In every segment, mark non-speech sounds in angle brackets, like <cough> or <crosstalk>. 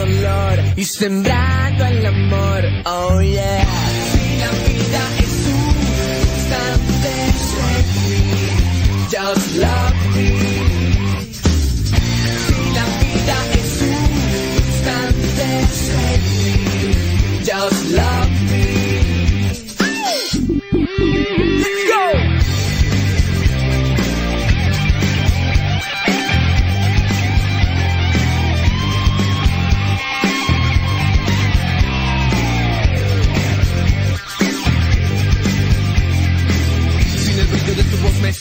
dolor y sembrando el amor. Oh yeah. Si la vida es un instante, just love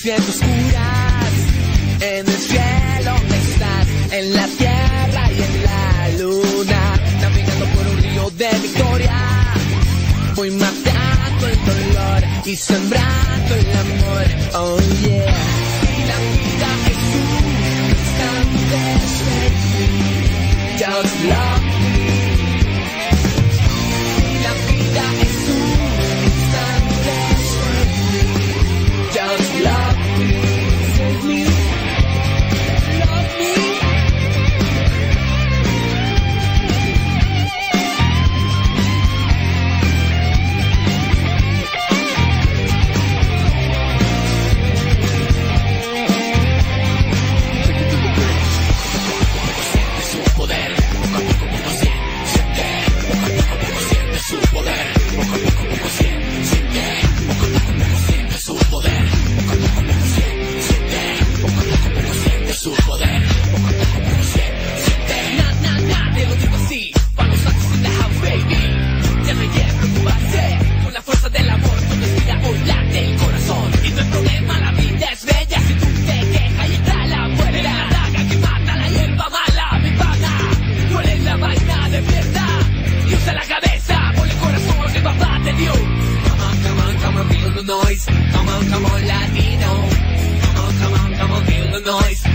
siento oscuras. En el cielo estás, en la tierra y en la luna. Navegando por un río de victoria. Voy matando el dolor y sembrando el amor. Oh yeah. Si la vida es un instante, just love Come on, latino. Come on, oh, come on, come on, feel the noise.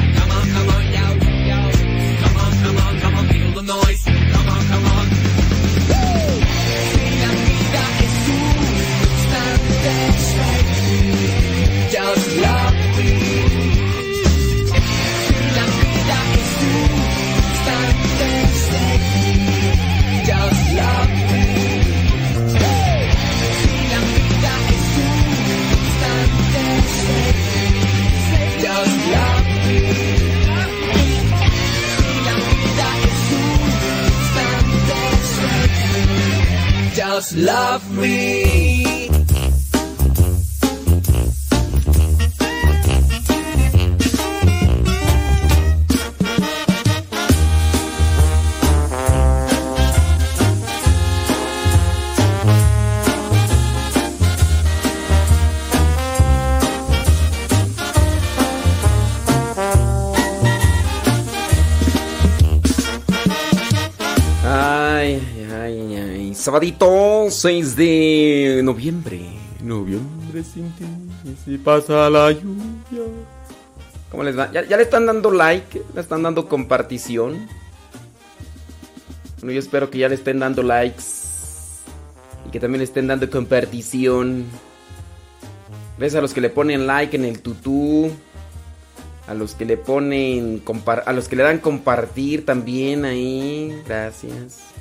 Sabadito 6 de noviembre. Noviembre sin ti. Si pasa la lluvia. ¿Cómo les va? ¿Ya, le están dando like? ¿Le están dando compartición? Bueno, yo espero que ya le estén dando likes. Y que también le estén dando compartición. ¿Ves a los que le ponen like en el tutú? A los que le ponen. A los que le dan compartir también ahí. Gracias.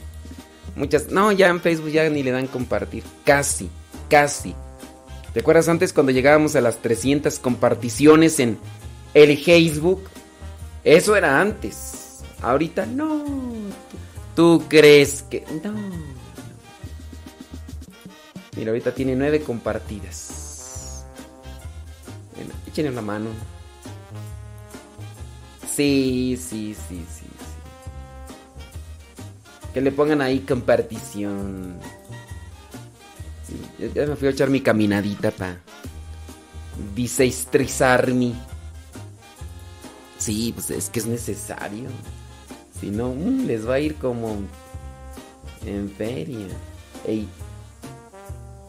Muchas. No, ya en Facebook ya ni le dan compartir. Casi. Casi. ¿Te acuerdas antes cuando llegábamos a las 300 comparticiones en el Facebook? Eso era antes. Ahorita no. ¿Tú, crees que.? No. Mira, ahorita tiene nueve compartidas. Bueno, échenle una mano. Sí, sí, sí, sí. Que le pongan ahí compartición. Ya, me fui a echar mi caminadita para desestrezarme. Sí, pues es que es necesario. Si no, mm, les va a ir como en feria. Ey.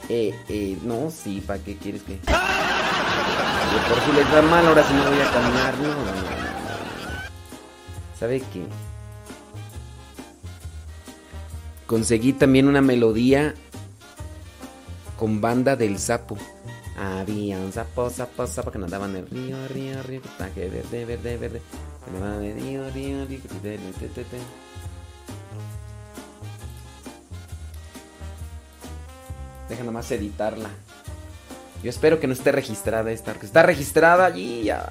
Eh, eh, no, sí, ¿para qué quieres que...? Por si les da mal, ahora sí no voy a caminar, no, no, no, no. ¿Sabe qué? conseguí también una melodía con banda del sapo. Había un sapo, sapo, sapo que nadaba en el río, río, río, que verde, verde, verde. Que nadaba en el río, río, río, verde, verde, Deja nomás editarla. Yo espero que no esté registrada esta, que está registrada allí ya.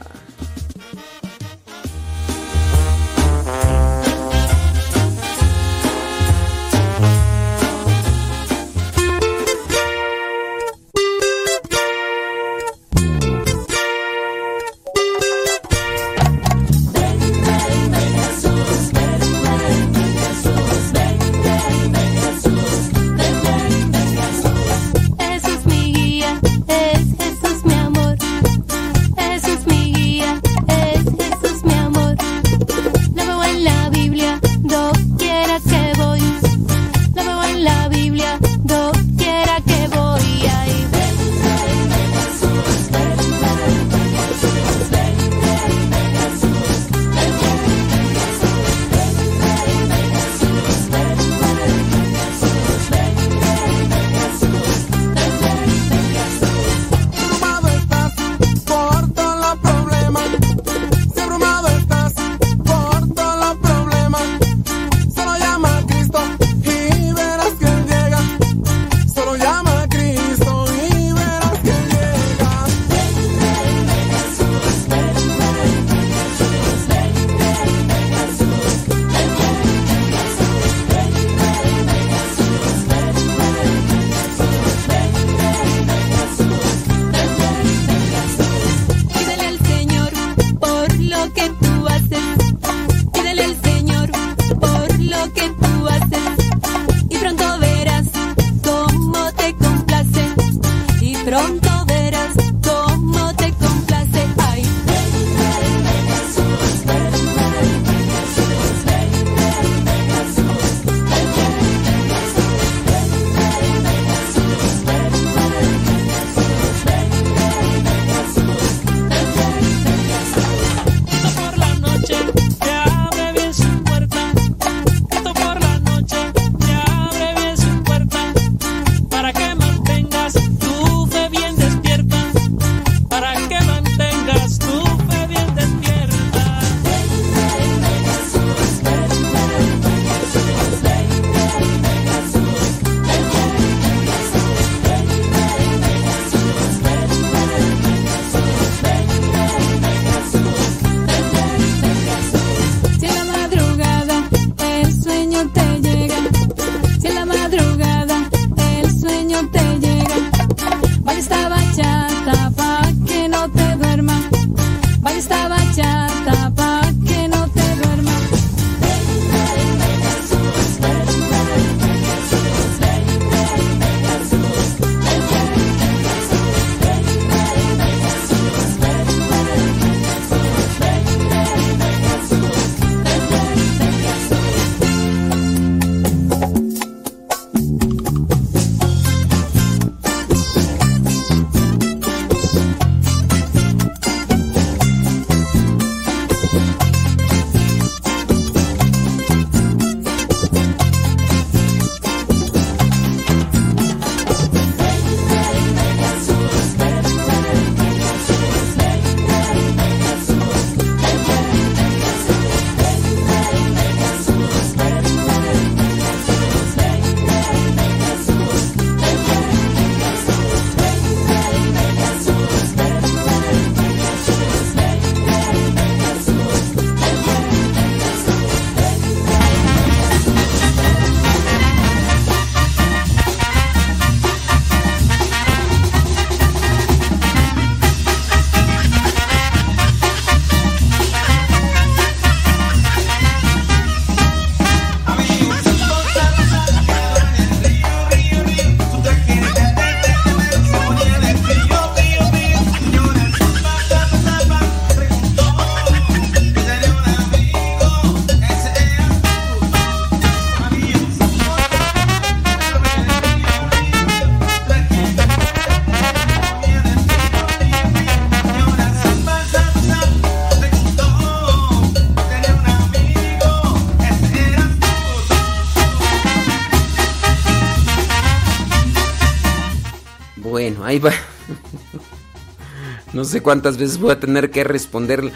No sé cuántas veces voy a tener que responder.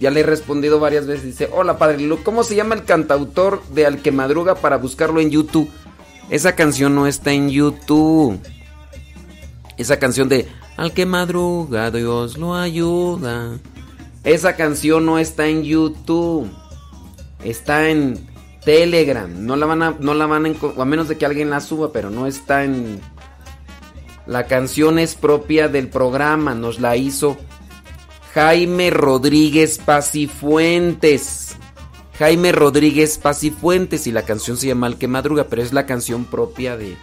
Ya le he respondido varias veces. Dice, hola padre, ¿cómo se llama el cantautor de Al que madruga para buscarlo en YouTube? Esa canción no está en YouTube. Esa canción de Al que madruga Dios lo ayuda. Esa canción no está en YouTube. Está en Telegram. No la van a, no la van a, a menos de que alguien la suba, pero no está en. La canción es propia del programa. Nos la hizo Jaime Rodríguez Pacifuentes. Jaime Rodríguez Pacifuentes y la canción se llama Al que madruga, pero es la canción propia de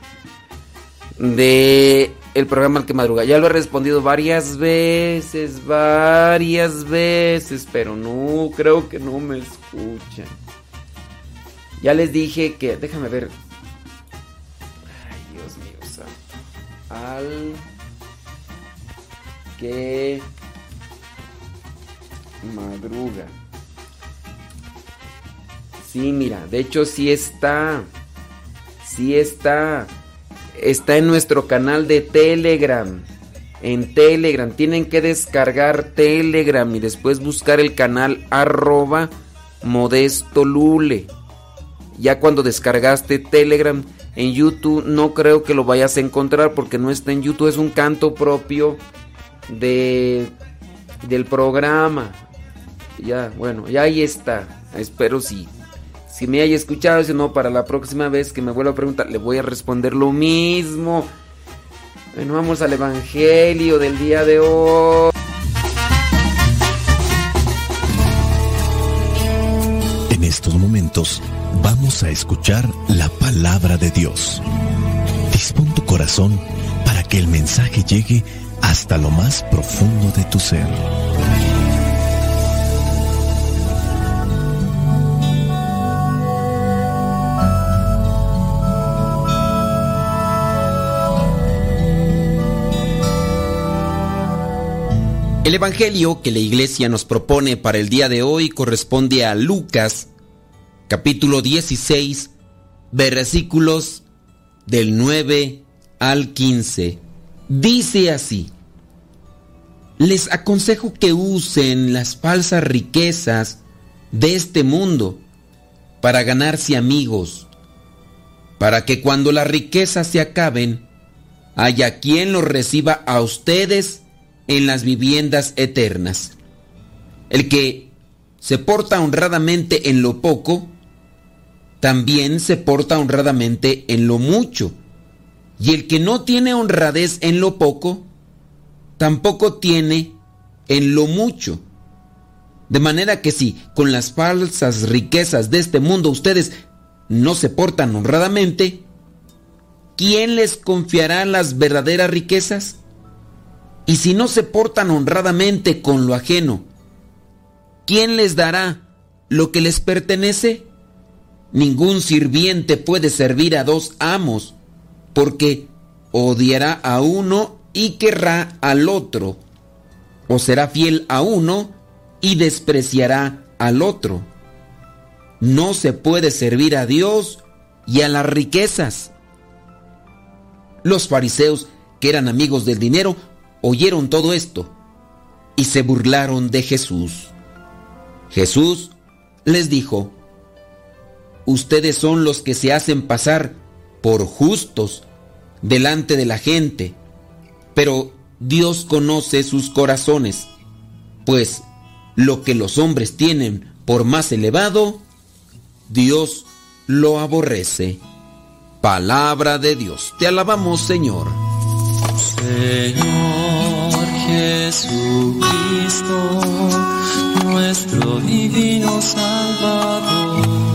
de el programa Al que madruga. Ya lo he respondido varias veces, varias veces, pero no, creo que no me escuchan. Ya les dije que, déjame ver. Que madruga. Sí, mira, de hecho sí está. Sí está. Está en nuestro canal de Telegram. En Telegram. Tienen que descargar Telegram y después buscar el canal arroba modesto lule. Ya cuando descargaste Telegram en YouTube no creo que lo vayas a encontrar porque no está en YouTube. Es un canto propio de, del programa. Ya, bueno, ya ahí está. Espero si si me haya escuchado, si no, para la próxima vez que me vuelva a preguntar, le voy a responder lo mismo. Bueno, vamos al Evangelio del día de hoy. Estos momentos vamos a escuchar la palabra de Dios. Dispón tu corazón para que el mensaje llegue hasta lo más profundo de tu ser. El Evangelio que la iglesia nos propone para el día de hoy corresponde a Lucas, capítulo 16, versículos del 9 al 15. Dice así, les aconsejo que usen las falsas riquezas de este mundo para ganarse amigos, para que cuando las riquezas se acaben, haya quien los reciba a ustedes en las viviendas eternas. El que se porta honradamente en lo poco, también se porta honradamente en lo mucho. Y el que no tiene honradez en lo poco, tampoco tiene en lo mucho. De manera que si con las falsas riquezas de este mundo ustedes no se portan honradamente, ¿quién les confiará las verdaderas riquezas? Y si no se portan honradamente con lo ajeno, ¿quién les dará lo que les pertenece? Ningún sirviente puede servir a dos amos, porque odiará a uno y querrá al otro, o será fiel a uno y despreciará al otro. No se puede servir a Dios y a las riquezas. Los fariseos, que eran amigos del dinero, oyeron todo esto y se burlaron de Jesús. Jesús les dijo, Ustedes son los que se hacen pasar por justos delante de la gente, pero Dios conoce sus corazones, pues lo que los hombres tienen por más elevado, Dios lo aborrece. Palabra de Dios, te alabamos Señor. Señor Jesucristo, nuestro divino Salvador,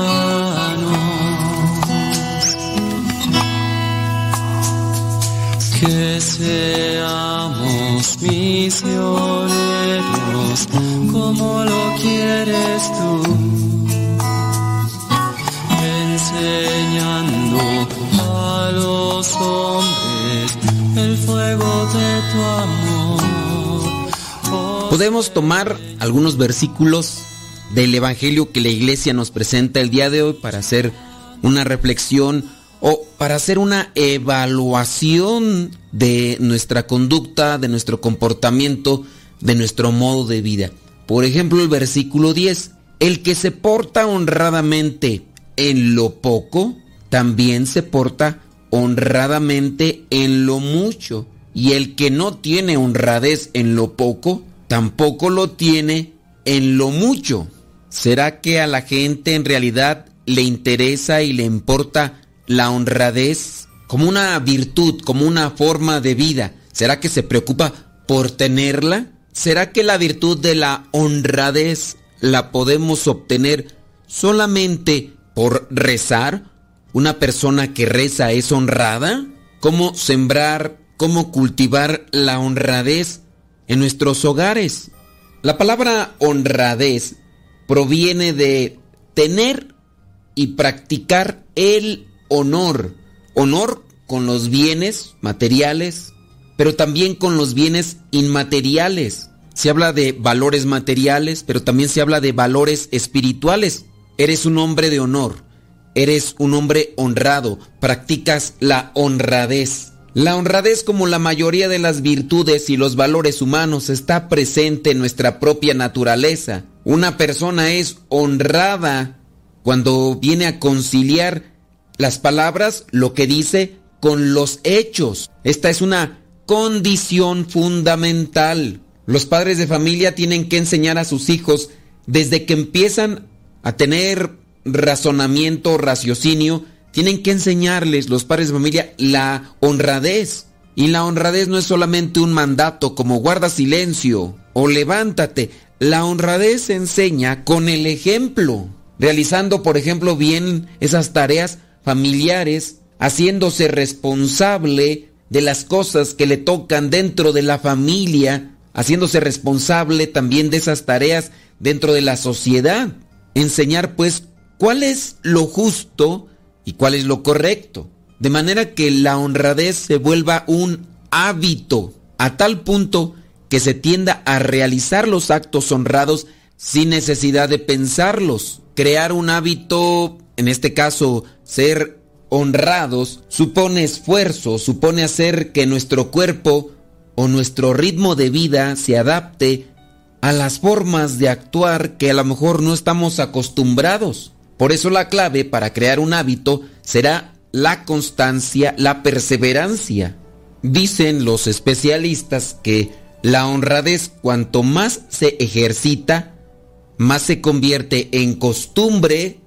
Que seamos misioneros como lo quieres tú enseñando a los hombres el fuego de tu amor. Podemos tomar algunos versículos del Evangelio que la iglesia nos presenta el día de hoy para hacer una reflexión o para hacer una evaluación de nuestra conducta, de nuestro comportamiento, de nuestro modo de vida. Por ejemplo, el versículo 10, el que se porta honradamente en lo poco, también se porta honradamente en lo mucho. Y el que no tiene honradez en lo poco, tampoco lo tiene en lo mucho. ¿Será que a la gente en realidad le interesa y le importa la honradez como una virtud, como una forma de vida? ¿Será que se preocupa por tenerla? ¿Será que la virtud de la honradez la podemos obtener solamente por rezar? ¿Una persona que reza es honrada? ¿Cómo sembrar, cómo cultivar la honradez en nuestros hogares? La palabra honradez proviene de tener y practicar el honor. Honor con los bienes materiales, pero también con los bienes inmateriales. Se habla de valores materiales, pero también se habla de valores espirituales. Eres un hombre de honor, eres un hombre honrado, practicas la honradez. La honradez, como la mayoría de las virtudes y los valores humanos, está presente en nuestra propia naturaleza. Una persona es honrada cuando viene a conciliar las palabras, lo que dice, con los hechos. Esta es una condición fundamental. Los padres de familia tienen que enseñar a sus hijos desde que empiezan a tener razonamiento, raciocinio, tienen que enseñarles los padres de familia la honradez. Y la honradez no es solamente un mandato como guarda silencio o levántate. La honradez se enseña con el ejemplo, realizando, por ejemplo, bien esas tareas familiares, haciéndose responsable de las cosas que le tocan dentro de la familia, haciéndose responsable también de esas tareas dentro de la sociedad. Enseñar pues cuál es lo justo y cuál es lo correcto. De manera que la honradez se vuelva un hábito, a tal punto que se tienda a realizar los actos honrados sin necesidad de pensarlos. Crear un hábito, en este caso, ser honrados, supone esfuerzo, supone hacer que nuestro cuerpo o nuestro ritmo de vida se adapte a las formas de actuar que a lo mejor no estamos acostumbrados. Por eso la clave para crear un hábito será la constancia, la perseverancia. Dicen los especialistas que la honradez cuanto más se ejercita, más se convierte en costumbre,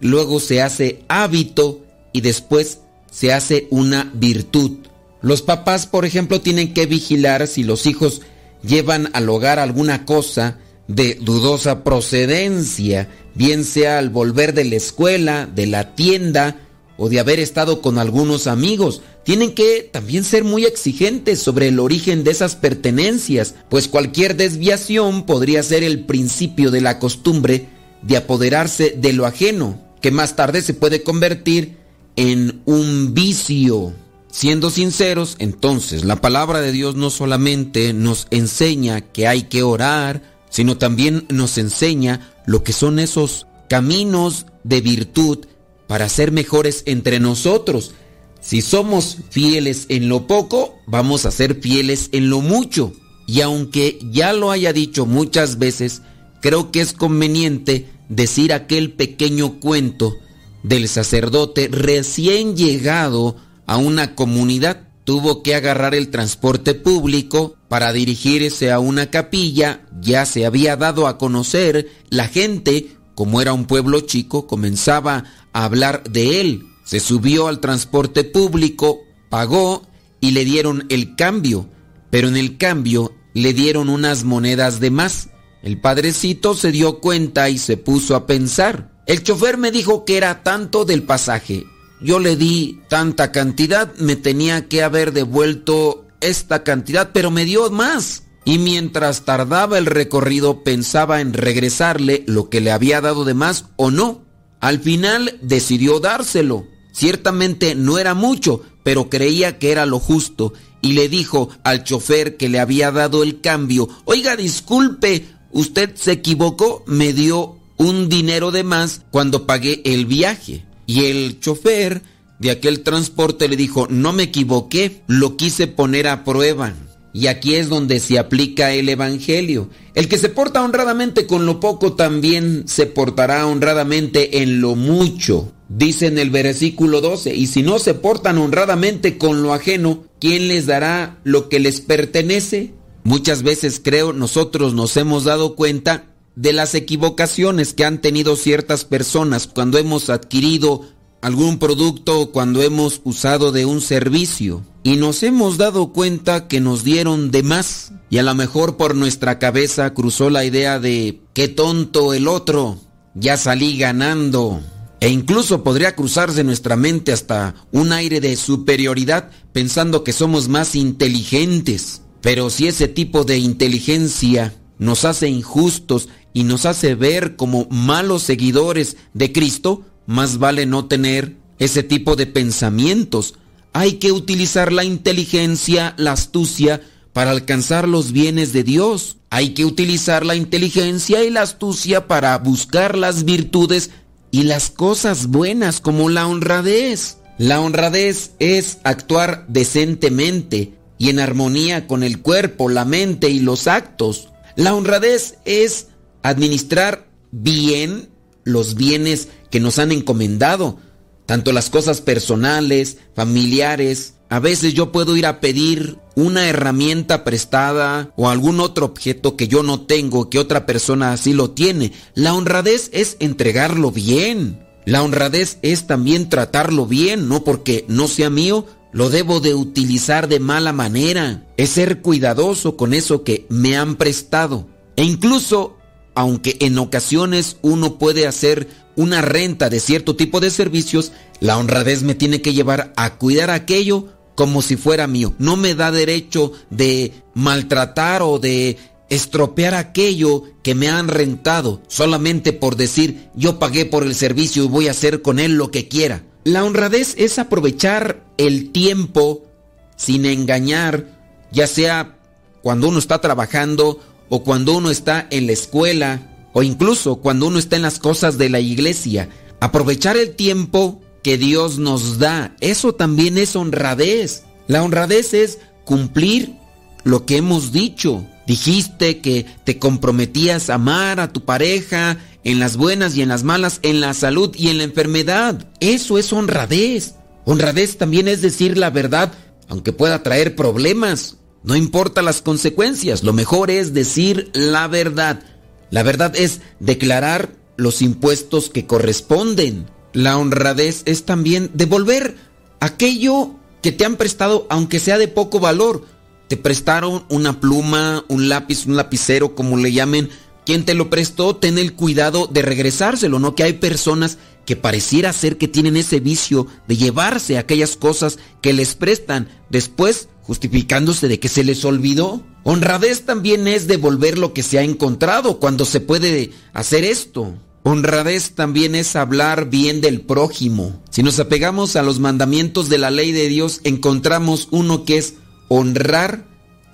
luego se hace hábito y después se hace una virtud. Los papás, por ejemplo, tienen que vigilar si los hijos llevan al hogar alguna cosa de dudosa procedencia, bien sea al volver de la escuela, de la tienda o de haber estado con algunos amigos. Tienen que también ser muy exigentes sobre el origen de esas pertenencias, pues cualquier desviación podría ser el principio de la costumbre de apoderarse de lo ajeno, que más tarde se puede convertir en un vicio. Siendo sinceros, entonces la palabra de Dios no solamente nos enseña que hay que orar, sino también nos enseña lo que son esos caminos de virtud para ser mejores entre nosotros. Si somos fieles en lo poco, vamos a ser fieles en lo mucho. Y aunque ya lo haya dicho muchas veces, creo que es conveniente decir aquel pequeño cuento del sacerdote recién llegado a una comunidad. Tuvo que agarrar el transporte público para dirigirse a una capilla. Ya se había dado a conocer. La gente, como era un pueblo chico, comenzaba a hablar de él. Se subió al transporte público, pagó y le dieron el cambio. Pero en el cambio le dieron unas monedas de más. El padrecito se dio cuenta y se puso a pensar. El chofer me dijo que era tanto del pasaje. Yo le di tanta cantidad, me tenía que haber devuelto esta cantidad, pero me dio más. Y mientras tardaba el recorrido pensaba en regresarle lo que le había dado de más o no. Al final decidió dárselo. Ciertamente no era mucho, pero creía que era lo justo y le dijo al chofer que le había dado el cambio, oiga, disculpe, usted se equivocó, me dio un dinero de más cuando pagué el viaje. Y el chofer de aquel transporte le dijo, no me equivoqué, lo quise poner a prueba. Y aquí es donde se aplica el Evangelio. El que se porta honradamente con lo poco también se portará honradamente en lo mucho. Dice en el versículo 12, y si no se portan honradamente con lo ajeno, ¿quién les dará lo que les pertenece? Muchas veces creo nosotros nos hemos dado cuenta de las equivocaciones que han tenido ciertas personas cuando hemos adquirido algún producto o cuando hemos usado de un servicio y nos hemos dado cuenta que nos dieron de más y a lo mejor por nuestra cabeza cruzó la idea de qué tonto el otro, ya salí ganando. E incluso podría cruzarse nuestra mente hasta un aire de superioridad pensando que somos más inteligentes. Pero si ese tipo de inteligencia nos hace injustos y nos hace ver como malos seguidores de Cristo, más vale no tener ese tipo de pensamientos. Hay que utilizar la inteligencia, la astucia, para alcanzar los bienes de Dios. Hay que utilizar la inteligencia y la astucia para buscar las virtudes y las cosas buenas como la honradez. La honradez es actuar decentemente y en armonía con el cuerpo, la mente y los actos. La honradez es administrar bien los bienes que nos han encomendado, tanto las cosas personales, familiares. A veces yo puedo ir a pedir una herramienta prestada o algún otro objeto que yo no tengo, que otra persona así lo tiene. La honradez es entregarlo bien. La honradez es también tratarlo bien, no porque no sea mío, lo debo de utilizar de mala manera. Es ser cuidadoso con eso que me han prestado. E incluso, aunque en ocasiones uno puede hacer una renta de cierto tipo de servicios, la honradez me tiene que llevar a cuidar aquello como si fuera mío. No me da derecho de maltratar o de estropear aquello que me han rentado solamente por decir yo pagué por el servicio y voy a hacer con él lo que quiera. La honradez es aprovechar el tiempo sin engañar, ya sea cuando uno está trabajando o cuando uno está en la escuela o incluso cuando uno está en las cosas de la iglesia. Aprovechar el tiempo que Dios nos da, eso también es honradez. La honradez es cumplir lo que hemos dicho. Dijiste que te comprometías a amar a tu pareja en las buenas y en las malas, en la salud y en la enfermedad. Eso es honradez. Honradez también es decir la verdad, aunque pueda traer problemas. No importa las consecuencias, lo mejor es decir la verdad. La verdad es declarar los impuestos que corresponden. La honradez es también devolver aquello que te han prestado, aunque sea de poco valor. Te prestaron una pluma, un lápiz, un lapicero, como le llamen, quien te lo prestó, ten el cuidado de regresárselo, ¿no? Que hay personas que pareciera ser que tienen ese vicio de llevarse aquellas cosas que les prestan, después justificándose de que se les olvidó. Honradez también es devolver lo que se ha encontrado cuando se puede hacer esto. Honradez también es hablar bien del prójimo. Si nos apegamos a los mandamientos de la ley de Dios, encontramos uno que es honrar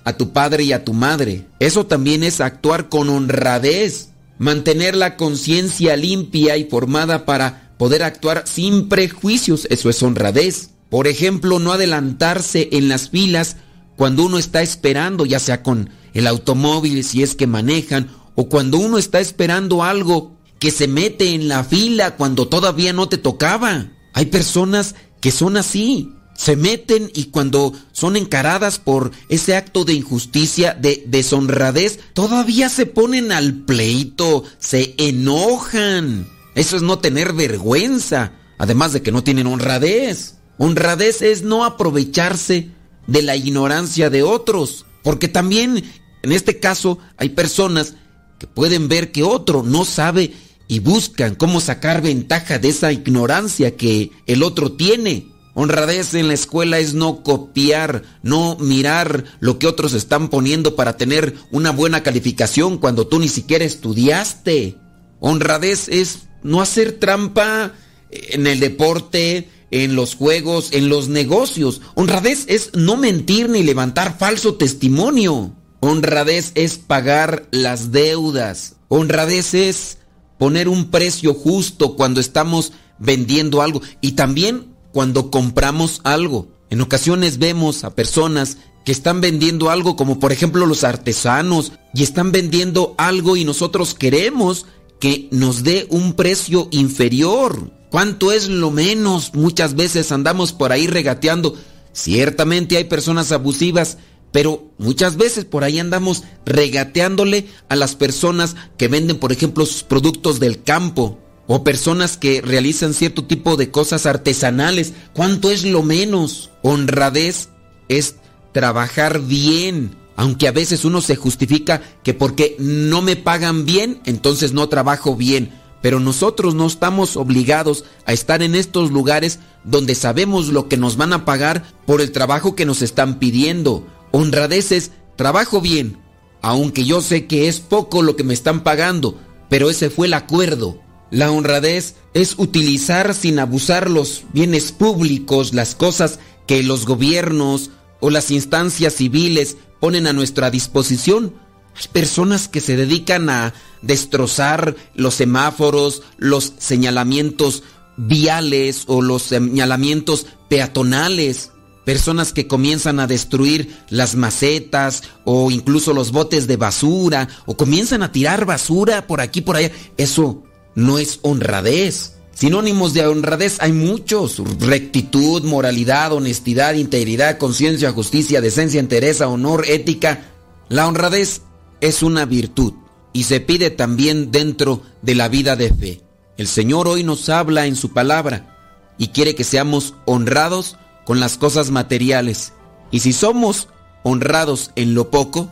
a tu padre y a tu madre. Eso también es actuar con honradez, mantener la conciencia limpia y formada para poder actuar sin prejuicios. Eso es honradez. Por ejemplo, no adelantarse en las filas cuando uno está esperando, ya sea con el automóvil si es que manejan, o cuando uno está esperando algo que se mete en la fila cuando todavía no te tocaba. Hay personas que son así se meten y cuando son encaradas por ese acto de injusticia, de deshonradez, todavía se ponen al pleito, se enojan. Eso es no tener vergüenza, además de que no tienen honradez. Honradez es no aprovecharse de la ignorancia de otros, porque también en este caso hay personas que pueden ver que otro no sabe y buscan cómo sacar ventaja de esa ignorancia que el otro tiene. Honradez en la escuela es no copiar, no mirar lo que otros están poniendo para tener una buena calificación cuando tú ni siquiera estudiaste. Honradez es no hacer trampa en el deporte, en los juegos, en los negocios. Honradez es no mentir ni levantar falso testimonio. Honradez es pagar las deudas. Honradez es poner un precio justo cuando estamos vendiendo algo y también cuando compramos algo. En ocasiones vemos a personas que están vendiendo algo como por ejemplo los artesanos y están vendiendo algo y nosotros queremos que nos dé un precio inferior. ¿Cuánto es lo menos? Muchas veces andamos por ahí regateando. Ciertamente hay personas abusivas, pero muchas veces por ahí andamos regateándole a las personas que venden, por ejemplo, sus productos del campo o personas que realizan cierto tipo de cosas artesanales. ¿Cuánto es lo menos? Honradez es trabajar bien. Aunque a veces uno se justifica que porque no me pagan bien, entonces no trabajo bien. Pero nosotros no estamos obligados a estar en estos lugares donde sabemos lo que nos van a pagar por el trabajo que nos están pidiendo. Honradez es trabajo bien, aunque yo sé que es poco lo que me están pagando, pero ese fue el acuerdo. La honradez es utilizar sin abusar los bienes públicos, las cosas que los gobiernos o las instancias civiles ponen a nuestra disposición hay personas que se dedican a destrozar los semáforos, los señalamientos viales o los señalamientos peatonales. Personas que comienzan a destruir las macetas o incluso los botes de basura o comienzan a tirar basura por aquí por allá. Eso no es honradez. Sinónimos de honradez hay muchos. Rectitud, moralidad, honestidad, integridad, conciencia, justicia, decencia, entereza, honor, ética. La honradez es una virtud y se pide también dentro de la vida de fe. El Señor hoy nos habla en su palabra y quiere que seamos honrados con las cosas materiales. Y si somos honrados en lo poco,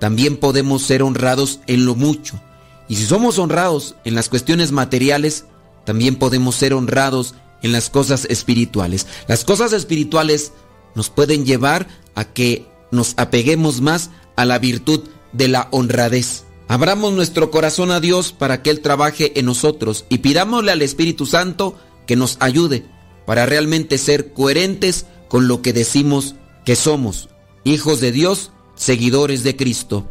también podemos ser honrados en lo mucho. Y si somos honrados en las cuestiones materiales, también podemos ser honrados en las cosas espirituales. Las cosas espirituales nos pueden llevar a que nos apeguemos más a la virtud de la honradez. Abramos nuestro corazón a Dios para que Él trabaje en nosotros y pidámosle al Espíritu Santo que nos ayude para realmente ser coherentes con lo que decimos que somos, hijos de Dios, seguidores de Cristo.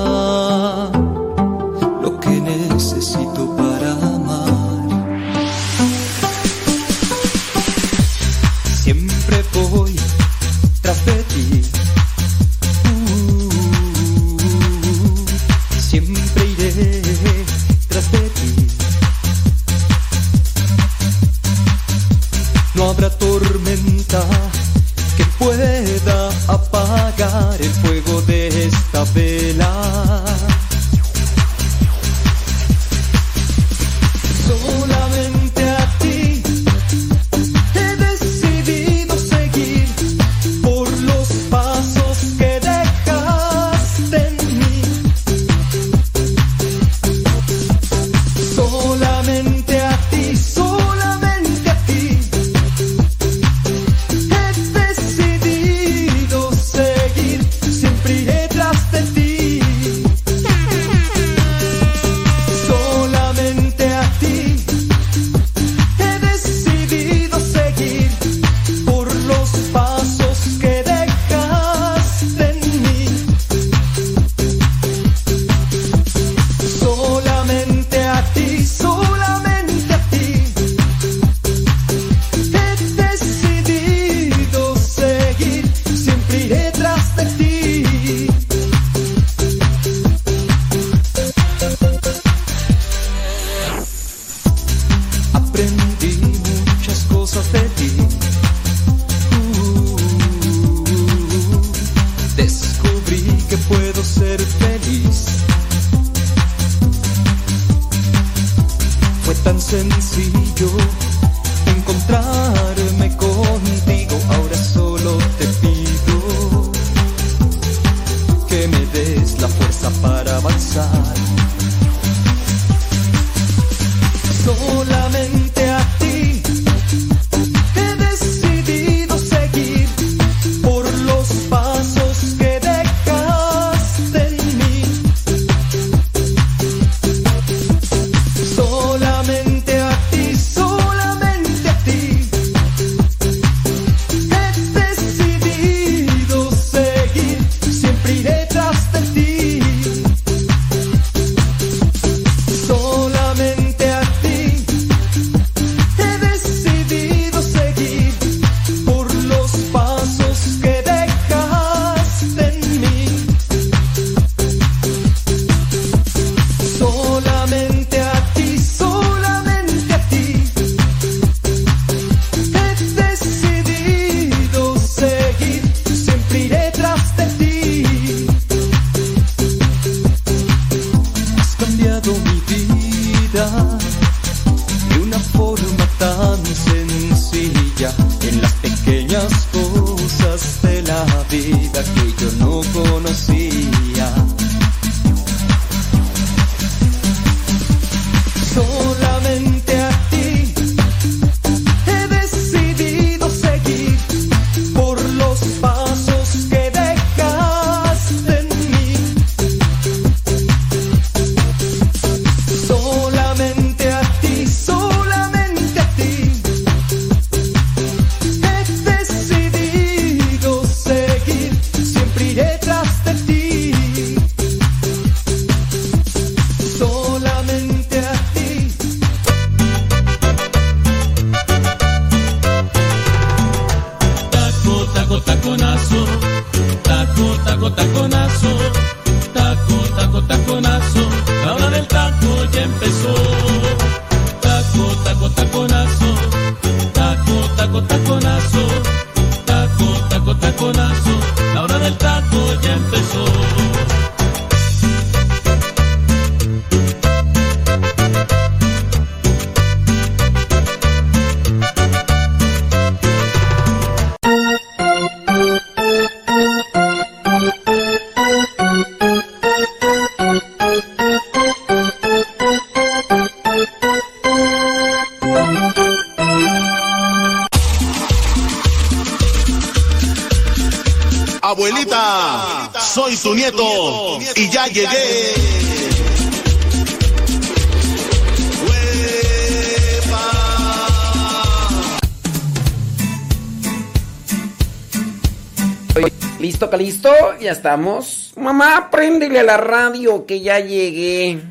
¿Listo, Calisto? Ya estamos. Mamá, préndele a la radio que ya llegué.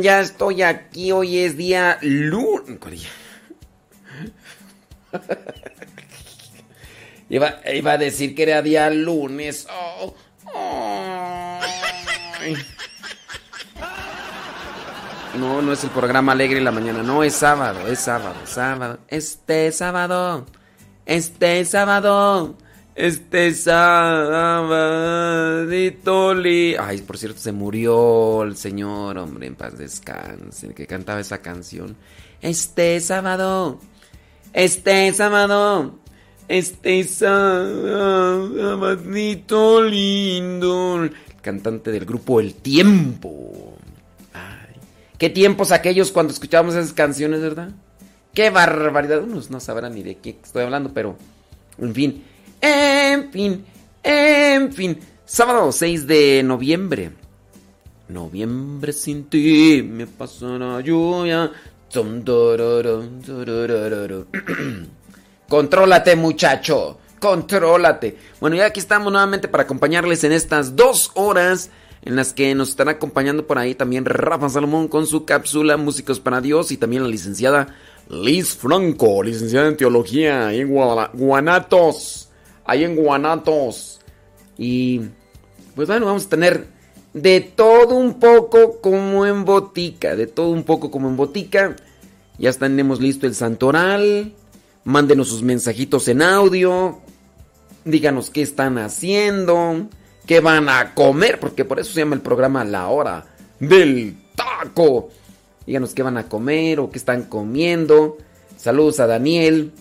Ya estoy aquí. Hoy es día lunes. <laughs> Iba, iba a decir que era día lunes. Oh, No, no es el programa Alegre en la mañana. No, es sábado, es sábado, sábado. Este sábado. Este sábado. Este sábado. Ay, por cierto, se murió el señor, hombre, en paz descanse, el que cantaba esa canción. Este sábado. Este sábado. Este sábado lindo. Cantante del grupo El Tiempo. Ay, qué tiempos aquellos cuando escuchábamos esas canciones, ¿verdad? Qué barbaridad. Unos no sabrán ni de qué estoy hablando, pero. En fin. En fin. En fin. Sábado 6 de noviembre. Noviembre sin ti me pasó la lluvia. <clears throat> Contrólate, muchacho. Contrólate. Bueno, ya aquí estamos nuevamente para acompañarles en estas dos horas en las que nos están acompañando por ahí también Rafa Salomón con su cápsula Músicos para Dios y también la licenciada Liz Franco, licenciada en teología ahí en Guanatos. Ahí en Guanatos. Y pues bueno, vamos a tener de todo un poco como en botica, de todo un poco como en botica. Ya tenemos listo el santoral. Mándenos sus mensajitos en audio. Díganos qué están haciendo, qué van a comer, porque por eso se llama el programa La Hora del Taco. Díganos qué van a comer o qué están comiendo. Saludos a Daniel,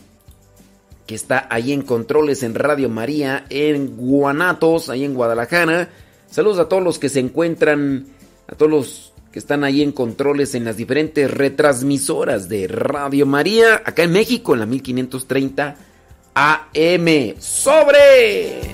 que está ahí en Controles en Radio María, en Guanatos, ahí en Guadalajara. Saludos a todos los que se encuentran, a todos los que están ahí en Controles en las diferentes retransmisoras de Radio María, acá en México, en la 1530 AM. ¡Sobre!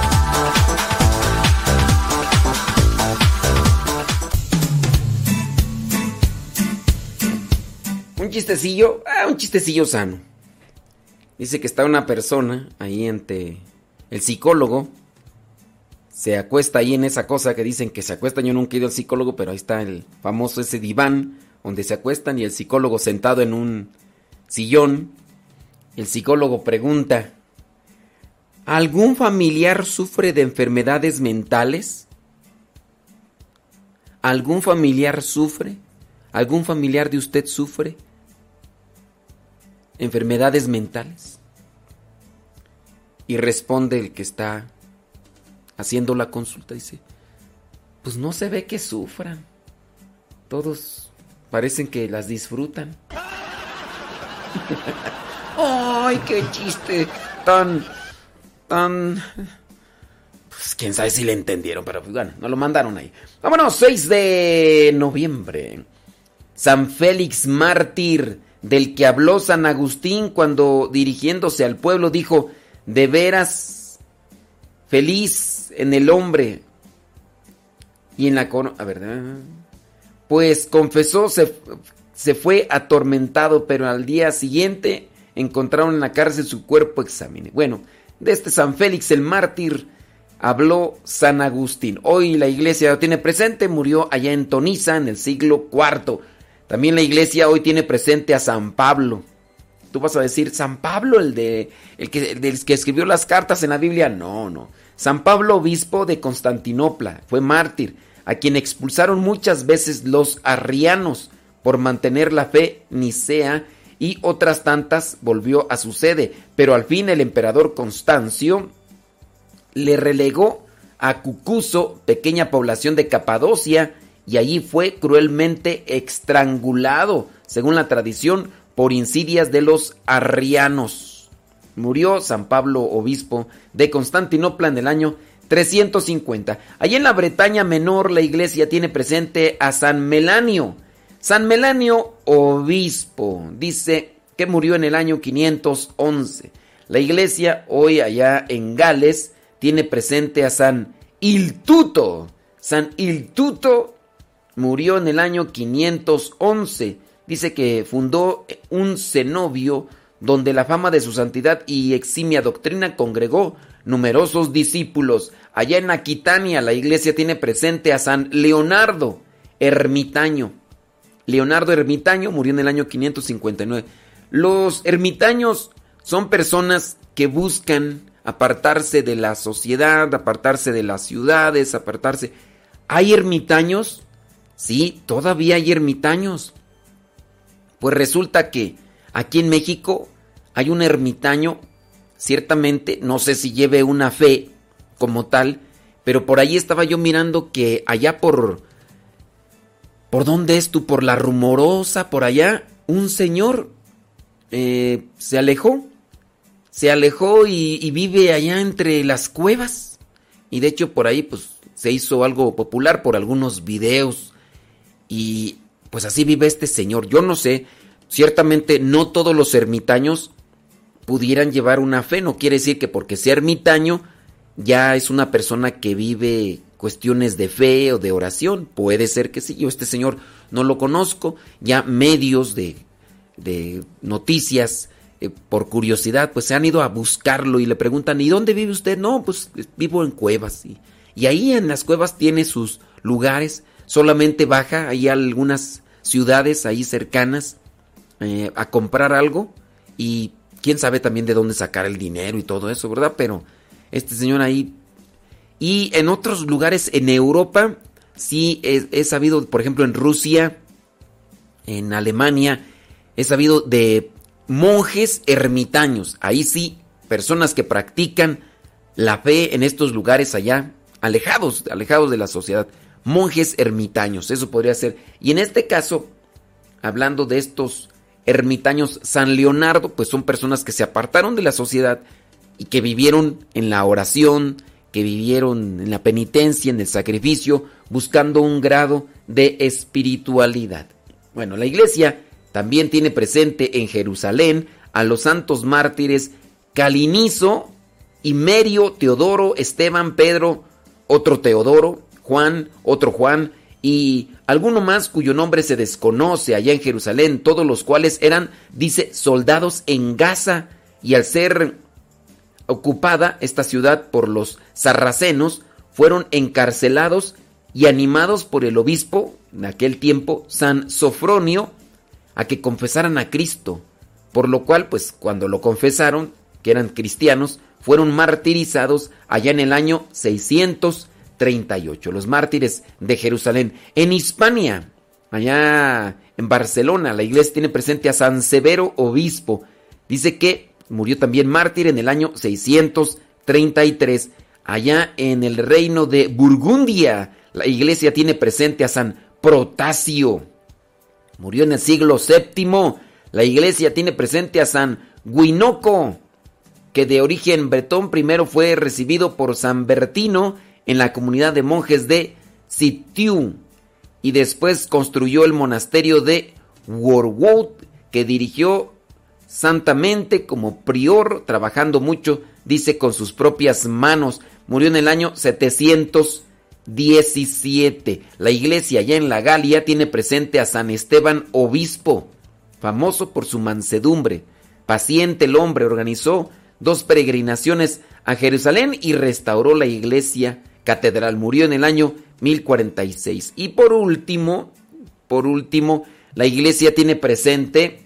Chistecillo, ah, un chistecillo sano. Dice que está una persona ahí ante el psicólogo. Se acuesta ahí en esa cosa que dicen que se acuestan. Yo nunca he ido al psicólogo, pero ahí está el famoso ese diván donde se acuestan y el psicólogo sentado en un sillón. El psicólogo pregunta, ¿Algún familiar sufre de enfermedades mentales? ¿Algún familiar sufre? ¿Algún familiar de usted sufre? ¿Enfermedades mentales? Y responde el que está haciendo la consulta, dice, pues no se ve que sufran. Todos parecen que las disfrutan. <laughs> ¡Ay, qué chiste! Tan, tan... Pues quién sabe si le entendieron, pero pues, bueno, nos lo mandaron ahí. Vámonos, 6 de noviembre. San Félix Mártir, del que habló San Agustín cuando dirigiéndose al pueblo dijo, de veras feliz en el hombre y en la... A ver, pues confesó, se, se fue atormentado, pero al día siguiente encontraron en la cárcel su cuerpo examiné. Bueno, de este San Félix el mártir habló San Agustín. Hoy la iglesia lo tiene presente, murió allá en Toniza en el siglo IV. También la iglesia hoy tiene presente a San Pablo. Tú vas a decir, San Pablo, el de el que, escribió las cartas en la Biblia. No, no. San Pablo, obispo de Constantinopla, fue mártir, a quien expulsaron muchas veces los arrianos por mantener la fe nicea y otras tantas volvió a su sede, pero al fin el emperador Constancio le relegó a Cucuso, pequeña población de Capadocia, y allí fue cruelmente estrangulado, según la tradición, por insidias de los arrianos. Murió San Pablo, obispo de Constantinopla en el año 350. Allí en la Bretaña Menor la iglesia tiene presente a San Melanio, San Melanio, obispo, dice que murió en el año 511. La iglesia hoy allá en Gales tiene presente a San Iltuto. San Iltuto murió en el año 511. Dice que fundó un cenobio donde la fama de su santidad y eximia doctrina congregó numerosos discípulos. Allá en Aquitania la iglesia tiene presente a San Leonardo, ermitaño. Leonardo Ermitaño murió en el año 559. Los ermitaños son personas que buscan apartarse de la sociedad, apartarse de las ciudades, apartarse. ¿Hay ermitaños? Sí, todavía hay ermitaños. Pues resulta que aquí en México hay un ermitaño, ciertamente, no sé si lleve una fe como tal, pero por ahí estaba yo mirando que allá por ¿Por dónde es tú? Por la rumorosa, por allá. Un señor eh, se alejó. Se alejó y, vive allá entre las cuevas. Y de hecho por ahí pues se hizo algo popular por algunos videos. Y pues así vive este señor. Yo no sé, ciertamente no todos los ermitaños pudieran llevar una fe. No quiere decir que porque sea ermitaño ya es una persona que vive cuestiones de fe o de oración. Puede ser que sí, yo este señor no lo conozco, ya medios de, de noticias eh, por curiosidad pues se han ido a buscarlo y le preguntan, ¿y dónde vive usted? No, pues vivo en cuevas. Y, y ahí en las cuevas tiene sus lugares, solamente baja ahí a algunas ciudades ahí cercanas eh, a comprar algo y quién sabe también de dónde sacar el dinero y todo eso, ¿verdad? Pero este señor ahí y en otros lugares en Europa, sí he, sabido, por ejemplo, en Rusia, en Alemania, he sabido de monjes ermitaños. Ahí sí, personas que practican la fe en estos lugares allá, alejados, alejados de la sociedad. Monjes ermitaños, eso podría ser. Y en este caso, hablando de estos ermitaños San Leonardo, pues son personas que se apartaron de la sociedad y que vivieron en la oración, que vivieron en la penitencia, en el sacrificio, buscando un grado de espiritualidad. Bueno, la iglesia también tiene presente en Jerusalén a los santos mártires Calinizo, Imerio, Teodoro, Esteban, Pedro, otro Teodoro, Juan, otro Juan y alguno más cuyo nombre se desconoce allá en Jerusalén, todos los cuales eran, dice, soldados en Gaza y al ser ocupada esta ciudad por los sarracenos, fueron encarcelados y animados por el obispo en aquel tiempo, San Sofronio, a que confesaran a Cristo, por lo cual, pues cuando lo confesaron, que eran cristianos, fueron martirizados allá en el año 638, los mártires de Jerusalén. En Hispania, allá en Barcelona, la iglesia tiene presente a San Severo Obispo. Dice que murió también mártir en el año 633. Allá en el reino de Burgundia, la iglesia tiene presente a San Protasio. Murió en el siglo VII. La iglesia tiene presente a San Guinoco, que de origen bretón primero fue recibido por San Bertino en la comunidad de monjes de Sitiu y después construyó el monasterio de Worwood que dirigió santamente como prior, trabajando mucho, dice, con sus propias manos. Murió en el año 717. La iglesia allá en la Galia tiene presente a San Esteban Obispo, famoso por su mansedumbre. Paciente el hombre, organizó dos peregrinaciones a Jerusalén y restauró la iglesia catedral. Murió en el año 1046. Y por último, por último, la iglesia tiene presente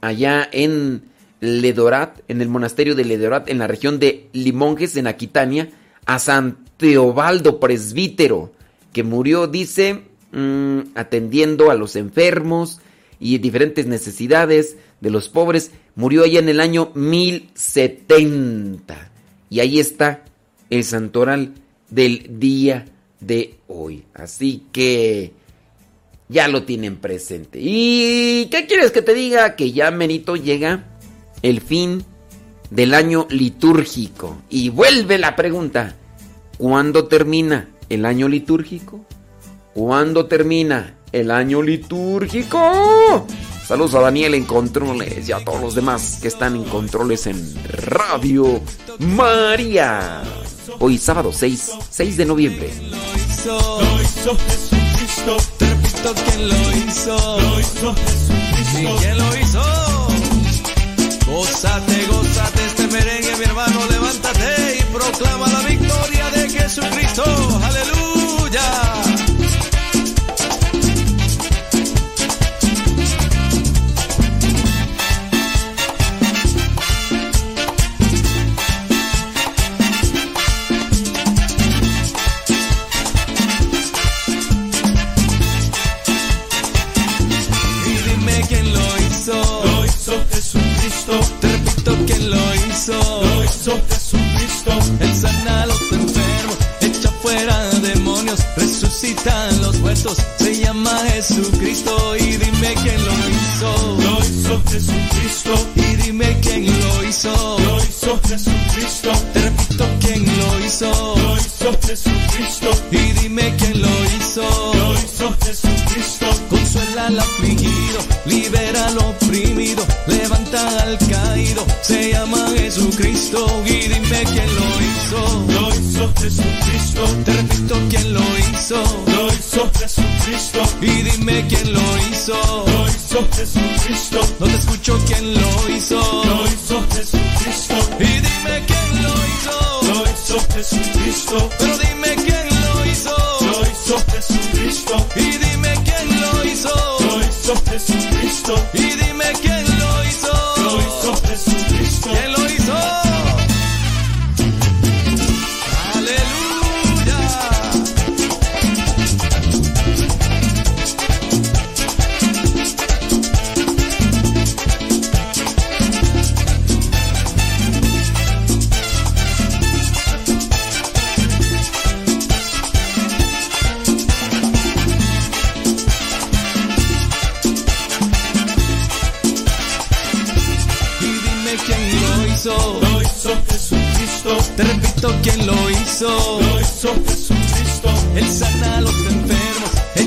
allá en Ledorat, en el monasterio de Ledorat, en la región de Limonjes, en Aquitania, a San Teobaldo presbítero, que murió, dice, mm, atendiendo a los enfermos y diferentes necesidades de los pobres. Murió allá en el año 1070. Y ahí está el santoral del día de hoy. Así que ya lo tienen presente. ¿Y qué quieres que te diga? Que ya merito llega el fin del año litúrgico. Y vuelve la pregunta, ¿cuándo termina el año litúrgico? ¿Cuándo termina el año litúrgico? Saludos a Daniel en controles y a todos los demás que están en controles en Radio María. Hoy sábado 6, 6 de noviembre. Lo hizo Jesucristo. Lo hizo. Lo hizo Jesucristo. ¿Y quién lo hizo? Gózate, gózate este merengue, mi hermano. Levántate y proclama la victoria de Jesucristo. Aleluya. Jesucristo. Te repito quién lo hizo. Lo hizo Jesucristo. Él sana a los resucita a los muertos. Se llama Jesucristo. Y dime quién lo hizo. Lo hizo Jesucristo. Y dime quién lo hizo. Lo hizo Jesucristo. Te repito quién lo hizo. Lo hizo Jesucristo. Y dime quién lo hizo. Lo hizo Jesucristo. Consuela al afligido, libera al oprimido, levanta al caído. Se llama Jesucristo. Y dime quién lo hizo. Lo hizo Jesucristo. Te repito quién lo hizo. Lo hizo Jesucristo. Y dime quién lo hizo. Lo hizo Jesucristo. No te escucho quién lo hizo. Lo hizo Jesucristo. Y dime quién lo hizo. Lo hizo Jesucristo. Pero dime quién lo hizo. Lo hizo Jesucristo. Y dime quién lo hizo. Lo hizo Jesucristo. Y dime Te repito quién lo hizo. Lo hizo Jesucristo. Él sana a los enfermos,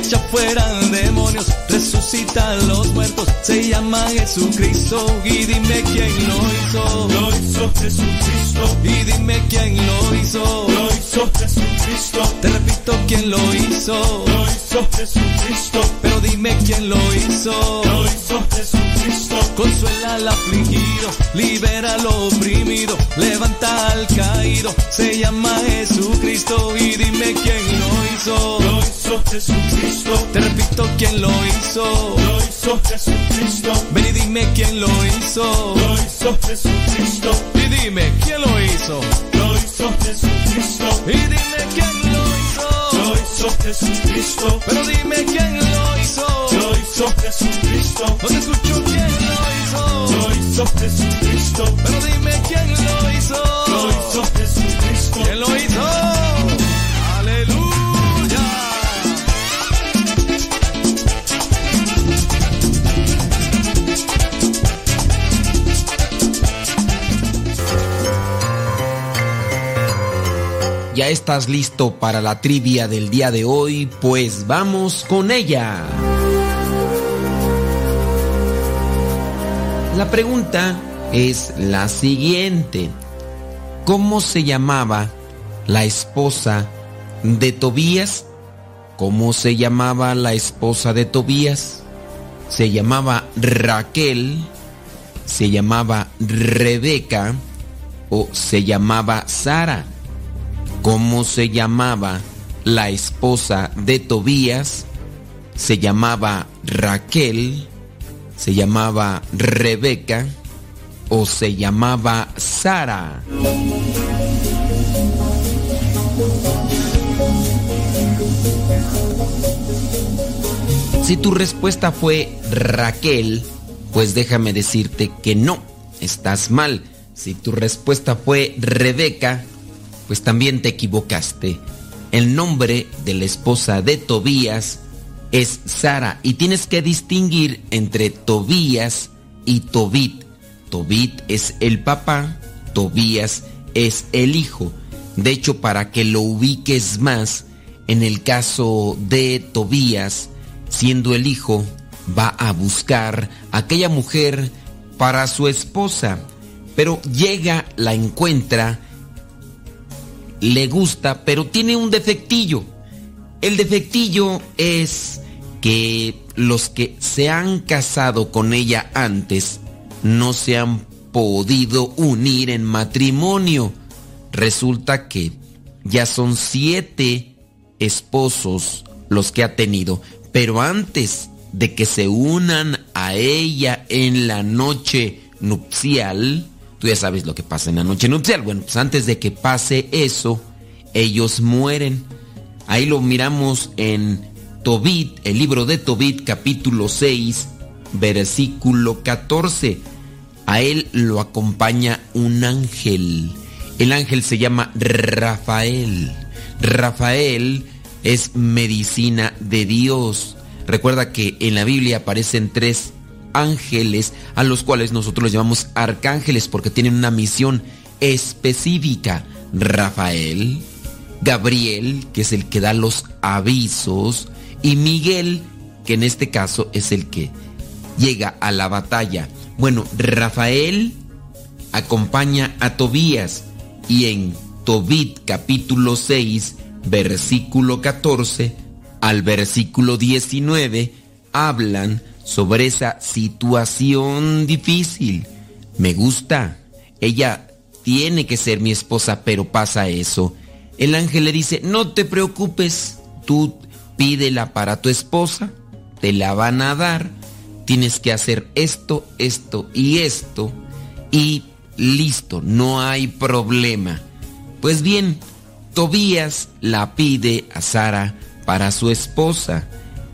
echa fuera demonios, resucita a los muertos. Se llama Jesucristo. Y dime quién lo hizo. Lo hizo Jesucristo. Y dime quién lo hizo. Lo hizo Jesucristo. Te repito quién lo hizo. Lo hizo Jesucristo. Pero dime quién lo hizo. Lo hizo Jesucristo. Consuela al afligido, libera al oprimido, levanta al caído. Se llama Jesucristo y dime quién lo hizo. Lo hizo Jesucristo. Te repito quién lo hizo. Lo hizo Jesucristo. Ven y dime quién lo hizo. Lo hizo Jesucristo. Y dime quién lo hizo. Lo hizo Jesucristo. Y dime quién lo hizo. Lo hizo Jesucristo. Pero dime quién lo hizo. Lo hizo Jesucristo. No te escucho quién lo hizo. Lo hizo Jesucristo. Pero dime quién lo hizo. Lo hizo Jesucristo. ¿Quién lo hizo? ¿Ya estás listo para la trivia del día de hoy? Pues vamos con ella. La pregunta es la siguiente. ¿Cómo se llamaba la esposa de Tobías? ¿Cómo se llamaba la esposa de Tobías? Se llamaba Raquel, se llamaba Rebeca o se llamaba Sara. ¿Cómo se llamaba la esposa de Tobías? Se llamaba Raquel, se llamaba Rebeca o se llamaba Sara. Si tu respuesta fue Raquel, pues déjame decirte que no, estás mal. Si tu respuesta fue Rebeca, pues también te equivocaste. El nombre de la esposa de Tobías es Sara y tienes que distinguir entre Tobías y Tobit. Tobit es el papá, Tobías es el hijo. De hecho, para que lo ubiques más, en el caso de Tobías, siendo el hijo, va a buscar aquella mujer para su esposa, pero llega, la encuentra, le gusta, pero tiene un defectillo. El defectillo es que los que se han casado con ella antes no se han podido unir en matrimonio. Resulta que ya son siete esposos los que ha tenido, pero antes de que se unan a ella en la noche nupcial, tú ya sabes lo que pasa en la noche nupcial, bueno, pues antes de que pase eso, ellos mueren. Ahí lo miramos en Tobit, el libro de Tobit capítulo 6, versículo 14. A él lo acompaña un ángel. El ángel se llama Rafael. Rafael es medicina de Dios. Recuerda que en la Biblia aparecen tres ángeles a los cuales nosotros los llamamos arcángeles porque tienen una misión específica. Rafael, Gabriel, que es el que da los avisos, y Miguel, que en este caso es el que llega a la batalla. Bueno, Rafael acompaña a Tobías y en Tobit capítulo 6, versículo 14 al versículo 19 hablan sobre esa situación difícil. Me gusta. Ella tiene que ser mi esposa, pero pasa eso. El ángel le dice, no te preocupes, tú pídela para tu esposa, te la van a dar, tienes que hacer esto, esto y esto, y listo, no hay problema. Pues bien, Tobías la pide a Sara para su esposa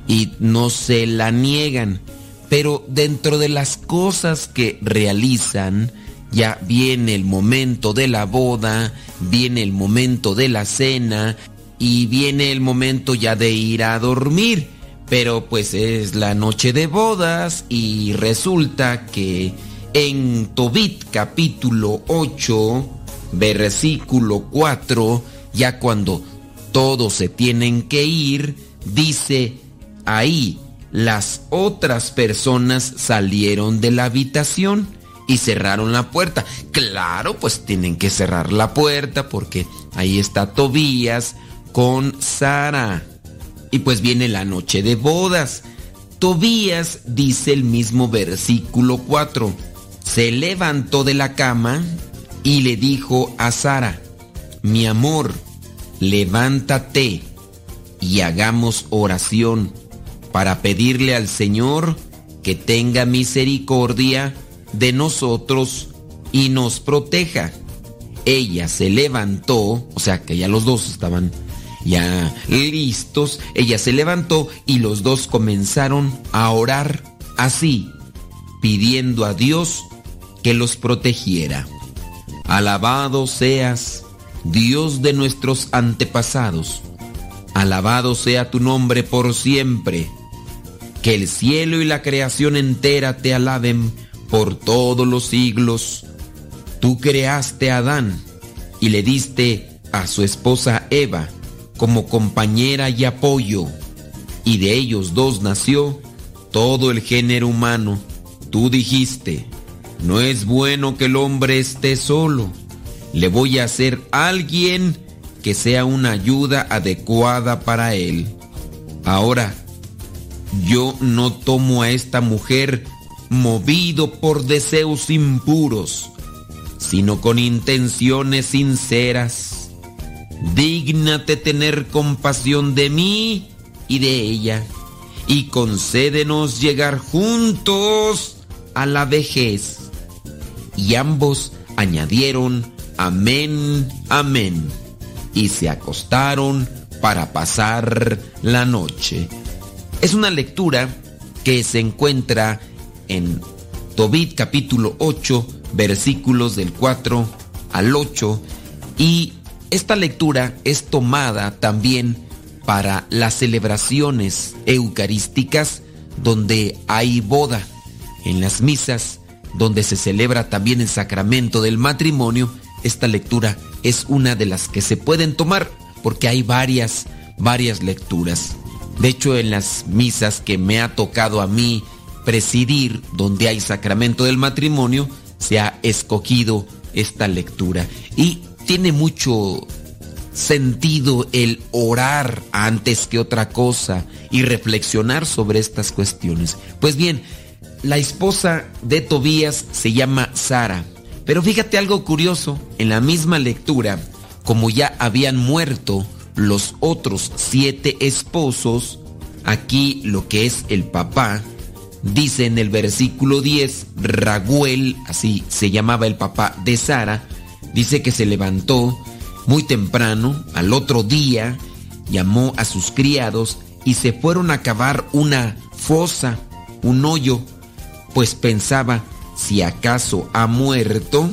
y no se la niegan, pero dentro de las cosas que realizan, ya viene el momento de la boda, viene el momento de la cena y viene el momento ya de ir a dormir. Pero pues es la noche de bodas y resulta que en Tobit capítulo 8, versículo 4, ya cuando todos se tienen que ir, dice ahí, las otras personas salieron de la habitación y cerraron la puerta. Claro, pues tienen que cerrar la puerta porque ahí está Tobías con Sara. Y pues viene la noche de bodas. Tobías dice el mismo versículo 4. Se levantó de la cama y le dijo a Sara, mi amor, levántate. y hagamos oración para pedirle al Señor que tenga misericordia de nosotros y nos proteja. Ella se levantó, o sea que ya los dos estaban ya listos, ella se levantó y los dos comenzaron a orar así, pidiendo a Dios que los protegiera. Alabado seas, Dios de nuestros antepasados. Alabado sea tu nombre por siempre. Que el cielo y la creación entera te alaben por todos los siglos. Tú creaste a Adán y le diste a su esposa Eva como compañera y apoyo, y de ellos dos nació todo el género humano. Tú dijiste, no es bueno que el hombre esté solo, le voy a hacer alguien que sea una ayuda adecuada para él. Ahora, yo no tomo a esta mujer movido por deseos impuros, sino con intenciones sinceras. Dígnate tener compasión de mí y de ella, y concédenos llegar juntos a la vejez. Y ambos añadieron, amén, amén, y se acostaron para pasar la noche. Es una lectura que se encuentra en Tobit capítulo 8, versículos del 4 al 8, y esta lectura es tomada también para las celebraciones eucarísticas donde hay boda, en las misas donde se celebra también el sacramento del matrimonio, esta lectura es una de las que se pueden tomar porque hay varias, varias lecturas. De hecho, en las misas que me ha tocado a mí presidir, donde hay sacramento del matrimonio, se ha escogido esta lectura. Y tiene mucho sentido el orar antes que otra cosa y reflexionar sobre estas cuestiones. Pues bien, la esposa de Tobías se llama Sara. Pero fíjate algo curioso, en la misma lectura, como ya habían muerto los otros siete esposos, aquí lo que es el papá, dice en el versículo 10, Raguel, así se llamaba el papá de Sara, dice que se levantó muy temprano, al otro día, llamó a sus criados y se fueron a cavar una fosa, un hoyo, pues pensaba, si acaso ha muerto,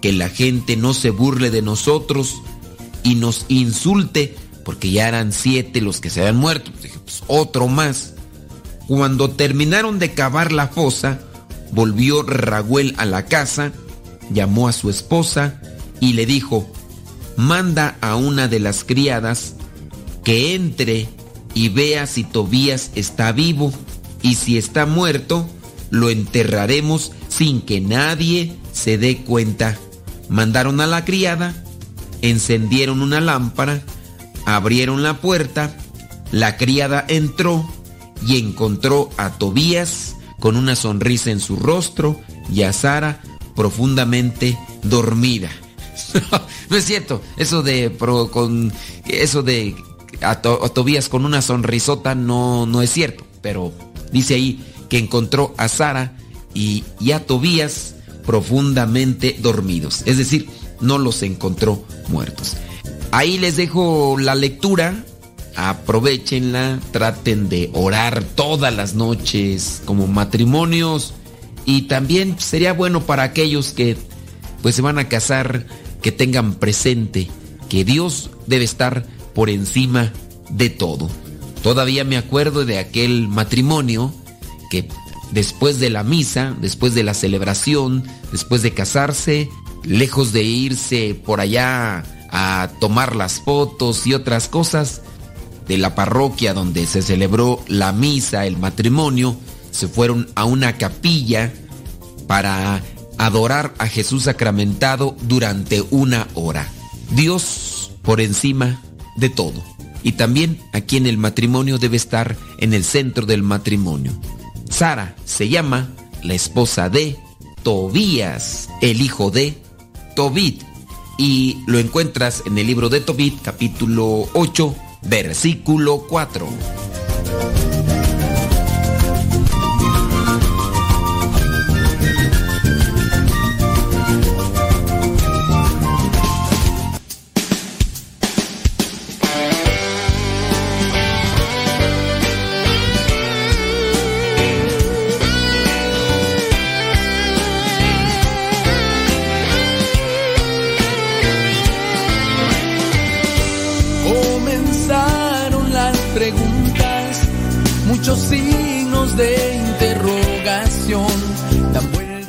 que la gente no se burle de nosotros y nos insulte, porque ya eran siete los que se habían muerto. Dije, pues otro más. Cuando terminaron de cavar la fosa, volvió Raguel a la casa, llamó a su esposa y le dijo, manda a una de las criadas que entre y vea si Tobías está vivo y si está muerto, lo enterraremos sin que nadie se dé cuenta. Mandaron a la criada, encendieron una lámpara, abrieron la puerta, la criada entró y encontró a Tobías con una sonrisa en su rostro y a Sara profundamente dormida. <laughs> no es cierto, eso de con eso de a, Tobías con una sonrisota no, no es cierto, pero dice ahí que encontró a Sara y, y a Tobías profundamente dormidos, es decir, no los encontró muertos. Ahí les dejo la lectura, aprovechenla, traten de orar todas las noches como matrimonios y también sería bueno para aquellos que pues se van a casar que tengan presente que Dios debe estar por encima de todo. Todavía me acuerdo de aquel matrimonio que después de la misa, después de la celebración, después de casarse, lejos de irse por allá a tomar las fotos y otras cosas de la parroquia donde se celebró la misa, el matrimonio, se fueron a una capilla para adorar a Jesús sacramentado durante una hora. Dios por encima de todo. Y también aquí en el matrimonio debe estar en el centro del matrimonio. Sara se llama la esposa de Tobías, el hijo de Tobit. Y lo encuentras en el libro de Tobit, capítulo 8, versículo 4.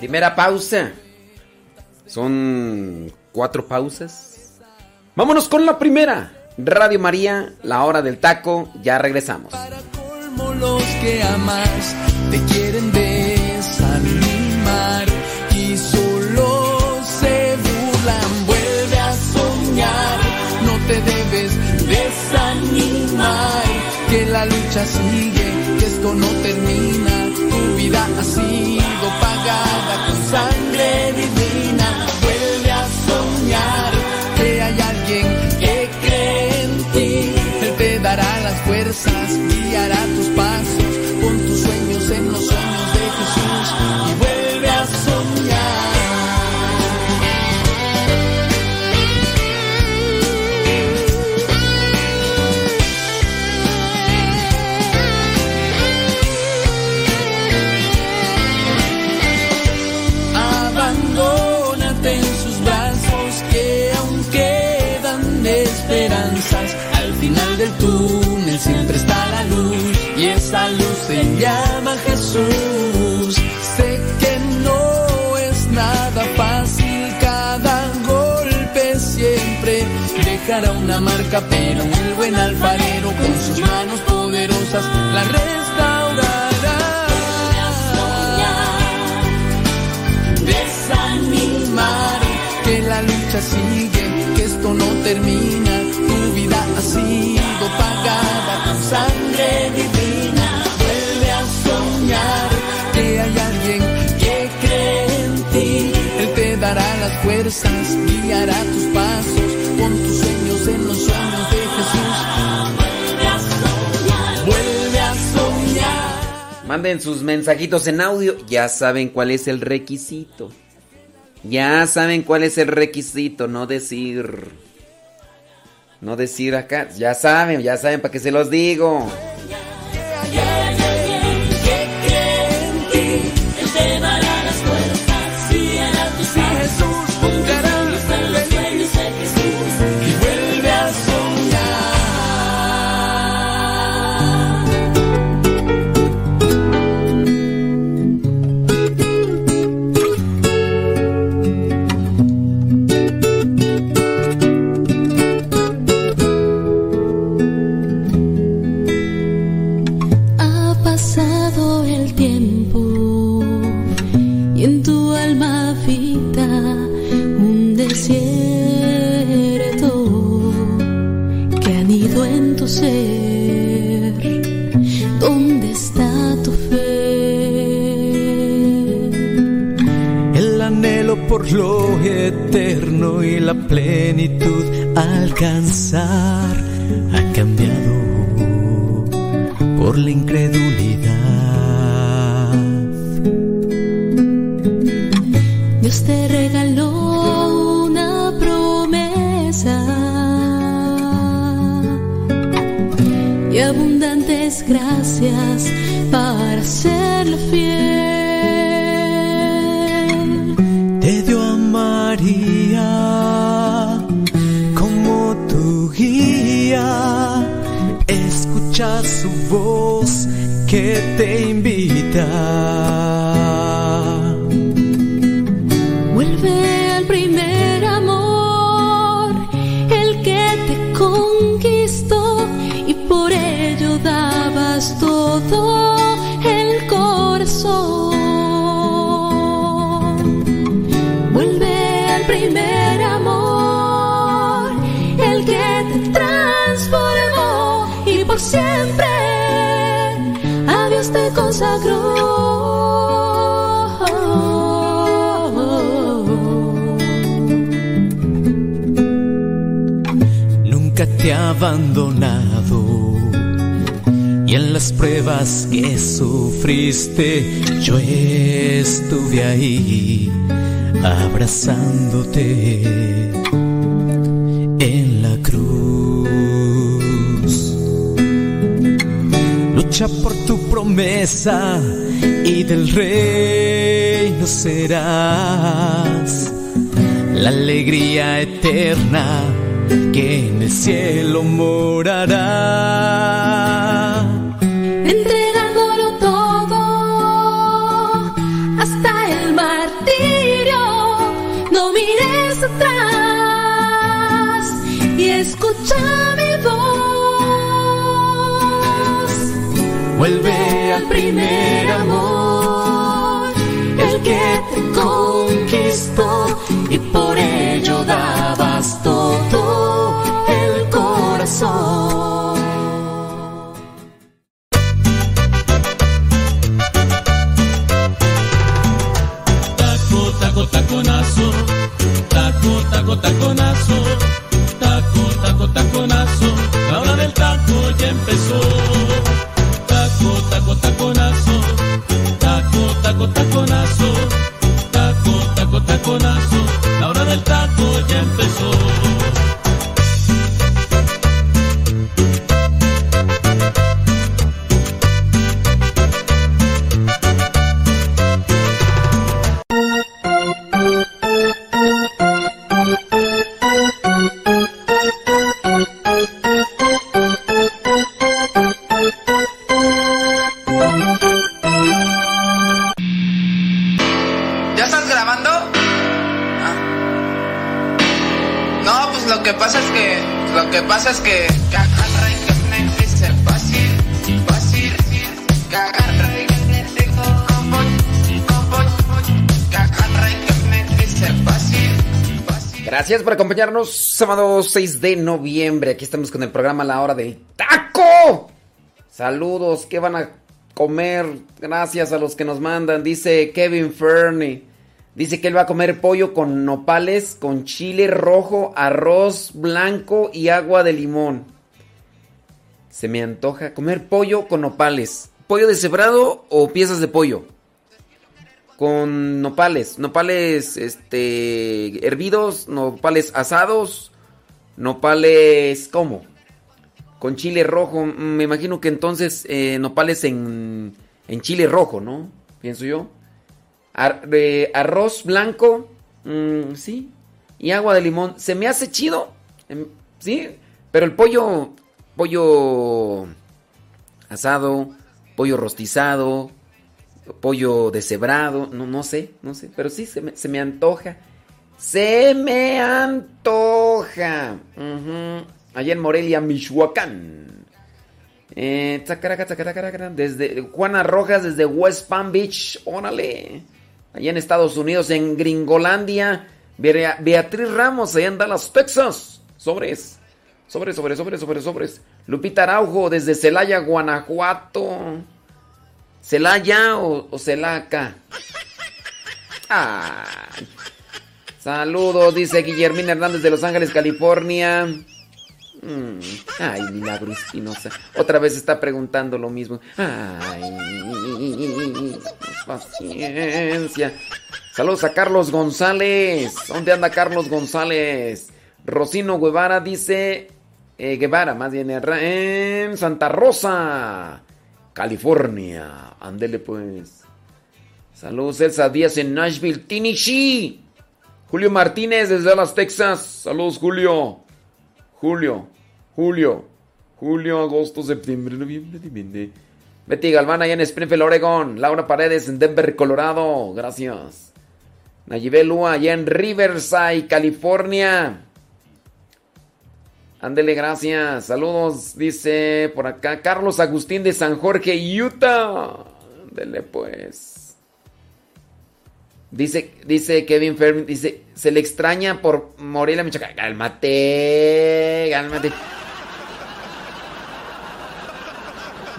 Primera pausa. Son cuatro pausas. Vámonos con la primera. Radio María, la hora del taco. Ya regresamos. como los que amas te quieren desanimar y solo se burlan. Vuelve a soñar, no te debes desanimar. Que la lucha sigue, que esto no termina. Tu vida sido pagada con sangre marca, pero el buen alfarero con sus manos poderosas la restaurará. desanimar, que la lucha sigue, que esto no termina, tu vida ha sido pagada con sangre divina, vuelve a soñar, que hay alguien que cree en ti, Él te dará las fuerzas, guiará tus pasos, Manden sus mensajitos en audio. Ya saben cuál es el requisito. Ya saben cuál es el requisito. No decir. No decir acá. Ya saben, ya saben para qué se los digo. Por lo eterno y la plenitud alcanzar ha cambiado por la incredulidad. Dios te regaló una promesa y abundantes gracias para serle fiel. María como tu guía. Escucha su voz que te invita. Nunca te ha abandonado. Y en las pruebas que sufriste, yo estuve ahí abrazándote en la cruz. Lucha por tu promesa y del reino serás la alegría eterna que el cielo morará. entregándolo todo hasta el martirio. No mires atrás y escucha mi voz. Vuelve al primer amor, el que te conquistó y por ello dabas corazón. Gracias por acompañarnos. Sábado 6 de noviembre. Aquí estamos con el programa La Hora del Taco. Saludos. ¿Qué van a comer? Gracias a los que nos mandan. Dice Kevin Fernie. Dice que él va a comer pollo con nopales, con chile rojo, arroz blanco y agua de limón. Se me antoja comer pollo con nopales. ¿Pollo deshebrado o piezas de pollo? Con nopales. Nopales este, hervidos, nopales asados, nopales... ¿Cómo? Con chile rojo. Mm, Me imagino que entonces eh, nopales en, en chile rojo, ¿no? Pienso yo. Arroz blanco, mm, sí. Y agua de limón. Se me hace chido, em, sí. Pero el pollo, pollo asado, pollo rostizado, pollo deshebrado, no, no sé, no sé. Pero sí, se me, se me antoja. Se me antoja. Allá en Morelia, Michoacán. Eh, tacaraca, tacaraca, desde Juana Rojas, desde West Palm Beach, órale. Allá en Estados Unidos, en Gringolandia. Bea- Beatriz Ramos, allá en Dallas, Texas. Sobres. Sobres, sobres, sobres, sobres, sobres. Lupita Araujo, desde Celaya, Guanajuato. ¿Celaya o, o Celaca? Ay. Saludos, dice Guillermina Hernández de Los Ángeles, California. Mm, Ay, Milagro Espinosa. Otra vez está preguntando lo mismo. Ay, paciencia. Saludos a Carlos González. ¿Dónde anda Carlos González? Rocino Guevara dice. eh, Guevara, más bien. En Santa Rosa, California. Ándele pues. Saludos, Elsa Díaz en Nashville, Tennessee. Julio Martínez desde Dallas, Texas. Saludos, Julio. Julio, Julio, Julio, agosto, septiembre, noviembre, diciembre. Betty Galván allá en Springfield, Oregon. Laura Paredes en Denver, Colorado. Gracias. Nayibel Lua allá en Riverside, California. Ándele, gracias. Saludos, dice por acá Carlos Agustín de San Jorge, Utah. Ándele, pues. Dice, dice Kevin Fermi, dice, se le extraña por Morelia, Michoacán. Cálmate, cálmate.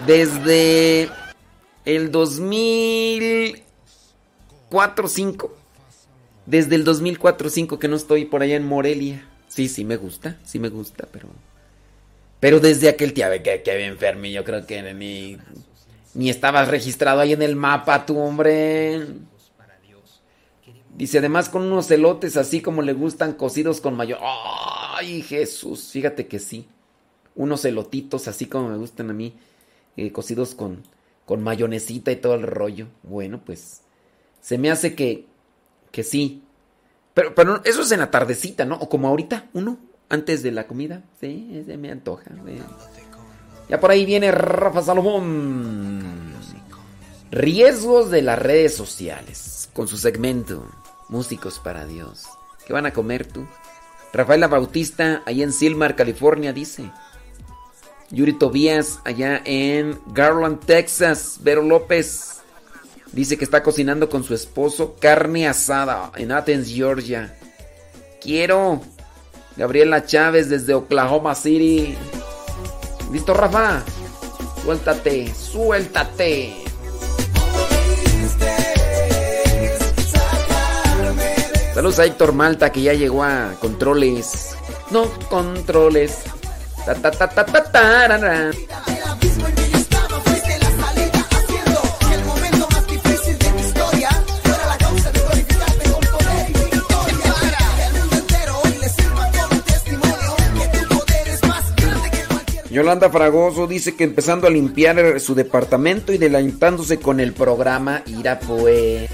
Desde el 2004-5. Desde el 2004-5 que no estoy por allá en Morelia. Sí, sí me gusta, sí me gusta, pero Pero desde aquel día que, que enfermo, yo creo que ni, ni estabas registrado ahí en el mapa, tu hombre. Dice, además con unos elotes así como le gustan cocidos con mayo. ¡Ay, Jesús! Fíjate que sí. Unos elotitos así como me gustan a mí, eh, cocidos con, con mayonesita y todo el rollo. Bueno, pues se me hace que, que sí. Pero, pero eso es en la tardecita, ¿no? O como ahorita, uno, antes de la comida. Sí, se me antoja. Ya por ahí viene Rafa Salomón. Riesgos de las redes sociales. Con su segmento. Músicos para Dios. ¿Qué van a comer tú? Rafaela Bautista, allá en Silmar, California, dice. Yuri Tobías, allá en Garland, Texas. Vero López. Dice que está cocinando con su esposo carne asada en Athens, Georgia. Quiero. Gabriela Chávez desde Oklahoma City. ¿Listo, Rafa? Suéltate, suéltate. Saludos a Héctor Malta que ya llegó a controles. No controles. Ta, ta, ta, Yolanda Fragoso dice que empezando a limpiar su departamento y delantándose con el programa Ira pues.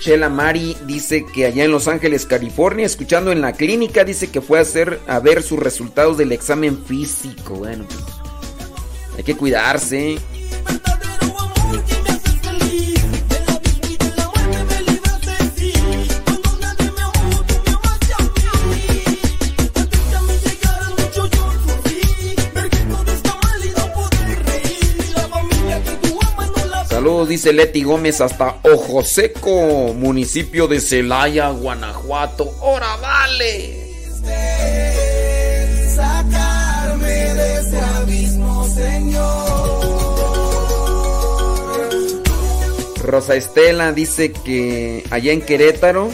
Chela Mari dice que allá en Los Ángeles, California, escuchando en la clínica, dice que fue a hacer a ver sus resultados del examen físico. Bueno, pues, hay que cuidarse. Saludos, dice Leti Gómez, hasta Ojo Seco, municipio de Celaya, Guanajuato. ¡Hora vale! Sacarme de ese abismo, Señor. Rosa Estela dice que allá en Querétaro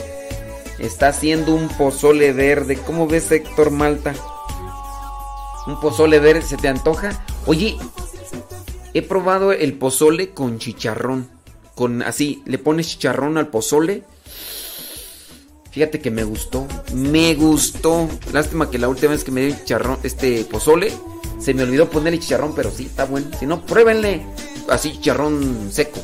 está haciendo un pozole verde. ¿Cómo ves, Héctor Malta? ¿Un pozole verde se te antoja? Oye, he probado el pozole con chicharrón. Con así, le pones chicharrón al pozole. Fíjate que me gustó. Me gustó. Lástima que la última vez que me dio chicharrón, este pozole, se me olvidó ponerle chicharrón, pero sí, está bueno. Si no, pruébenle así chicharrón seco.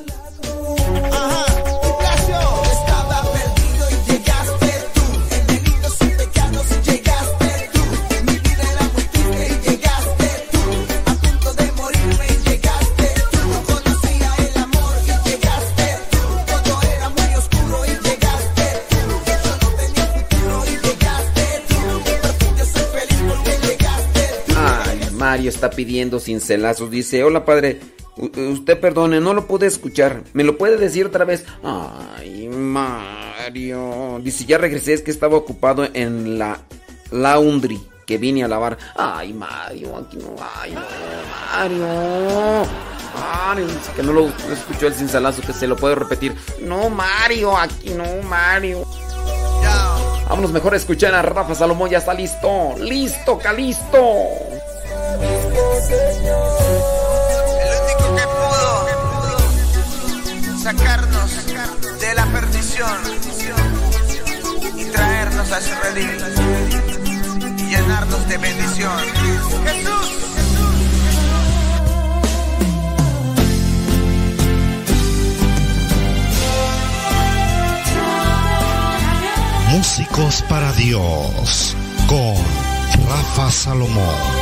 Está pidiendo cincelazos. Dice, hola padre, usted perdone, no lo pude escuchar. ¿Me lo puede decir otra vez? Ay, Mario. Dice, ya regresé, es que estaba ocupado en la laundry que vine a lavar. Ay, Mario, aquí no, ay, no, Mario. Mario, dice que no lo escuchó el cincelazo, que se lo puedo repetir. No, Mario, aquí no, Mario. Vámonos mejor a escuchar a Rafa Salomón, ya está listo. Listo, Calisto. Sacarnos de la perdición y traernos a su redil y llenarnos de bendición. Jesús. Músicos para Dios con Rafa Salomón.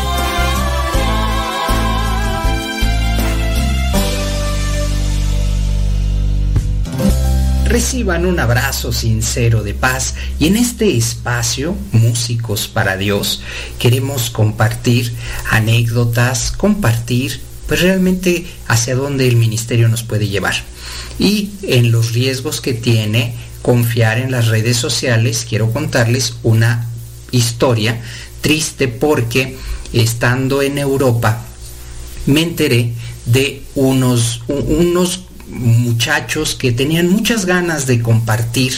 Reciban un abrazo sincero de paz y en este espacio, Músicos para Dios, queremos compartir anécdotas, compartir pues realmente hacia dónde el ministerio nos puede llevar. Y en los riesgos que tiene confiar en las redes sociales, quiero contarles una historia triste porque estando en Europa me enteré de unos, unos muchachos que tenían muchas ganas de compartir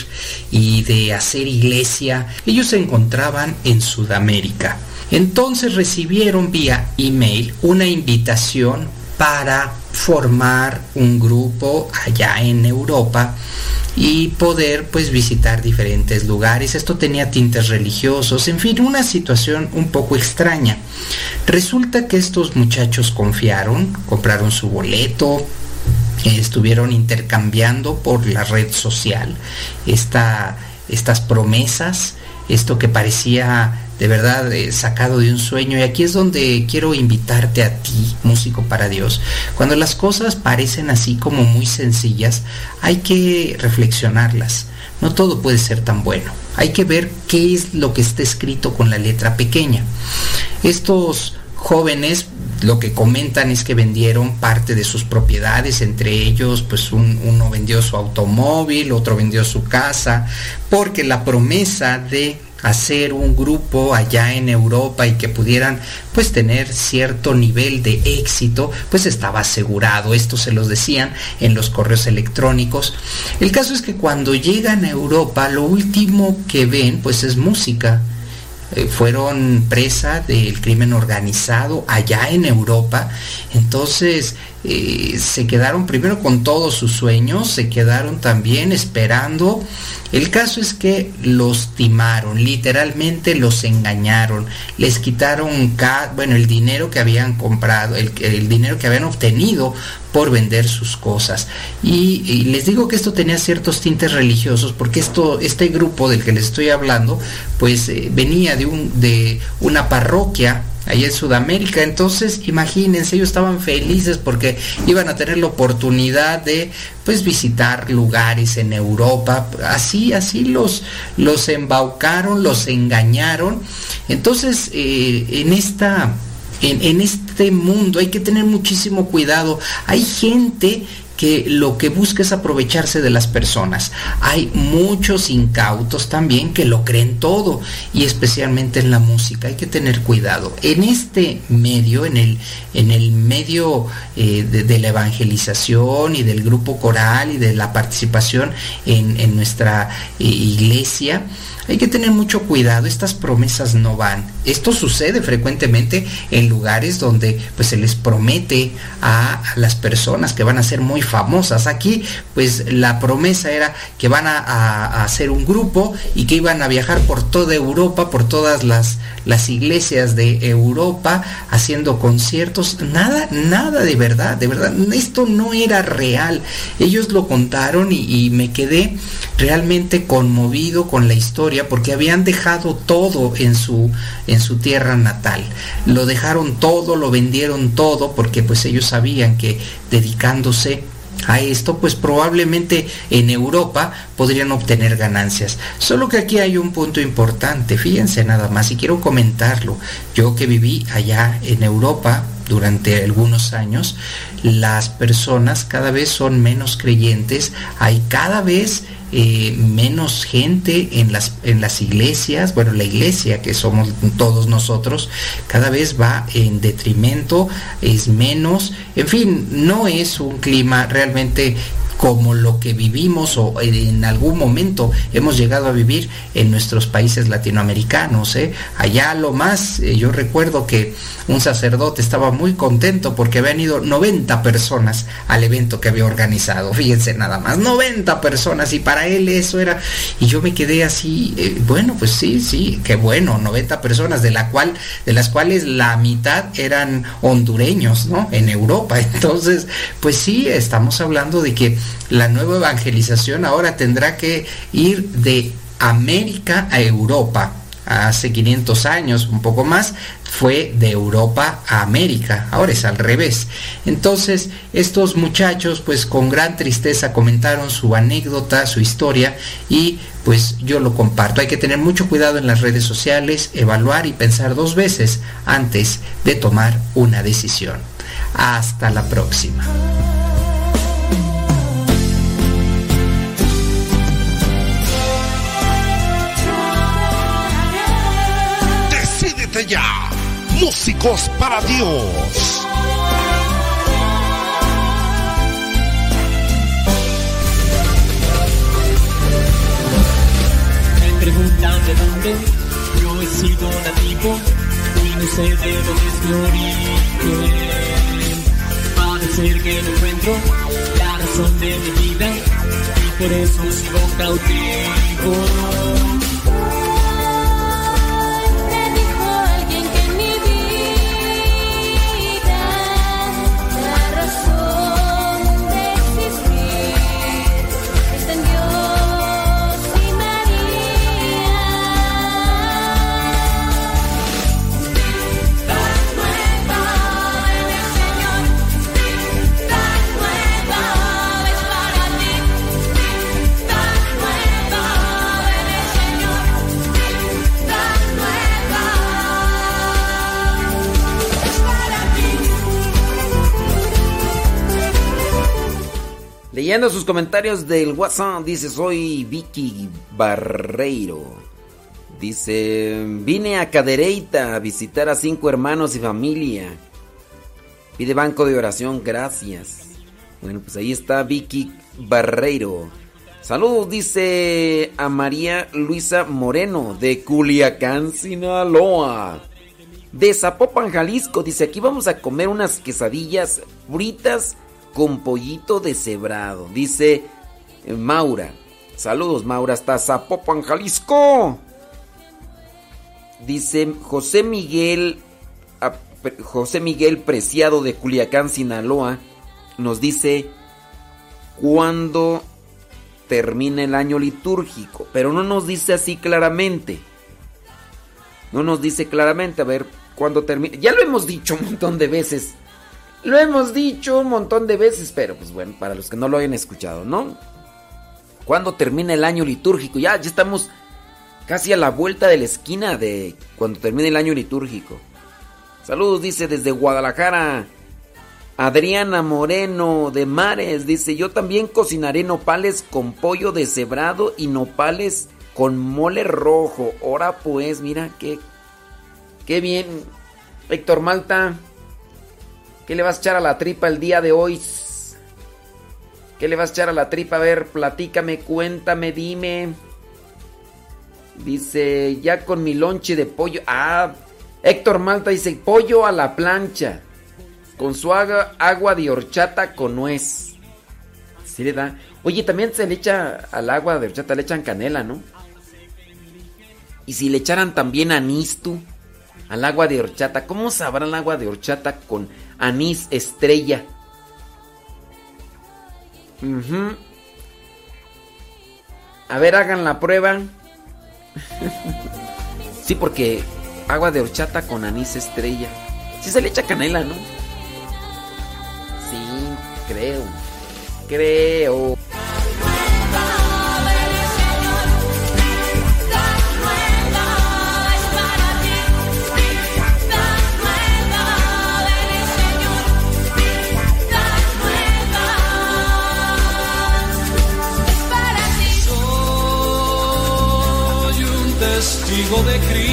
y de hacer iglesia. Ellos se encontraban en Sudamérica. Entonces recibieron vía email una invitación para formar un grupo allá en Europa y poder pues visitar diferentes lugares. Esto tenía tintes religiosos, en fin, una situación un poco extraña. Resulta que estos muchachos confiaron, compraron su boleto, estuvieron intercambiando por la red social estas promesas, esto que parecía de verdad eh, sacado de un sueño. Y aquí es donde quiero invitarte a ti, músico para Dios. Cuando las cosas parecen así como muy sencillas, hay que reflexionarlas. No todo puede ser tan bueno. Hay que ver qué es lo que está escrito con la letra pequeña. Estos jóvenes lo que comentan es que vendieron parte de sus propiedades, entre ellos pues uno vendió su automóvil, otro vendió su casa, porque la promesa de hacer un grupo allá en Europa y que pudieran pues tener cierto nivel de éxito, pues estaba asegurado. Esto se los decían en los correos electrónicos. El caso es que cuando llegan a Europa, lo último que ven pues es música. Eh, fueron presa del crimen organizado allá en Europa. Entonces se quedaron primero con todos sus sueños, se quedaron también esperando el caso es que los timaron, literalmente los engañaron, les quitaron bueno, el dinero que habían comprado, el, dinero que habían obtenido por vender sus cosas. Y, les digo que esto tenía ciertos tintes religiosos, porque esto, este grupo del que les estoy hablando, pues eh, venía de una parroquia allá en Sudamérica. Entonces, imagínense, ellos estaban felices porque iban a tener la oportunidad de pues visitar lugares en Europa. Así, así los, los embaucaron, los engañaron. Entonces, eh, en esta. En, en este mundo hay que tener muchísimo cuidado. Hay gente que lo que busca es aprovecharse de las personas. Hay muchos incautos también que lo creen todo y especialmente en la música. Hay que tener cuidado. En este medio, en el, en el medio eh, de, la evangelización y del grupo coral y de la participación en, nuestra eh, iglesia, hay que tener mucho cuidado, estas promesas no van. Esto sucede frecuentemente en lugares donde pues se les promete a, las personas que van a ser muy famosas. Aquí pues la promesa era que van a, hacer un grupo y que iban a viajar por toda Europa, por todas las, las iglesias de Europa, haciendo conciertos. Nada, nada de verdad, de verdad. Esto no era real. Ellos lo contaron y me quedé realmente conmovido con la historia porque habían dejado todo en su, en su tierra natal. Lo dejaron todo, lo vendieron todo porque pues ellos sabían que dedicándose a esto, pues probablemente en Europa podrían obtener ganancias. Solo que aquí hay un punto importante, fíjense nada más, y quiero comentarlo. Yo que viví allá en Europa durante algunos años, las personas cada vez son menos creyentes, hay cada vez eh, menos gente en las, en las iglesias, bueno, la iglesia que somos todos nosotros, cada vez va en detrimento, es menos, en fin, no es un clima realmente como lo que vivimos o en algún momento hemos llegado a vivir en nuestros países latinoamericanos. ¿eh? Allá lo más, eh, yo recuerdo que un sacerdote estaba muy contento porque habían ido 90 personas al evento que había organizado. <laughs> Fíjense nada más, 90 personas y para él eso era... Y yo me quedé así, eh, bueno, pues sí, sí, qué bueno, 90 personas, de, la cual, de las cuales la mitad eran hondureños, ¿no? En Europa. <laughs> Entonces, pues sí, estamos hablando de que la nueva evangelización ahora tendrá que ir de América a Europa. Hace 500 años, un poco más, fue de Europa a América. Ahora es al revés. Entonces, estos muchachos, pues con gran tristeza comentaron su anécdota, su historia, y pues yo lo comparto. Hay que tener mucho cuidado en las redes sociales, evaluar y pensar dos veces antes de tomar una decisión. Hasta la próxima. ya. Músicos para Dios. Me preguntan de dónde yo he sido nativo y no sé de dónde es mi origen. Parece que no encuentro la razón de mi vida y por eso sigo cautivo. Leyendo sus comentarios del WhatsApp, dice, soy Vicky Barreiro. Dice, vine a Cadereyta a visitar a cinco hermanos y familia. Pide banco de oración, gracias. Bueno, pues ahí está Vicky Barreiro. Saludos, dice a María Luisa Moreno de Culiacán, Sinaloa. De Zapopan, Jalisco, dice, aquí vamos a comer unas quesadillas fritas con pollito deshebrado. Dice eh, Maura. Saludos, Maura, hasta Zapopan, Jalisco. Dice José Miguel José Miguel Preciado de Culiacán, Sinaloa, nos dice cuándo termina el año litúrgico, pero no nos dice así claramente. No nos dice claramente, a ver, cuándo termina. Ya lo hemos dicho un montón de veces. Lo hemos dicho un montón de veces, pero pues bueno, para los que no lo hayan escuchado, ¿no? ¿Cuándo termina el año litúrgico? Ya, ya estamos casi a la vuelta de la esquina de cuando termine el año litúrgico. Saludos, dice desde Guadalajara. Adriana Moreno de Mares dice, yo también cocinaré nopales con pollo deshebrado y nopales con mole rojo. Ahora pues, mira, qué, qué bien. Héctor Malta, ¿qué le vas a echar a la tripa el día de hoy? ¿Qué le vas a echar a la tripa? A ver, platícame, cuéntame, dime. Dice, ya con mi lonche de pollo. Ah, Héctor Malta dice, pollo a la plancha. Con su agua, agua de horchata con nuez. Sí le da. Oye, también se le echa al agua de horchata, le echan canela, ¿no? Y si le echaran también anís tú al agua de horchata, ¿cómo sabrá el agua de horchata con anís estrella? Ujú. A ver, hagan la prueba. <laughs> sí, porque agua de horchata con anís estrella. Sí se le echa canela, ¿no? Sí, creo. Creo. Testigo de Cristo.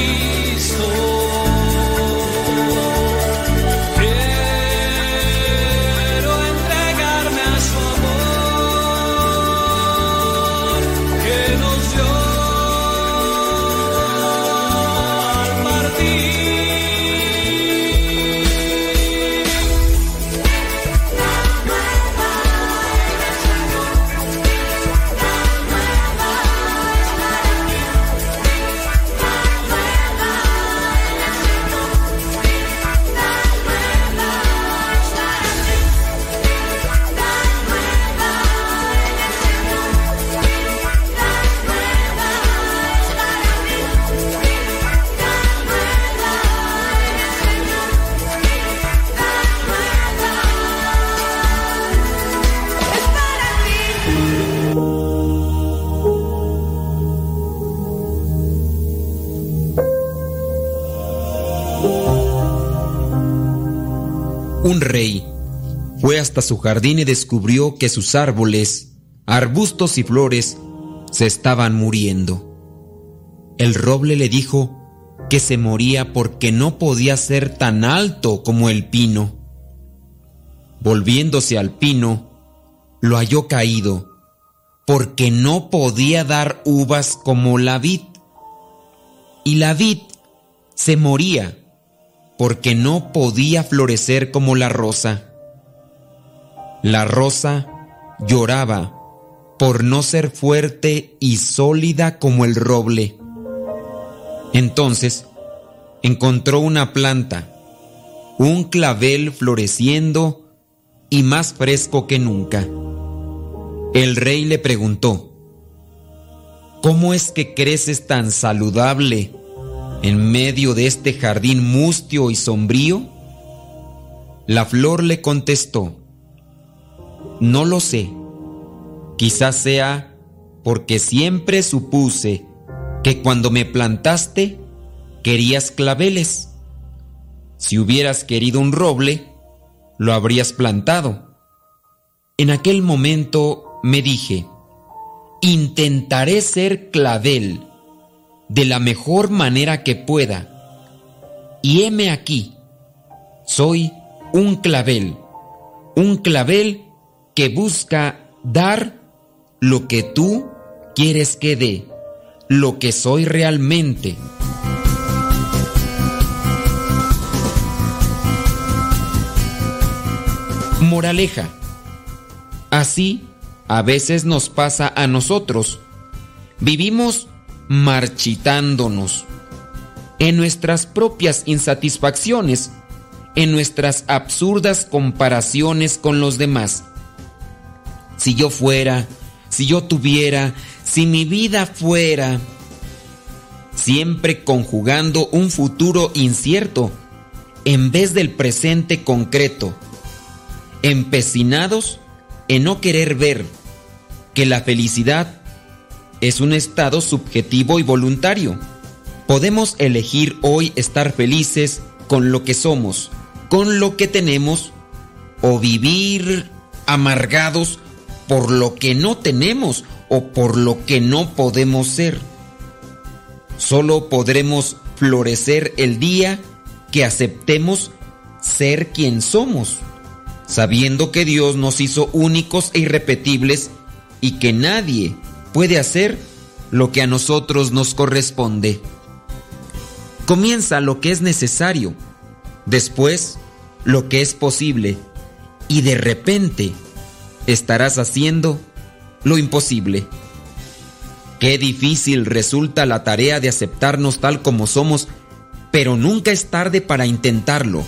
Un rey fue hasta su jardín y descubrió que sus árboles, arbustos y flores se estaban muriendo. El roble le dijo que se moría porque no podía ser tan alto como el pino. Volviéndose al pino, lo halló caído porque no podía dar uvas como la vid. y la vid se moría porque no podía florecer como la rosa. La rosa lloraba por no ser fuerte y sólida como el roble. Entonces encontró una planta, un clavel floreciendo y más fresco que nunca. El rey le preguntó, ¿Cómo es que creces tan saludable en medio de este jardín mustio y sombrío? La flor le contestó, No lo sé. Quizás sea porque siempre supuse que cuando me plantaste querías claveles. Si hubieras querido un roble, lo habrías plantado. En aquel momento me dije, intentaré ser clavel de la mejor manera que pueda. Y heme aquí, soy un clavel, un clavel que busca dar lo que tú quieres que dé, lo que soy realmente. Moraleja. Así a veces nos pasa a nosotros. Vivimos marchitándonos en nuestras propias insatisfacciones, en nuestras absurdas comparaciones con los demás. Si yo fuera, si yo tuviera, si mi vida fuera, siempre conjugando un futuro incierto en vez del presente concreto, empecinados en no querer ver que la felicidad es un estado subjetivo y voluntario. Podemos elegir hoy estar felices con lo que somos, con lo que tenemos, o vivir amargados por lo que no tenemos o por lo que no podemos ser. Solo podremos florecer el día que aceptemos ser quien somos, sabiendo que Dios nos hizo únicos e irrepetibles y que nadie puede hacer lo que a nosotros nos corresponde. Comienza lo que es necesario, después lo que es posible y de repente estarás haciendo lo imposible. Qué difícil resulta la tarea de aceptarnos tal como somos, pero nunca es tarde para intentarlo.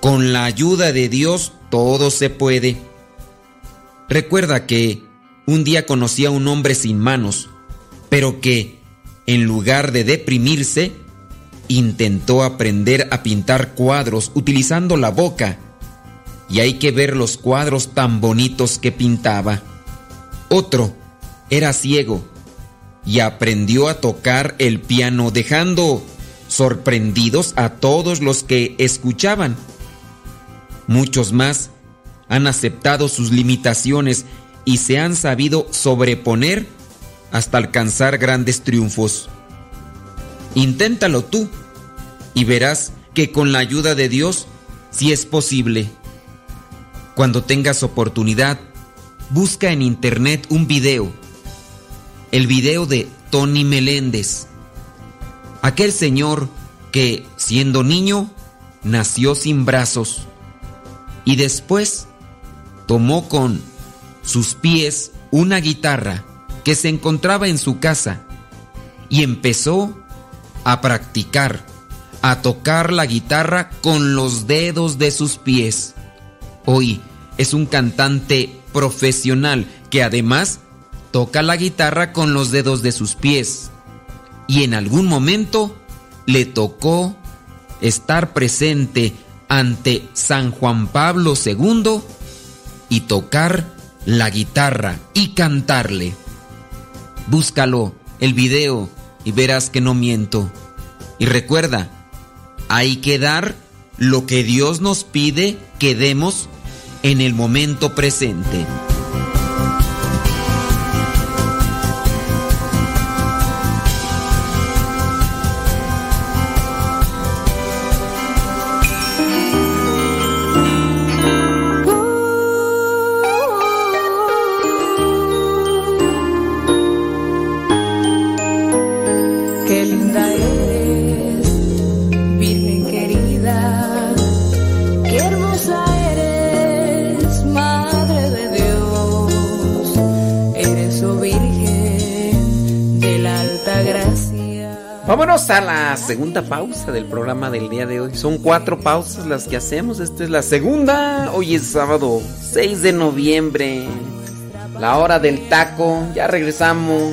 Con la ayuda de Dios todo se puede. Recuerda que un día conocí a un hombre sin manos, pero que, en lugar de deprimirse, intentó aprender a pintar cuadros utilizando la boca. Y hay que ver los cuadros tan bonitos que pintaba. Otro era ciego y aprendió a tocar el piano dejando sorprendidos a todos los que escuchaban. Muchos más han aceptado sus limitaciones y se han sabido sobreponer hasta alcanzar grandes triunfos. Inténtalo tú y verás que con la ayuda de Dios sí es posible. Cuando tengas oportunidad, busca en internet un video. El video de Tony Meléndez. Aquel señor que, siendo niño, nació sin brazos y después tomó con sus pies una guitarra que se encontraba en su casa y empezó a practicar, a tocar la guitarra con los dedos de sus pies. Hoy es un cantante profesional que además toca la guitarra con los dedos de sus pies. Y en algún momento le tocó estar presente ante San Juan Pablo II y tocar la guitarra y cantarle. Búscalo, el video, y verás que no miento. Y recuerda, hay que dar lo que Dios nos pide que demos en el momento presente. Vámonos a la segunda pausa del programa del día de hoy. Son cuatro pausas las que hacemos. Esta es la segunda. Hoy es sábado 6 de noviembre. La hora del taco. Ya regresamos.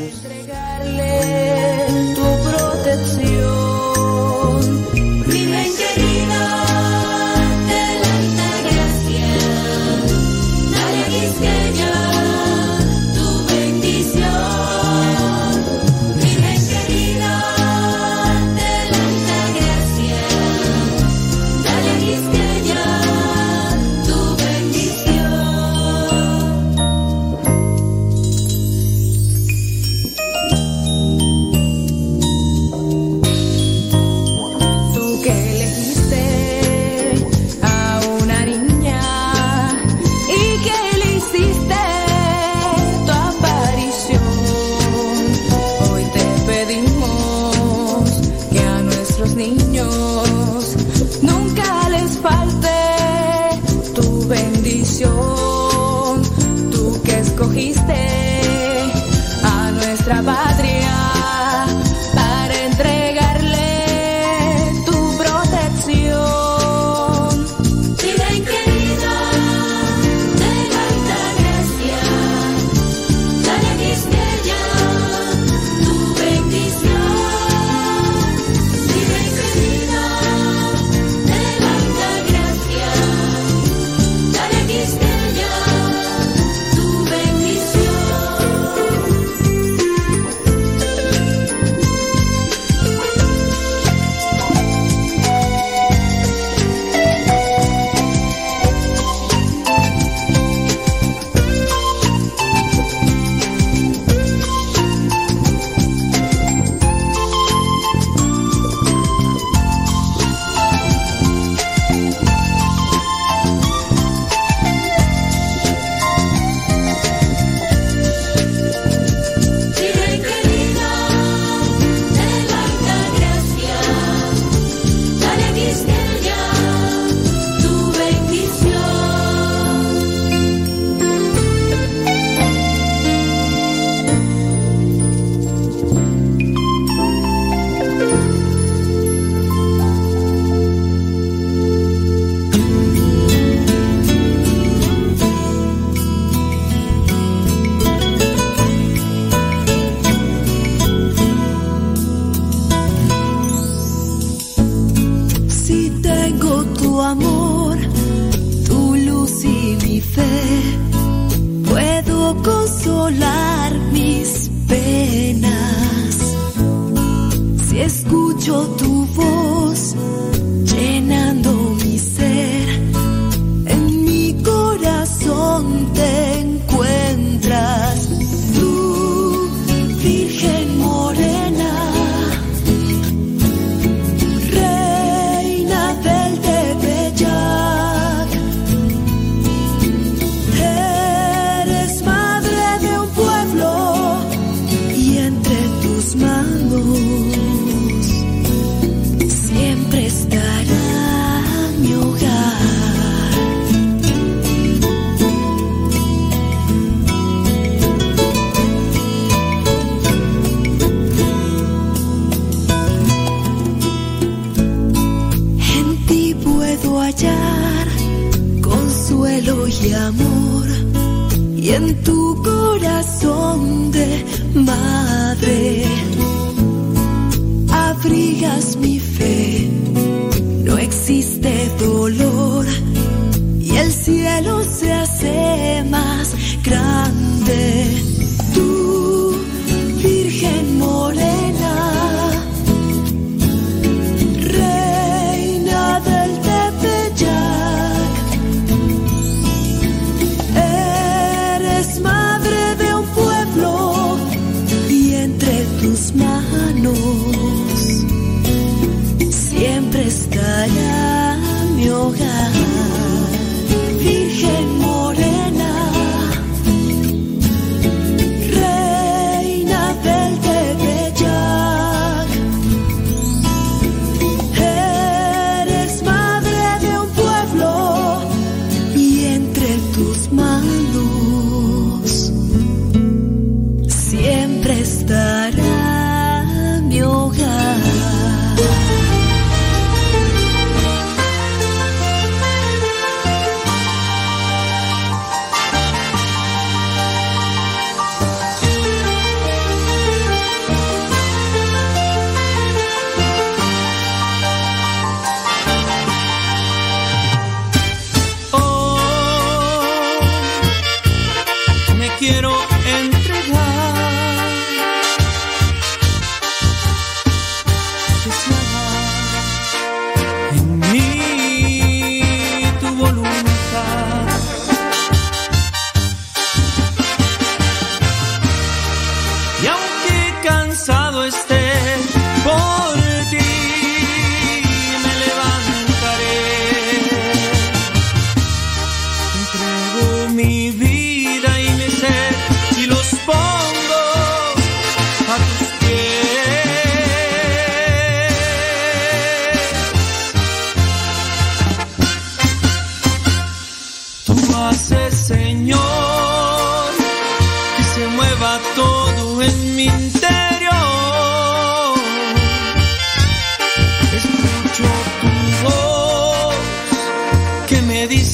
escogiste a nuestra paz.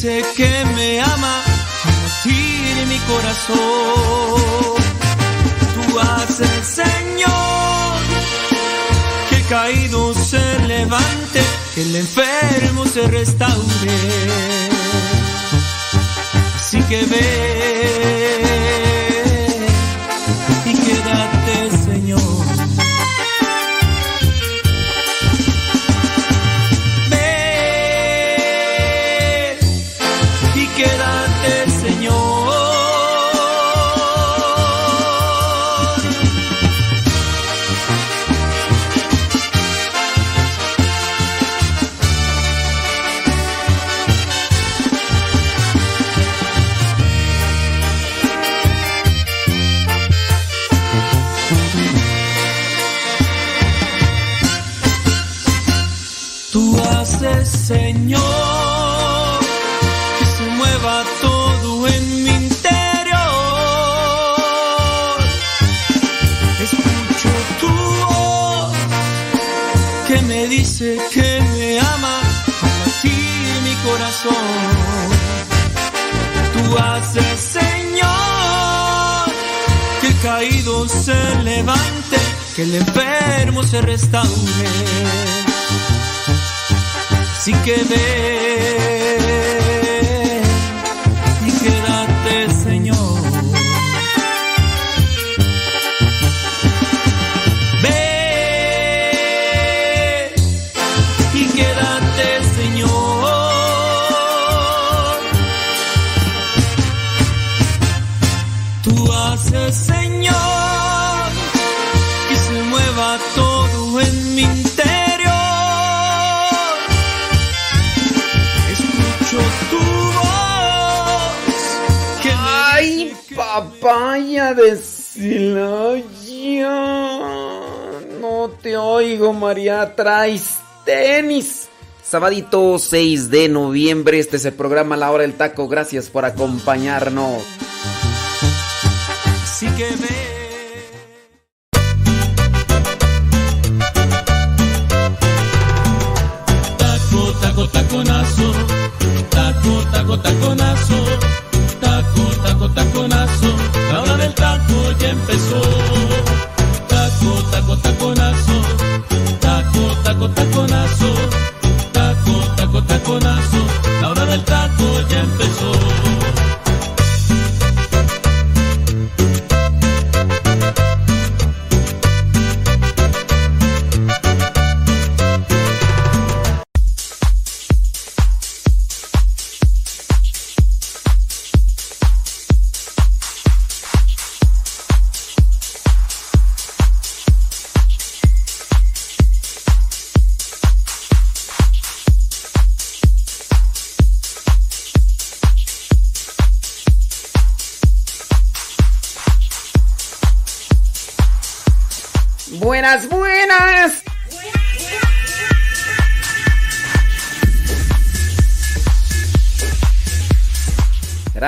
Que me ama latir mi corazón. Tú haces, Señor, que el caído se levante, que el enfermo se restaure. Así que ve el enfermo se restaure. Así que ve Celaya. No te oigo, María. Traes tenis. Sabadito 6 de noviembre. Este es el programa La Hora del Taco. Gracias por acompañarnos. Así que ve.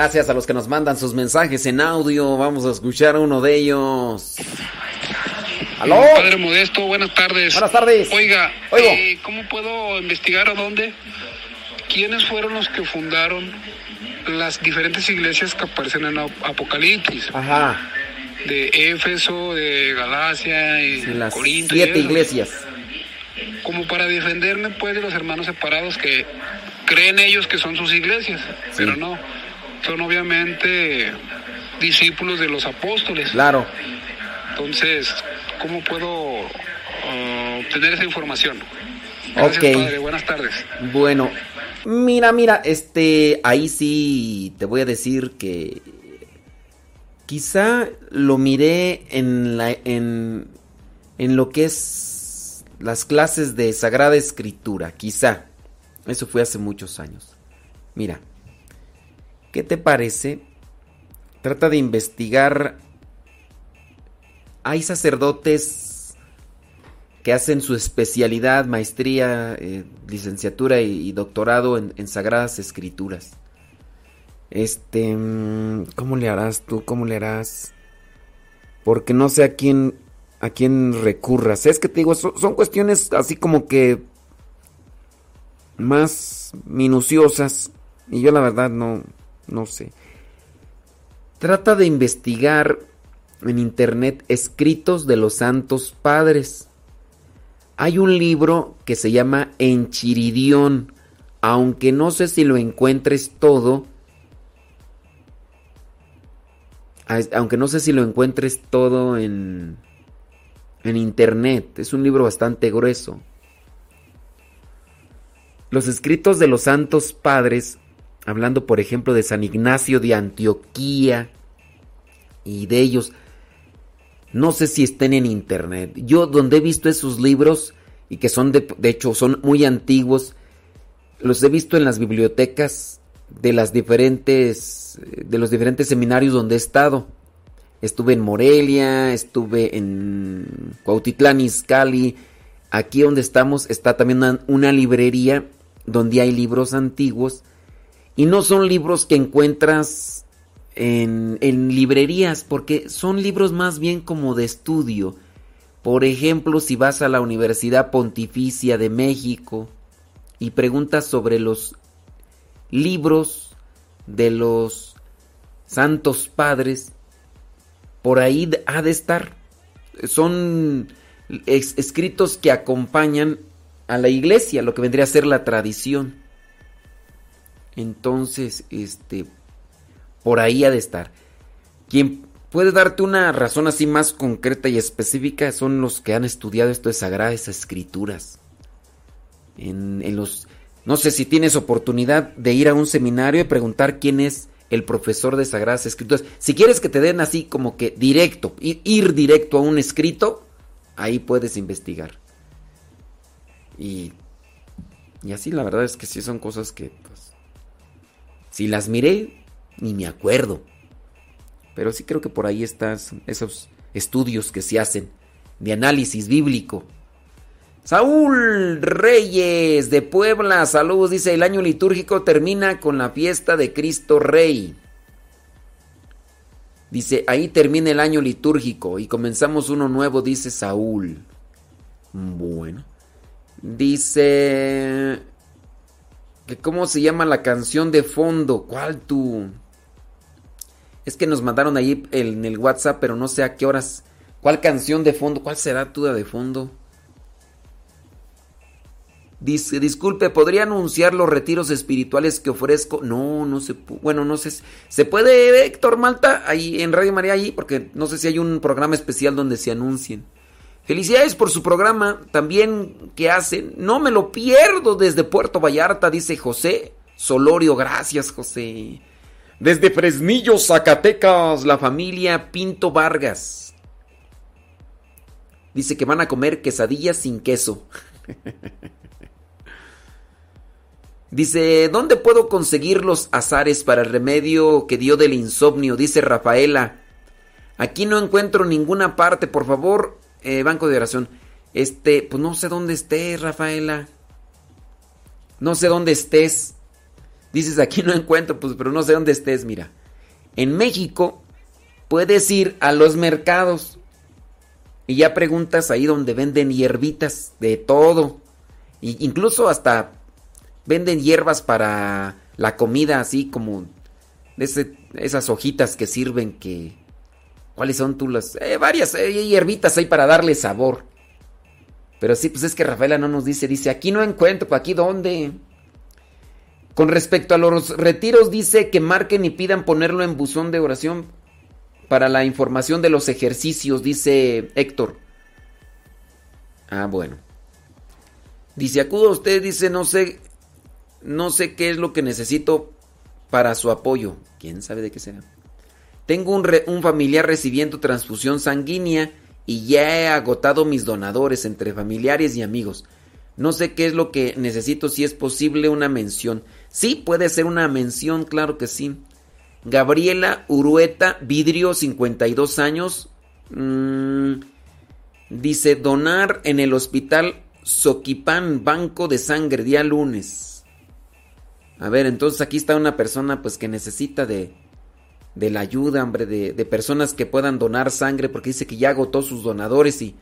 Gracias a los que nos mandan sus mensajes en audio. Vamos a escuchar uno de ellos. ¿Aló? Padre Modesto, buenas tardes. Buenas tardes. Oiga, eh, ¿cómo puedo investigar a dónde? ¿Quiénes fueron los que fundaron las diferentes iglesias que aparecen en Ap- Apocalipsis? Ajá. De Éfeso, de Galacia, y Sí, las Corinto. siete iglesias. Como para defenderme pues de los hermanos separados que creen ellos que son sus iglesias, pero no. Son obviamente discípulos de los apóstoles. Claro. Entonces, ¿cómo puedo ah, obtener esa información? Gracias, padre. Buenas tardes. Bueno, mira, mira, este, ahí sí te voy a decir que quizá lo miré en la, en, en lo que es las clases de Sagrada Escritura, quizá. Eso fue hace muchos años. Mira, ¿qué te parece? Trata de investigar. Hay sacerdotes que hacen su especialidad, maestría, eh, licenciatura y, doctorado en, Sagradas Escrituras. Este, mm, ¿cómo le harás tú? ¿Cómo le harás? Porque no sé a quién a quién recurras. Es que te digo, son cuestiones así como que más minuciosas y yo la verdad no no sé. Trata de investigar en internet escritos de los santos padres. Hay un libro que se llama Enchiridión, aunque no sé si lo encuentres todo, aunque no sé si lo encuentres todo en, en internet, es un libro bastante grueso. Los escritos de los santos padres, hablando por ejemplo de San Ignacio de Antioquía y de ellos, no sé si estén en internet. Yo donde he visto esos libros y que son de, de hecho son muy antiguos, los he visto en las bibliotecas de las diferentes de los diferentes seminarios donde he estado. Estuve en Morelia, estuve en Cuautitlán Izcalli. Aquí donde estamos está también una, una librería donde hay libros antiguos y no son libros que encuentras en, librerías, porque son libros más bien como de estudio. Por ejemplo, si vas a la Universidad Pontificia de México y preguntas sobre los libros de los santos padres, por ahí ha de estar. Son escritos que acompañan a la iglesia, lo que vendría a ser la tradición. Entonces, este, por ahí ha de estar. Quien puede darte una razón así más concreta y específica son los que han estudiado esto de Sagradas Escrituras. En, los, no sé si tienes oportunidad de ir a un seminario y preguntar quién es el profesor de Sagradas Escrituras. Si quieres que te den así como que directo, ir, ir directo a un escrito, ahí puedes investigar. Y, y así la verdad es que sí son cosas que, si las miré, ni me acuerdo. Pero sí creo que por ahí están esos estudios que se hacen de análisis bíblico. Saúl Reyes de Puebla, saludos, dice, el año litúrgico termina con la fiesta de Cristo Rey. Dice, ahí termina el año litúrgico y comenzamos uno nuevo, dice Saúl. Bueno. Dice que cómo se llama la canción de fondo. ¿Cuál tú? Es que nos mandaron ahí en el WhatsApp, pero no sé a qué horas. ¿Cuál canción de fondo? ¿Cuál será tu de fondo? Dice, disculpe, ¿podría anunciar los retiros espirituales que ofrezco? No, no se Bueno, no sé. ¿Se puede, Héctor Malta? Ahí en Radio María, ahí, porque no sé si hay un programa especial donde se anuncien. Felicidades por su programa también que hacen. No me lo pierdo desde Puerto Vallarta, dice José Solorio. Gracias, José. Desde Fresnillo, Zacatecas, la familia Pinto Vargas. Dice que van a comer quesadillas sin queso. <laughs> Dice, ¿dónde puedo conseguir los azares para el remedio que dio del insomnio? Dice Rafaela. Aquí no encuentro ninguna parte, por favor, eh, banco de oración. Este, pues no sé dónde estés, Rafaela. No sé dónde estés. Dices, aquí no encuentro, pues, pero no sé dónde estés, mira. En México puedes ir a los mercados y ya preguntas ahí donde venden hierbitas de todo. Y incluso hasta venden hierbas para la comida, así como esas hojitas que sirven que... ¿Cuáles son tú las...? Eh, varias eh, hierbitas ahí para darle sabor. Pero sí, pues es que Rafaela no nos dice, dice, aquí no encuentro, ¿aquí dónde? Con respecto a los retiros, dice que marquen y pidan ponerlo en buzón de oración para la información de los ejercicios, dice Héctor. Ah, bueno. Dice, acudo a usted, dice, no sé, no sé qué es lo que necesito para su apoyo. ¿Quién sabe de qué será? Tengo un, familiar recibiendo transfusión sanguínea y ya he agotado mis donadores entre familiares y amigos. No sé qué es lo que necesito, si es posible una mención. Sí, puede ser una mención, claro que sí. Gabriela Urueta, vidrio, 52 años. Mmm, dice, donar en el hospital Soquipán, Banco de Sangre, día lunes. A ver, entonces aquí está una persona pues que necesita de, de la ayuda, hombre, de, de personas que puedan donar sangre, porque dice que ya agotó sus donadores y,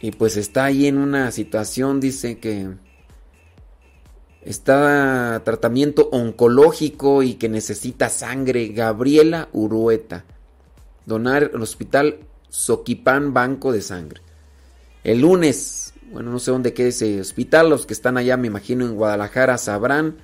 y pues está ahí en una situación, dice que está tratamiento oncológico y que necesita sangre. Gabriela Urueta. Donar al hospital Soquipán Banco de Sangre. El lunes, bueno, no sé dónde queda ese hospital, los que están allá, me imagino en Guadalajara, sabrán.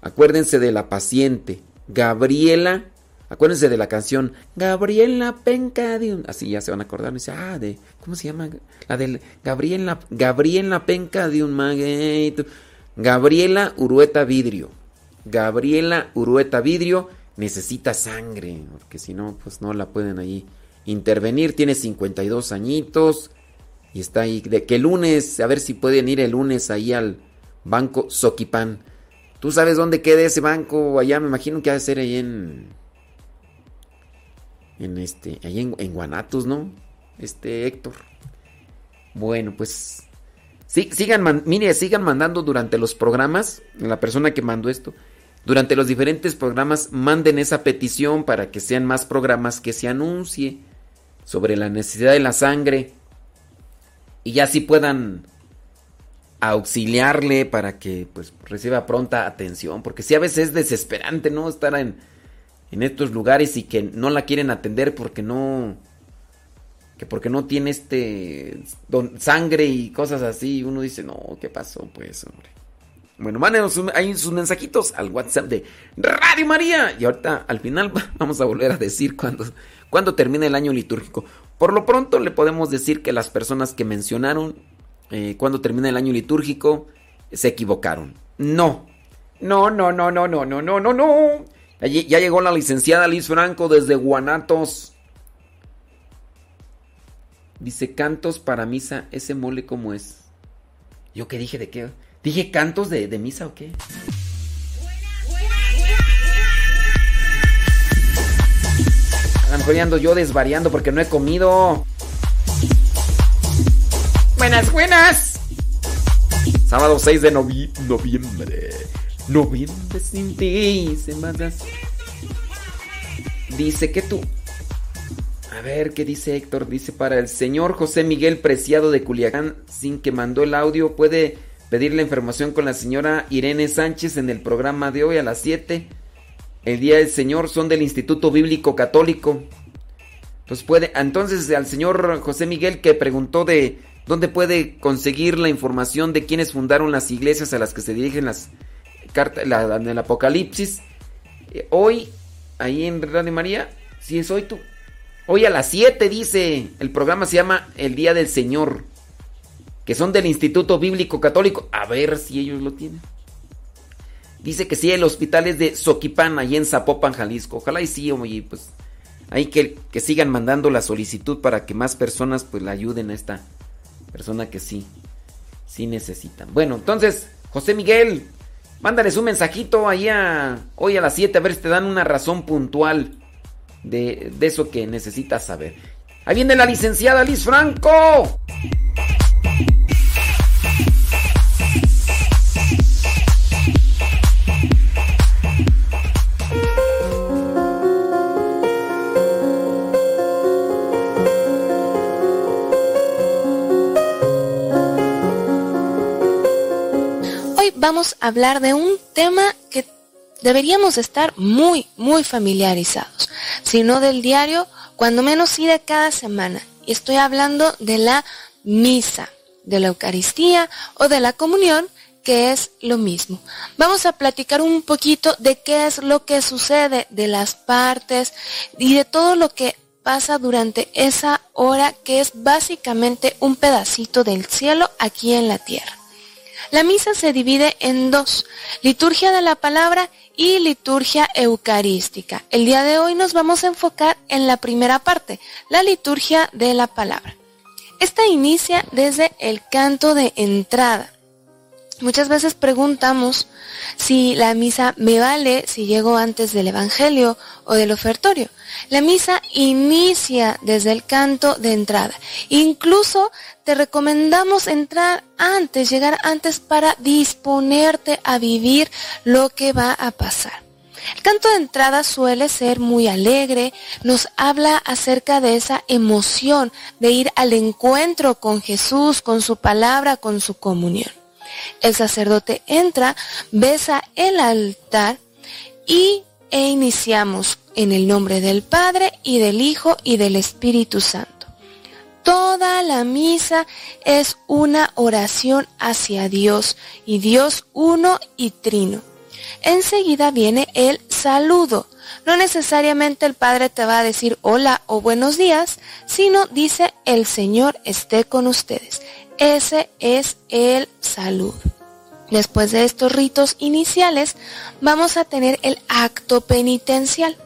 Acuérdense de la paciente, Gabriela. Acuérdense de la canción Gabriela Penca de un... Así ya se van a acordar. Dice, ah, de... ¿Cómo se llama? La del Gabriela, Gabriela Penca de un magueito. Gabriela Urueta Vidrio. Gabriela Urueta Vidrio necesita sangre, porque si no, pues no la pueden ahí intervenir. Tiene 52 añitos y está ahí. De que el lunes, a ver si pueden ir el lunes ahí al banco Soquipán. ¿Tú sabes dónde queda ese banco? Allá me imagino que ha de ser ahí en. En este. Ahí en, en Guanatos, ¿no? Este Héctor. Bueno, pues. Sí, sigan, mire, sigan mandando durante los programas. La persona que mandó esto. Durante los diferentes programas, manden esa petición para que sean más programas que se anuncie sobre la necesidad de la sangre. Y ya así puedan auxiliarle para que pues reciba pronta atención. Porque sí a veces es desesperante, ¿no? Estar en, en estos lugares y que no la quieren atender porque no. Que porque no tiene este. sangre y cosas así. Uno dice, no, ¿qué pasó? Pues, hombre. Bueno, mándenos ahí sus mensajitos al WhatsApp de Radio María. Y ahorita al final <laughs> vamos a volver a decir cuándo, cuándo termina el año litúrgico. Por lo pronto le podemos decir que las personas que mencionaron eh, cuándo termina el año litúrgico se equivocaron. No. No, no, no, no, no, no, no, no, no. Ya, lle- ya llegó la licenciada Liz Franco desde Guanatos. Dice cantos para misa, ese mole cómo es. ¿Yo qué dije de qué? ¿Dije cantos de, de misa o qué? A lo mejor ya ando yo desvariando porque no he comido. Buenas, buenas. Sábado 6 de novi- noviembre. Noviembre sin ti, semanas. Dice que tú. A ver, ¿qué dice Héctor? Dice para el señor José Miguel Preciado de Culiacán, sin que mandó el audio, puede pedir la información con la señora Irene Sánchez en el programa de hoy a las 7. El Día del Señor son del Instituto Bíblico Católico. Entonces puede, entonces al señor José Miguel que preguntó de dónde puede conseguir la información de quiénes fundaron las iglesias a las que se dirigen las cartas la, en el Apocalipsis. Eh, hoy, ahí en Radio María, si es hoy tú. Hoy a las 7 dice, el programa se llama El Día del Señor, que son del Instituto Bíblico Católico. A ver si ellos lo tienen. Dice que sí, el hospital es de Soquipán, ahí en Zapopan, Jalisco. Ojalá y sí, oye, pues ahí que, que sigan mandando la solicitud para que más personas pues la ayuden a esta persona que sí, sí necesitan. Bueno, entonces, José Miguel, mándales un mensajito ahí a, hoy a las 7 a ver si te dan una razón puntual de, de eso que necesitas saber. Ahí viene la licenciada Liz Franco. Hablar de un tema que deberíamos estar muy, muy familiarizados. Si no del diario, cuando menos sí de cada semana. Y estoy hablando de la misa, de la Eucaristía o de la comunión, que es lo mismo. Vamos a platicar un poquito de qué es lo que sucede, de las partes y de todo lo que pasa durante esa hora que es básicamente un pedacito del cielo aquí en la tierra. La misa se divide en dos, liturgia de la palabra y liturgia eucarística. El día de hoy nos vamos a enfocar en la primera parte, la liturgia de la palabra. Esta inicia desde el canto de entrada. Muchas veces preguntamos si la misa me vale si llego antes del Evangelio o del ofertorio. La misa inicia desde el canto de entrada. Incluso te recomendamos entrar antes, llegar antes para disponerte a vivir lo que va a pasar. El canto de entrada suele ser muy alegre, nos habla acerca de esa emoción de ir al encuentro con Jesús, con su palabra, con su comunión. El sacerdote entra, besa el altar y e iniciamos en el nombre del Padre y del Hijo y del Espíritu Santo. Toda la misa es una oración hacia Dios y Dios uno y trino. Enseguida viene el saludo. No necesariamente el Padre te va a decir hola o buenos días, sino dice el Señor esté con ustedes. Ese es el saludo. Después de estos ritos iniciales, vamos a tener el acto penitencial.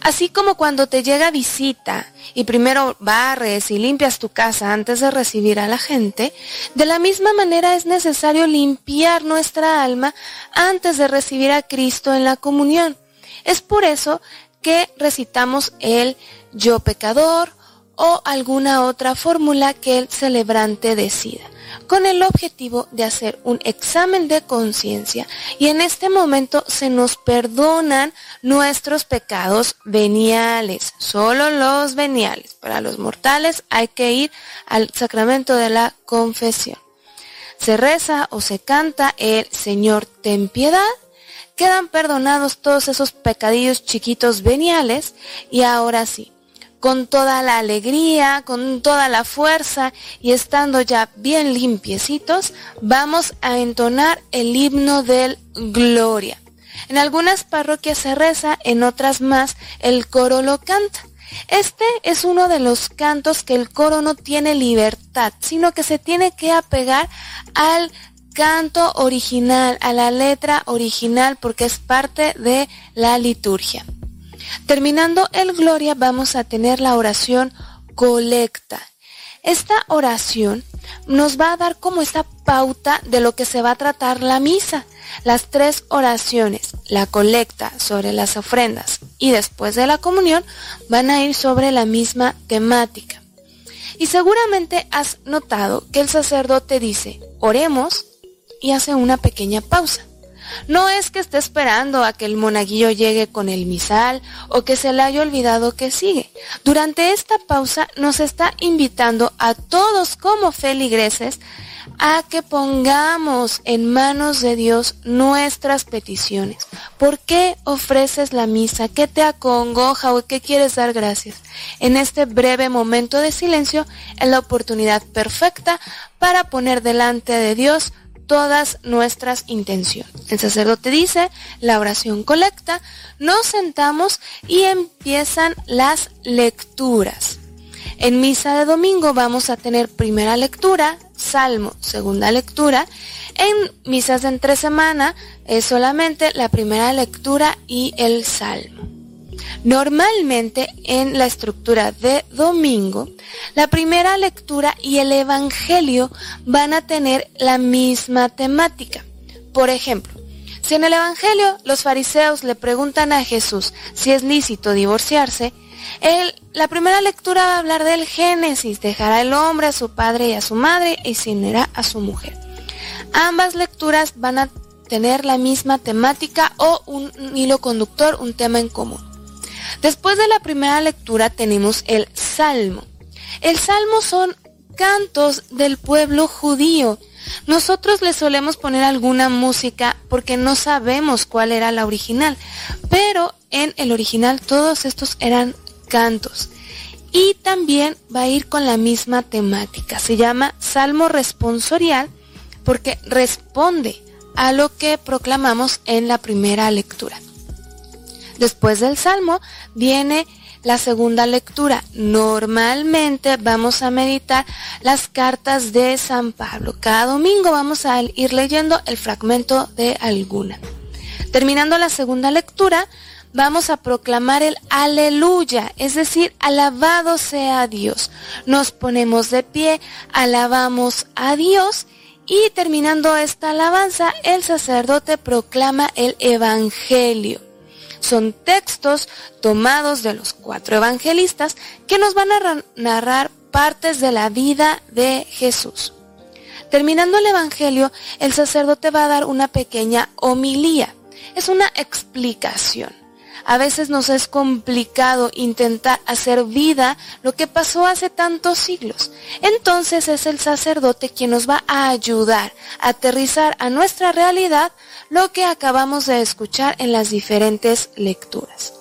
Así como cuando te llega visita y primero barres y limpias tu casa antes de recibir a la gente, de la misma manera es necesario limpiar nuestra alma antes de recibir a Cristo en la comunión. Es por eso que recitamos el yo pecador o alguna otra fórmula que el celebrante decida con el objetivo de hacer un examen de conciencia y en este momento se nos perdonan nuestros pecados veniales, solo los veniales. Para los mortales hay que ir al sacramento de la confesión. Se reza o se canta el Señor ten piedad, quedan perdonados todos esos pecadillos chiquitos veniales y ahora sí, con toda la alegría, con toda la fuerza y estando ya bien limpiecitos, vamos a entonar el himno del Gloria. En algunas parroquias se reza, en otras más el coro lo canta. Este es uno de los cantos que el coro no tiene libertad, sino que se tiene que apegar al canto original, a la letra original, porque es parte de la liturgia. Terminando el Gloria vamos a tener la oración colecta. Esta oración nos va a dar como esta pauta de lo que se va a tratar la misa. Las tres oraciones, la colecta sobre las ofrendas y después de la comunión, van a ir sobre la misma temática. Y seguramente has notado que el sacerdote dice, oremos y hace una pequeña pausa. No es que esté esperando a que el monaguillo llegue con el misal o que se le haya olvidado que sigue. Durante esta pausa nos está invitando a todos como feligreses a que pongamos en manos de Dios nuestras peticiones. ¿Por qué ofreces la misa? ¿Qué te acongoja o qué quieres dar gracias? En este breve momento de silencio es la oportunidad perfecta para poner delante de Dios todas nuestras intenciones. El sacerdote dice, la oración colecta, nos sentamos y empiezan las lecturas. En misa de domingo vamos a tener primera lectura, salmo, segunda lectura. En misas de entre semana es solamente la primera lectura y el salmo. Normalmente en la estructura de domingo, la primera lectura y el Evangelio van a tener la misma temática. Por ejemplo, si en el Evangelio los fariseos le preguntan a Jesús si es lícito divorciarse, la primera lectura va a hablar del Génesis, dejará el hombre a su padre y a su madre y se unirá a su mujer. Ambas lecturas van a tener la misma temática o un hilo conductor, un tema en común. Después de la primera lectura tenemos el Salmo. El Salmo son cantos del pueblo judío. Nosotros le solemos poner alguna música porque no sabemos cuál era la original, pero en el original todos estos eran cantos. Y también va a ir con la misma temática. Se llama Salmo responsorial porque responde a lo que proclamamos en la primera lectura. Después del Salmo viene la segunda lectura. Normalmente vamos a meditar las cartas de San Pablo. Cada domingo vamos a ir leyendo el fragmento de alguna. Terminando la segunda lectura, vamos a proclamar el aleluya, es decir, alabado sea Dios. Nos ponemos de pie, alabamos a Dios y terminando esta alabanza, el sacerdote proclama el evangelio son textos tomados de los cuatro evangelistas que nos van a narrar partes de la vida de Jesús. Terminando el Evangelio, el sacerdote va a dar una pequeña homilía. es una explicación. A veces nos es complicado intentar hacer vida lo que pasó hace tantos siglos. Entonces es el sacerdote quien nos va a ayudar a aterrizar a nuestra realidad lo que acabamos de escuchar en las diferentes lecturas.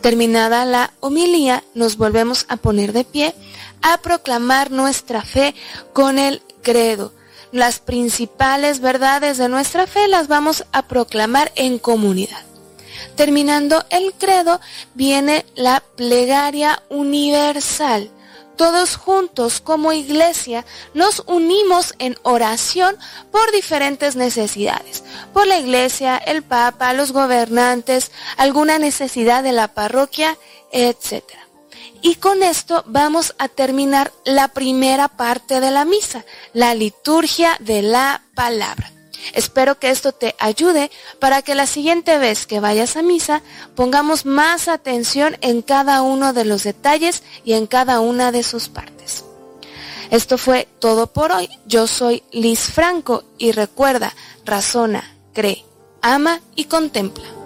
Terminada la homilía, nos volvemos a poner de pie a proclamar nuestra fe con el credo. Las principales verdades de nuestra fe las vamos a proclamar en comunidad. Terminando el credo viene la plegaria universal. Todos juntos como iglesia nos unimos en oración por diferentes necesidades. Por la iglesia, el papa, los gobernantes, alguna necesidad de la parroquia, etc. Y con esto vamos a terminar la primera parte de la misa, la liturgia de la palabra. Espero que esto te ayude para que la siguiente vez que vayas a misa pongamos más atención en cada uno de los detalles y en cada una de sus partes. Esto fue todo por hoy. Yo soy Liz Franco y recuerda, razona, cree, ama y contempla.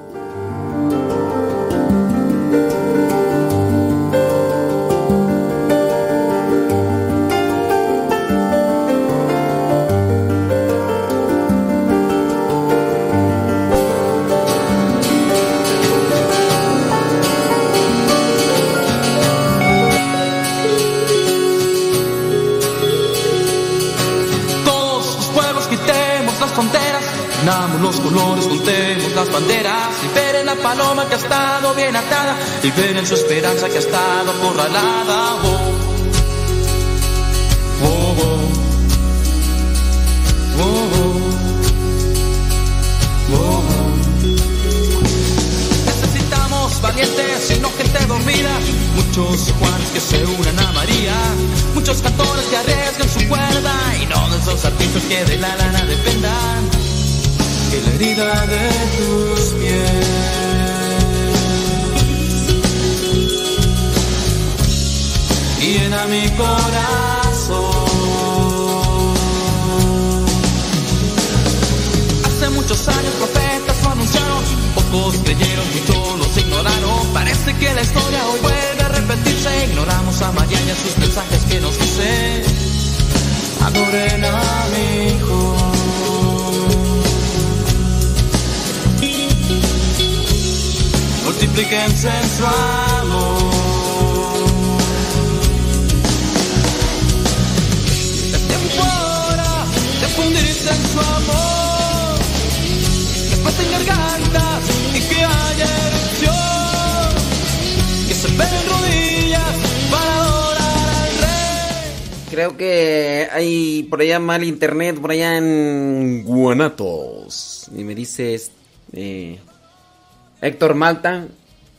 Unamos los colores, juntemos las banderas, liberen la paloma que ha estado bien atada, liberen su esperanza que ha estado acorralada. Oh. Oh, oh. Necesitamos valientes y no gente dormida, muchos Juanes que se unan a María, muchos cantores que arriesgan su cuerda y no de esos artistas que de la lana dependan. Que la herida de tus pies llena mi corazón. Hace muchos años profetas lo anunciaron, pocos creyeron, muchos los ignoraron. Parece que la historia hoy vuelve a repetirse. Ignoramos a María y a sus mensajes que nos dicen: Adoren a mi hijo. Multiplíquense en su amor. Es tiempo ahora de fundirse en su amor. Después en gargantas y que haya erupción. Que se peguen rodillas para adorar al rey. Creo que hay por allá mal internet, por allá en Guanatos. Y me dices, eh, Héctor Malta.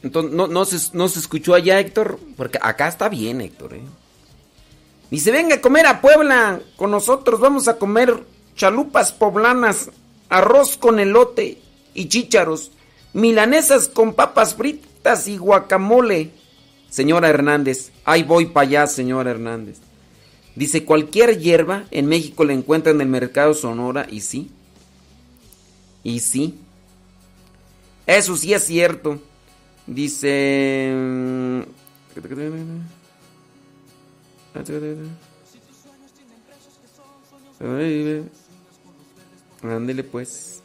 Entonces, no, se, no se escuchó allá, Héctor. Porque acá está bien, Héctor. ¿eh? Dice, venga a comer a Puebla con nosotros. Vamos a comer chalupas poblanas, arroz con elote y chícharos, milanesas con papas fritas y guacamole. Señora Hernández, ahí voy para allá, señora Hernández. Dice, cualquier hierba en México la encuentra en el mercado Sonora y sí. Y sí. Eso sí es cierto. Dice... Ándele pues.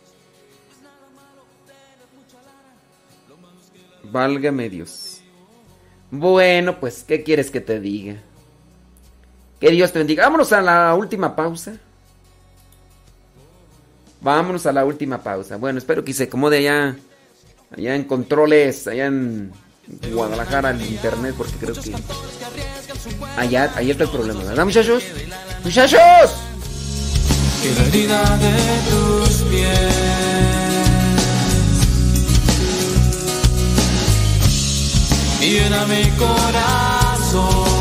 Válgame Dios. Bueno, pues, ¿qué quieres que te diga? Que Dios te bendiga. Vámonos a la última pausa. Vámonos a la última pausa. Bueno, espero que se acomode allá, allá en controles, allá en Guadalajara, el internet, porque creo que allá, allá está el problema, ¿verdad, muchachos? ¡Muchachos! Que la herida de tus pies llena mi corazón.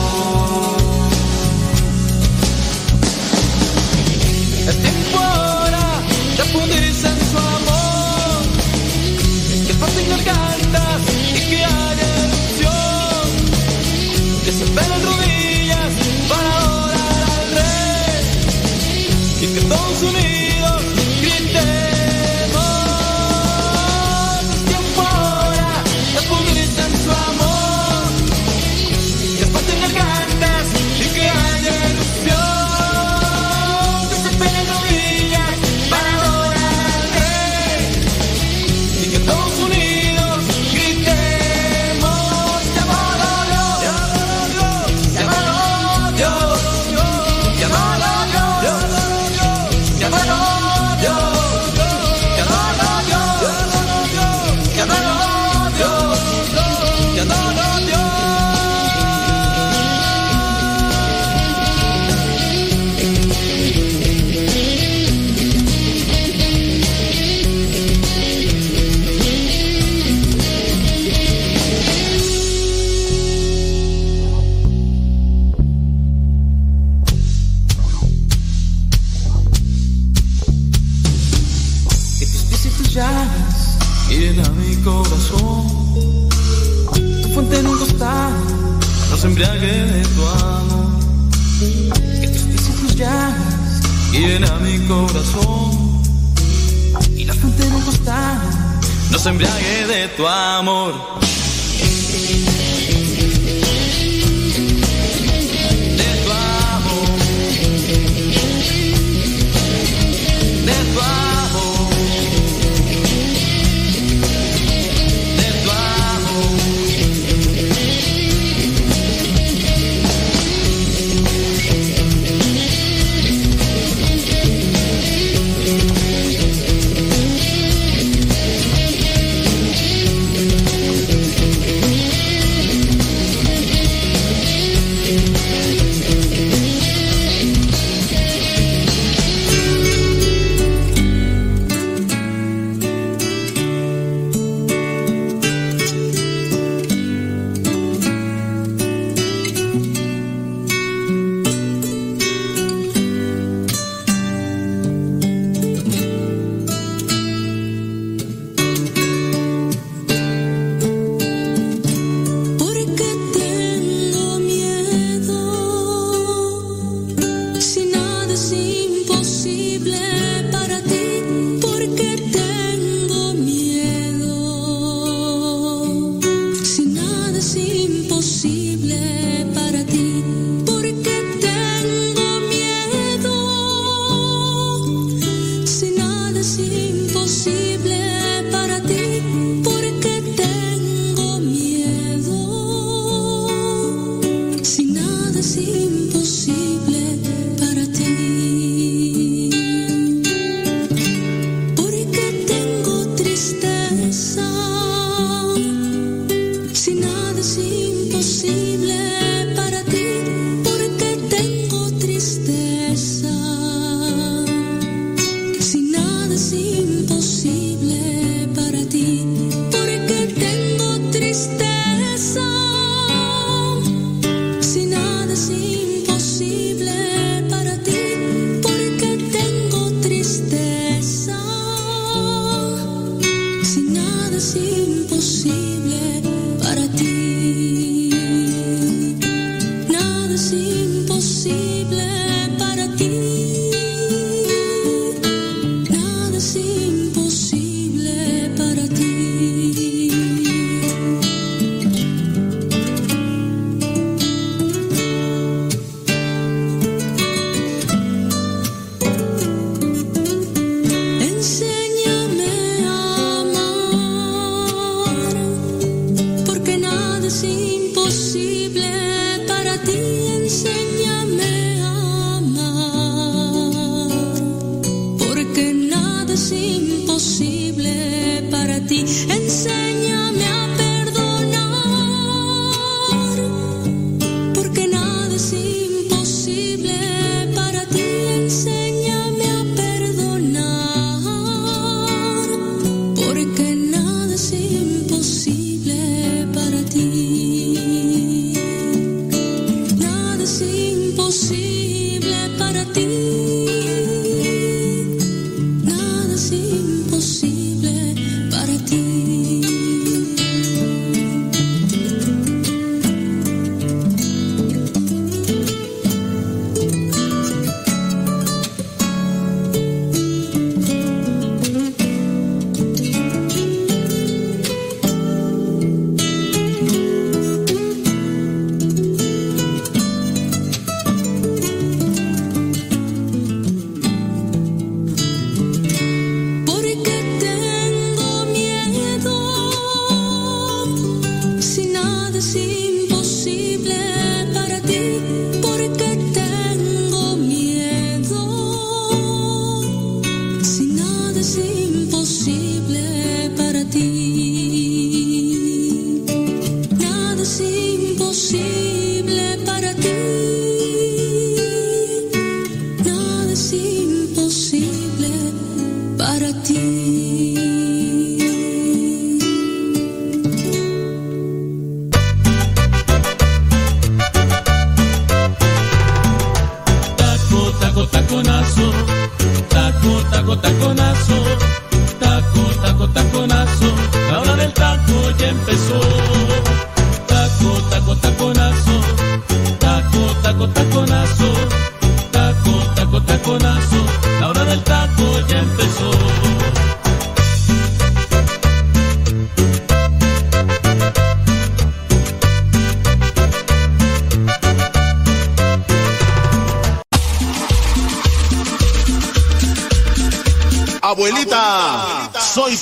Gargantas y que embriague de tu amor. Que tus besos llagas llena mi corazón. Y la fuente de un costado nos embriague de tu amor.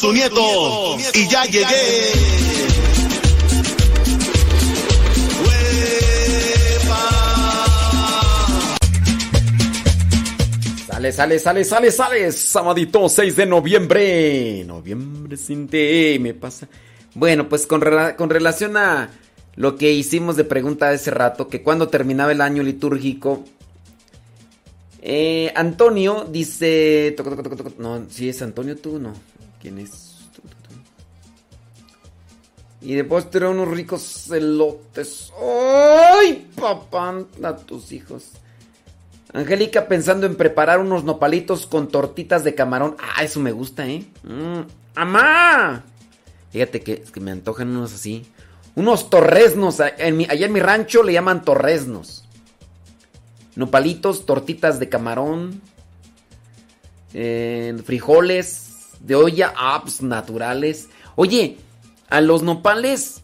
Tu nieto y ya llegué. Sale, sale, sale, sale, sale. Sabadito 6 de noviembre. Noviembre sin ti. Me pasa. Bueno, pues con, rela- con relación a lo que hicimos de pregunta hace rato, que cuando terminaba el año litúrgico. eh, Antonio dice. No, si es Antonio tú, no. ¿Quién es? Y de postre unos ricos elotes. ¡Ay, papá! A tus hijos. Angélica pensando en preparar unos nopalitos con tortitas de camarón. Ah, eso me gusta, ¿eh? Mm, ¡Amá! Fíjate que, me antojan unos así. Unos torresnos. Allá en mi rancho le llaman torresnos. Nopalitos, tortitas de camarón. eh, frijoles de olla. Pues naturales. Oye, a los nopales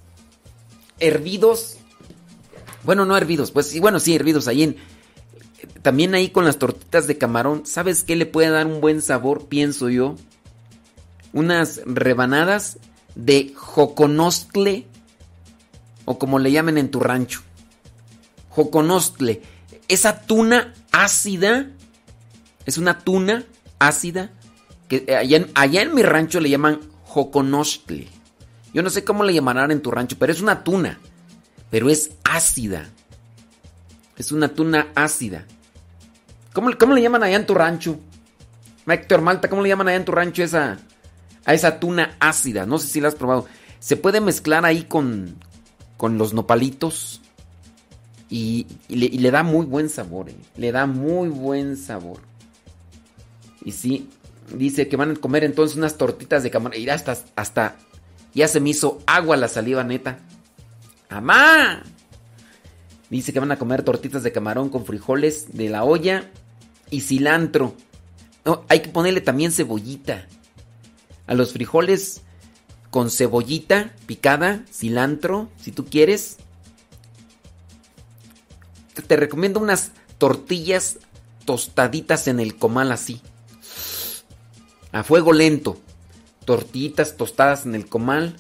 hervidos. Bueno, no hervidos, pues sí, bueno, sí, hervidos ahí también ahí con las tortitas de camarón, ¿sabes qué le puede dar un buen sabor, pienso yo? Unas rebanadas de joconostle, o como le llamen en tu rancho. Joconostle. Esa tuna ácida, es una tuna ácida, eh, allá en, allá en mi rancho le llaman joconostle. Yo no sé cómo le llamarán en tu rancho, pero es una tuna, pero es ácida. Es una tuna ácida. ¿Cómo, cómo le llaman allá en tu rancho? Héctor Malta, ¿cómo le llaman allá en tu rancho esa, a esa tuna ácida? No sé si la has probado. Se puede mezclar ahí con, con los nopalitos y, y le, y le da muy buen sabor. eh. Le da muy buen sabor. Y sí, dice que van a comer entonces unas tortitas de camarón. Y hasta, hasta ya se me hizo agua la saliva neta. ¡Amá! Dice que van a comer tortitas de camarón con frijoles de la olla y cilantro. Hay que ponerle también cebollita. A los frijoles con cebollita picada, cilantro, si tú quieres. Te recomiendo unas tortillas tostaditas en el comal así. A fuego lento. Tortillitas tostadas en el comal.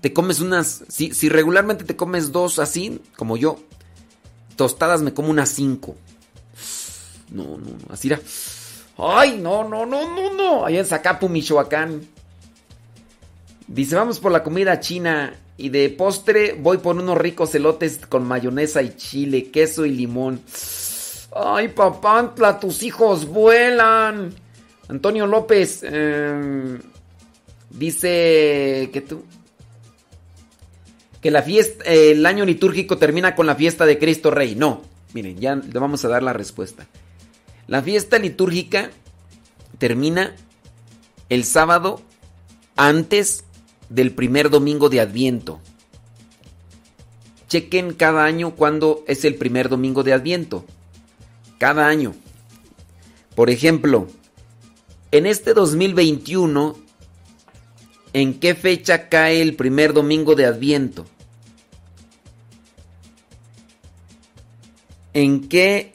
Te comes unas... Si, si regularmente te comes dos así, como yo, tostadas me como unas cinco. No, no, no. Así era. Ay, no, no, no, no, no. Allá en Zacapu, Michoacán. Dice, vamos por la comida china. Y de postre voy por unos ricos elotes con mayonesa y chile, queso y limón. Ay, papantla, tus hijos vuelan. Antonio López eh, dice que tú que la fiesta, el año litúrgico termina con la fiesta de Cristo Rey. No, miren, ya le vamos a dar la respuesta. La fiesta litúrgica termina el sábado antes del primer domingo de Adviento. Chequen cada año cuándo es el primer domingo de Adviento. Cada año. Por ejemplo, en este 2021 ¿En qué fecha cae el primer domingo de Adviento? ¿En qué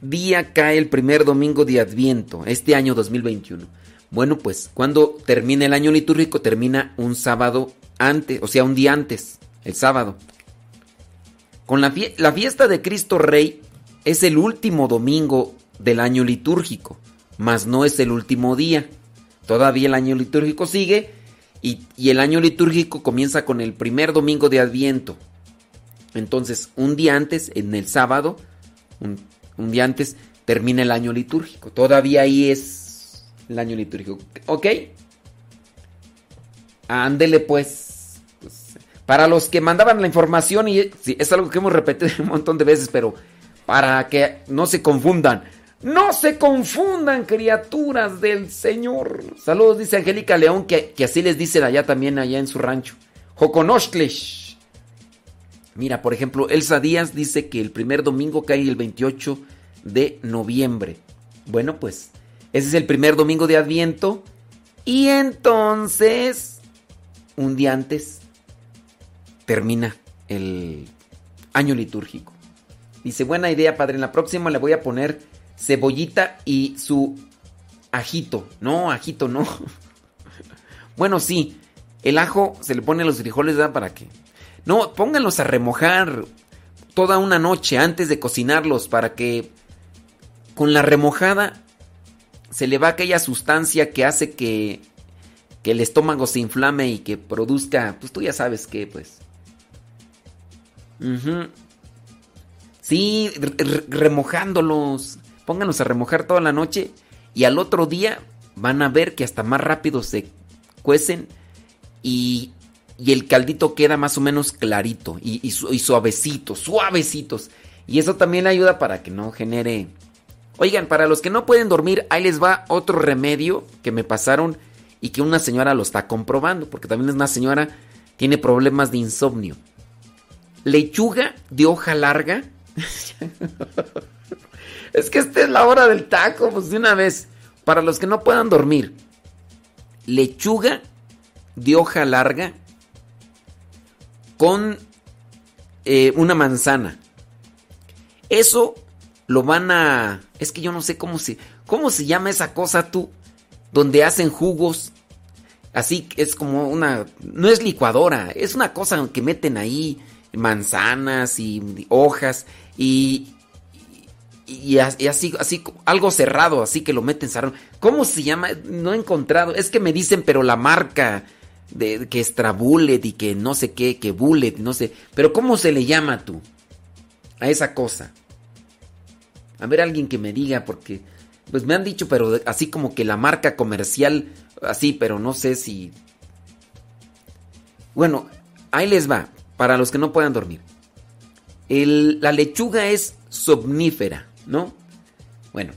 día cae el primer domingo de Adviento este año 2021? Bueno, pues cuando termina el año litúrgico termina un sábado antes, o sea, un día antes, el sábado. Con la, la fiesta de Cristo Rey es el último domingo del año litúrgico, mas no es el último día. Todavía el año litúrgico sigue y, el año litúrgico comienza con el primer domingo de Adviento. Entonces, un día antes, en el sábado, un, día antes, termina el año litúrgico. Todavía ahí es el año litúrgico. ¿Ok? Ándele pues. Pues, Para los que mandaban la información, y es algo que hemos repetido <laughs> un montón de veces, pero para que no se confundan. No se confundan, criaturas del Señor. Saludos, dice Angélica León, que, que así les dicen allá también, allá en su rancho. Joconochtlesh. Mira, por ejemplo, Elsa Díaz dice que el primer domingo cae el 28 de noviembre. Bueno, pues ese es el primer domingo de Adviento. Y entonces, un día antes, termina el año litúrgico. Dice, buena idea, padre. En la próxima le voy a poner cebollita y su ajito. No, ajito no. <laughs> bueno, sí. El ajo se le pone a los frijoles, ¿verdad? ¿Para qué? No, pónganlos a remojar toda una noche antes de cocinarlos para que con la remojada se le va aquella sustancia que hace que, que el estómago se inflame y que produzca, pues tú ya sabes qué, pues. Sí, re- re- remojándolos. Pónganlos a remojar toda la noche y al otro día van a ver que hasta más rápido se cuecen y, y el caldito queda más o menos clarito y, y y suavecito, suavecitos. Y eso también ayuda para que no genere... Oigan, para los que no pueden dormir, ahí les va otro remedio que me pasaron y que una señora lo está comprobando, porque también es una señora, tiene problemas de insomnio. Lechuga de hoja larga. <laughs> es que esta es la hora del taco, pues de una vez. Para los que no puedan dormir, lechuga de hoja larga con eh, una manzana. Eso lo van a... Es que yo no sé cómo se... ¿Cómo se llama esa cosa tú? Donde hacen jugos. Así es como una... No es licuadora. Es una cosa que meten ahí manzanas y hojas y... Y, as- y así, algo cerrado, así que lo meten cerrado. ¿Cómo se llama? No he encontrado. Es que me dicen, pero la marca que es Bullet y que no sé qué, que Bullet, no sé. Pero ¿cómo se le llama tú? A esa cosa. A ver, alguien que me diga, porque pues me han dicho, pero así como que la marca comercial, así, pero no sé si. Bueno, ahí les va, para los que no puedan dormir. La lechuga es somnífera, ¿no? Bueno,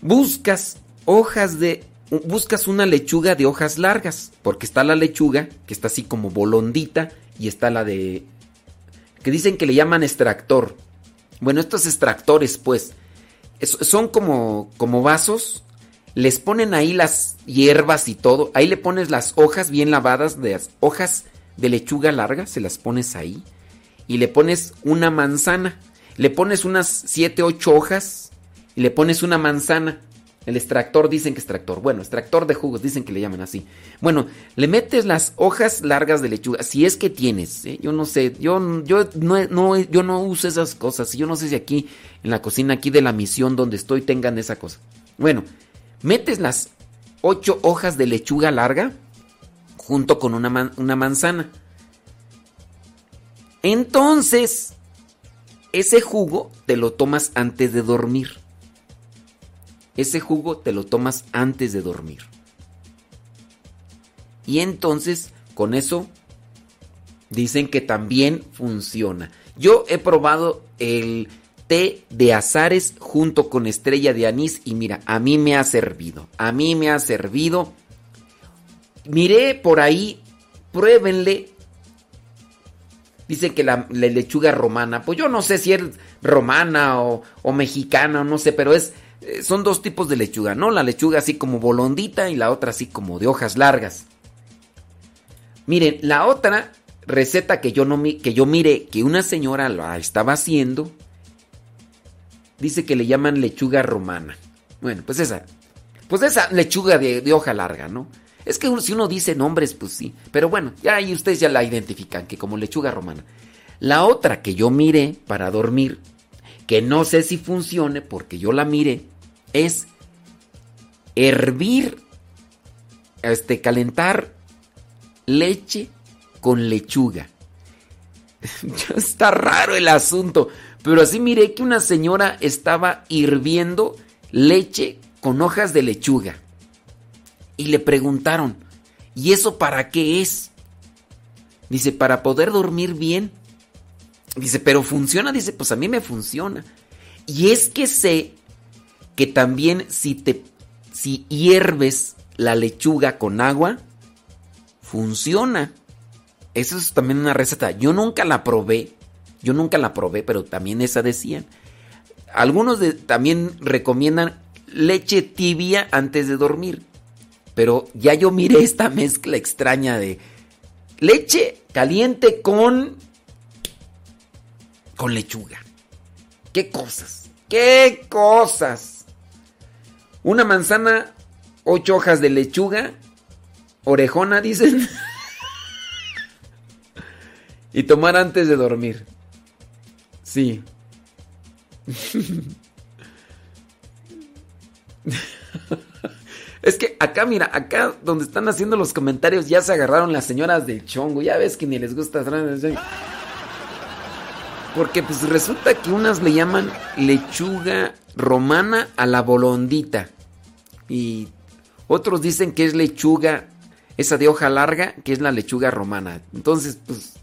buscas hojas de. Buscas una lechuga de hojas largas, porque está la lechuga, que está así como bolondita, y está la de. que dicen que le llaman extractor. Bueno, estos extractores, pues, es- son como, como vasos. Les ponen ahí las hierbas y todo. Ahí le pones las hojas bien lavadas, de las hojas de lechuga larga, se las pones ahí. Y le pones una manzana. Le pones unas 7, 8 hojas. Y le pones una manzana. El extractor dicen que extractor. Bueno, extractor de jugos dicen que le llaman así. Bueno, le metes las hojas largas de lechuga. Si es que tienes, ¿eh? yo no sé. Yo, yo, no, no- yo no uso esas cosas. Yo no sé si aquí en la cocina aquí de la misión donde estoy tengan esa cosa. Bueno, metes las ocho hojas de lechuga larga junto con una, man- una manzana. Entonces, ese jugo te lo tomas antes de dormir. Ese jugo te lo tomas antes de dormir. Y entonces, con eso, dicen que también funciona. Yo he probado el té de azares junto con estrella de anís y mira, a mí me ha servido. A mí me ha servido. Miré por ahí, pruébenle. Dicen que la, lechuga romana, pues yo no sé si es romana o, o mexicana, no sé, pero es, eh, son dos tipos de lechuga, ¿no? La lechuga así como bolondita y la otra así como de hojas largas. Miren, la otra receta que yo no que yo mire que una señora la estaba haciendo dice que le llaman lechuga romana. Bueno, pues esa, pues esa lechuga de hoja larga, ¿no? Es que si uno dice nombres, pues sí. Pero bueno, ya ahí ustedes ya la identifican, que como lechuga romana. La otra que yo miré para dormir, que no sé si funcione porque yo la miré, es hervir, este, calentar leche con lechuga. <laughs> Está raro el asunto, pero así miré que una señora estaba hirviendo leche con hojas de lechuga. Y le preguntaron, ¿y eso para qué es? Dice, para poder dormir bien. Dice, pero funciona. Dice, pues a mí me funciona. Y es que sé que también si te, si hierves la lechuga con agua, funciona. Eso es también una receta. Yo nunca la probé. Yo nunca la probé, pero también esa decían. Algunos también recomiendan leche tibia antes de dormir. Pero ya yo miré <laughs> esta mezcla extraña de leche caliente con con lechuga. ¿Qué cosas? ¿Qué cosas? Una manzana, ocho hojas de lechuga, orejona, <laughs> dicen. y tomar antes de dormir. Sí. <laughs> Es que acá, mira, acá donde están haciendo los comentarios ya se agarraron las señoras del chongo. Ya ves que ni les gusta. Porque pues resulta que unas le llaman lechuga romana a la bolondita. Y otros dicen que es lechuga, esa de hoja larga, que es la lechuga romana. Entonces, pues,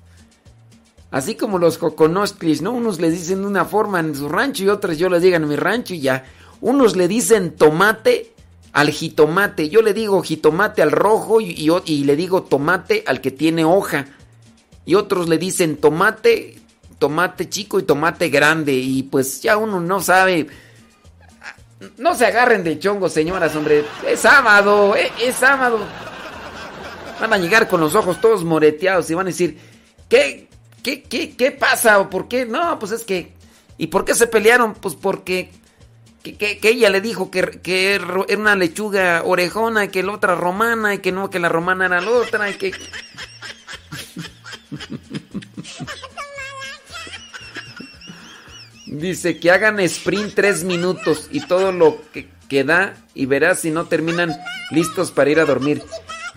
así como los coconostlis, ¿no? Unos le dicen de una forma en su rancho y otros yo les digan en mi rancho y ya. Unos le dicen tomate al jitomate. Yo le digo jitomate al rojo y, y le digo tomate al que tiene hoja. Y otros le dicen tomate, tomate chico y tomate grande. Y pues ya uno no sabe. No se agarren de chongo, señoras, hombre. Es sábado, eh, es sábado. Van a llegar con los ojos todos moreteados y van a decir, ¿qué, qué, qué, qué pasa? ¿O por qué? No, pues es que... ¿Y por qué se pelearon? Pues porque que, ella le dijo que, que era una lechuga orejona y que la otra romana y que no, que la romana era la otra y que... <laughs> Dice que hagan sprint tres minutos y todo lo que, que da y verás si no terminan listos para ir a dormir.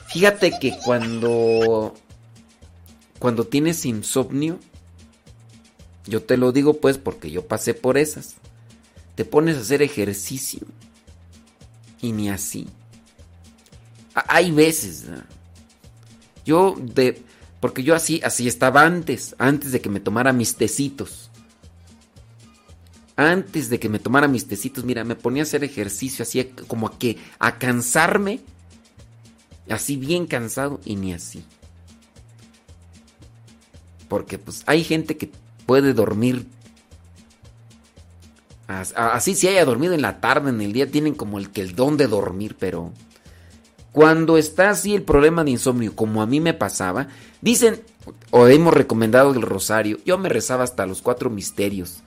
Fíjate que cuando cuando tienes insomnio, yo te lo digo pues porque yo pasé por esas. Te pones a hacer ejercicio y ni así. Hay veces. Yo de porque yo así así estaba antes, antes de que me tomara mis tecitos. Antes de que me tomara mis tecitos, mira, me ponía a hacer ejercicio así como a que a cansarme. Así bien cansado y ni así. Porque pues hay gente que puede dormir así si haya dormido en la tarde, en el día tienen como el que el don de dormir, pero cuando está así el problema de insomnio, como a mí me pasaba, dicen o hemos recomendado el rosario. Yo me rezaba hasta los cuatro misterios.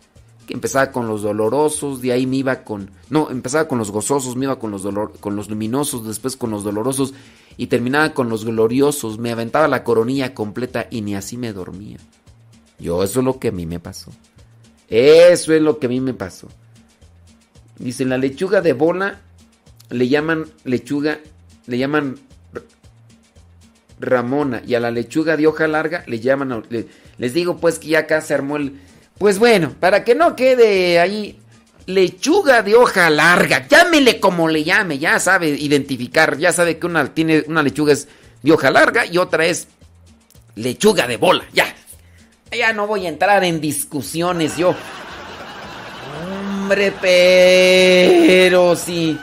Que empezaba con los dolorosos, de ahí me iba con. No, empezaba con los gozosos, me iba con los, dolor, con los luminosos, después con los dolorosos y terminaba con los gloriosos. Me aventaba la coronilla completa y ni así me dormía. Yo, eso es lo que a mí me pasó. Eso es lo que a mí me pasó. Dice, la lechuga de bola le llaman lechuga, le llaman Ramona y a la lechuga de hoja larga le llaman, le- les digo pues que ya acá se armó el... Pues bueno, para que no quede ahí lechuga de hoja larga, llámele como le llame, ya sabe identificar, ya sabe que una tiene una lechuga es de hoja larga y otra es lechuga de bola, ya. Ya no voy a entrar en discusiones yo. Hombre, pero sí.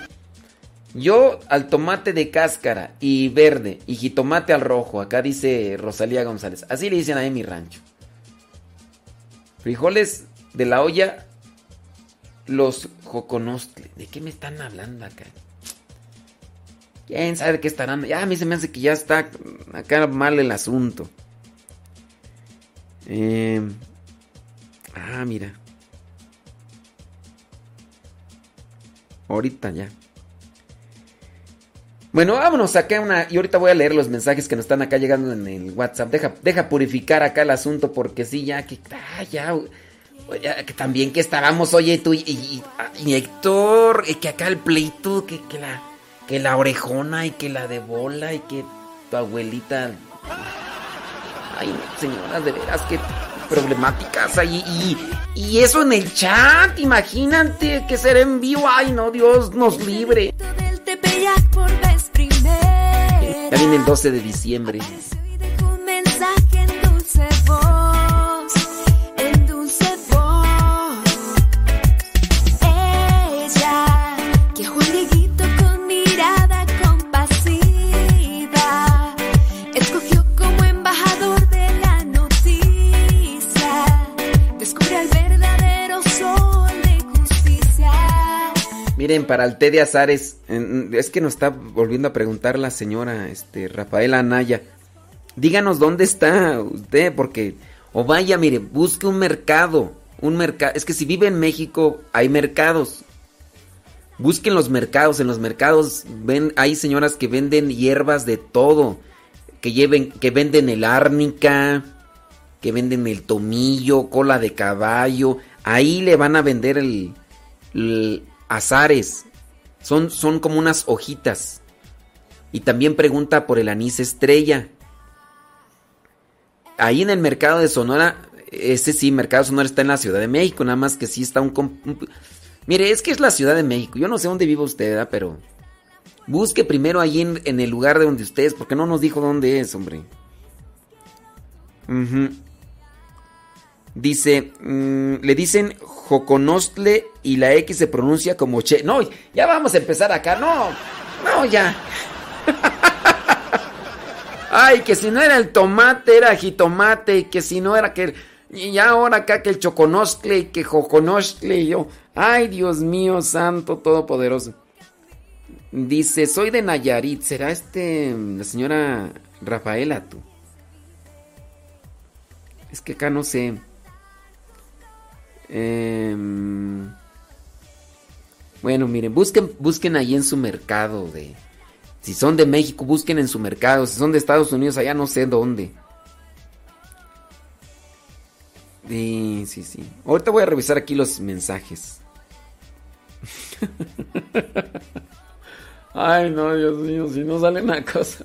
Yo al tomate de cáscara y verde y jitomate al rojo, acá dice Rosalía González. Así le dicen ahí en mi rancho. Frijoles de la olla, los joconostle. ¿De qué me están hablando acá? ¿Quién sabe qué estarán? Ya a mí se me hace que ya está acá mal el asunto. Eh, ah, mira. Ahorita ya. Bueno, vámonos acá una. Y ahorita voy a leer los mensajes que nos están acá llegando en el WhatsApp. Deja, deja purificar acá el asunto porque sí, ya que. ah, ya, que también que estábamos, oye, tú y, y- y Héctor, y que acá el pleito, que, que la. Que la orejona y que la de bola y que tu abuelita. Ay, señoras, de veras, qué problemáticas hay. Y, y eso en el chat, imagínate que será en vivo. Ay, no, Dios nos libre. Ya viene el 12 de diciembre. Miren, para el té de azares, es que nos está volviendo a preguntar la señora este, Rafaela Anaya. Díganos dónde está usted, porque. O vaya, mire, busque un mercado. Un mercado. Es que si vive en México, hay mercados. Busquen los mercados. En los mercados ven, hay señoras que venden hierbas de todo. Que lleven, que venden el árnica, que venden el tomillo, cola de caballo. Ahí le van a vender el azares. Son, son como unas hojitas. Y también pregunta por el anís estrella. Ahí en el mercado de Sonora, ese sí, mercado de Sonora está en la Ciudad de México, nada más que sí está un... Mire, es que es la Ciudad de México. Yo no sé dónde vive usted. Pero busque primero ahí en, en el lugar de donde usted es, porque no nos dijo dónde es, hombre. Ujú. Dice, mm, le dicen Joconostle y la X se pronuncia como Che. No, ya vamos a empezar acá. No, no, ya. <laughs> Ay, que si no era el tomate, era jitomate, y que si no era que... Y ya ahora acá que el choconostle y que joconostle y yo... Ay, Dios mío, santo todopoderoso. Dice, soy de Nayarit. ¿Será este la señora Rafaela tú? Es que acá no sé. Em, bueno, miren, busquen, busquen ahí en su mercado de... Si son de México, busquen en su mercado. Si son de Estados Unidos, allá no sé dónde. Sí, sí, sí. Ahorita voy a revisar aquí los mensajes. <laughs> Ay, no, Dios mío, si no sale una cosa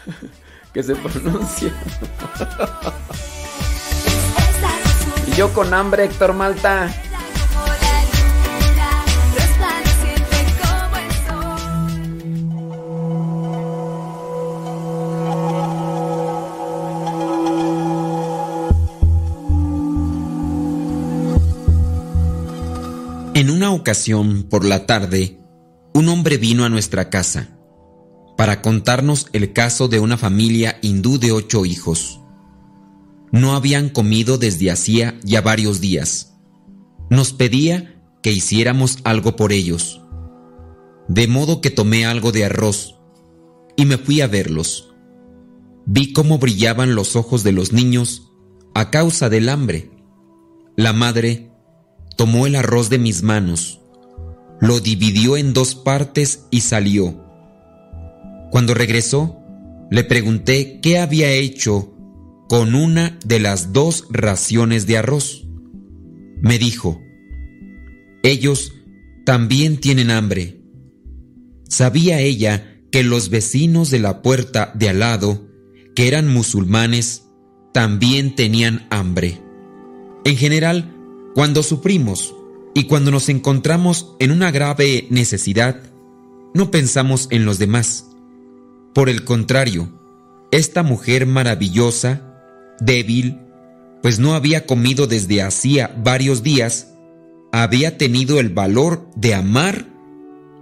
<laughs> que se pronuncia. <laughs> y yo con hambre, Héctor Malta. En una ocasión, por la tarde, un hombre vino a nuestra casa para contarnos el caso de una familia hindú de ocho hijos. No habían comido desde hacía ya varios días. Nos pedía que hiciéramos algo por ellos. De modo que tomé algo de arroz y me fui a verlos. Vi cómo brillaban los ojos de los niños a causa del hambre. La madre tomó el arroz de mis manos, lo dividió en dos partes y salió. Cuando regresó, le pregunté qué había hecho con una de las dos raciones de arroz. Me dijo, ellos también tienen hambre. Sabía ella que los vecinos de la puerta de al lado, que eran musulmanes, también tenían hambre. En general, cuando sufrimos y cuando nos encontramos en una grave necesidad, no pensamos en los demás. Por el contrario, esta mujer maravillosa, débil, pues no había comido desde hacía varios días, había tenido el valor de amar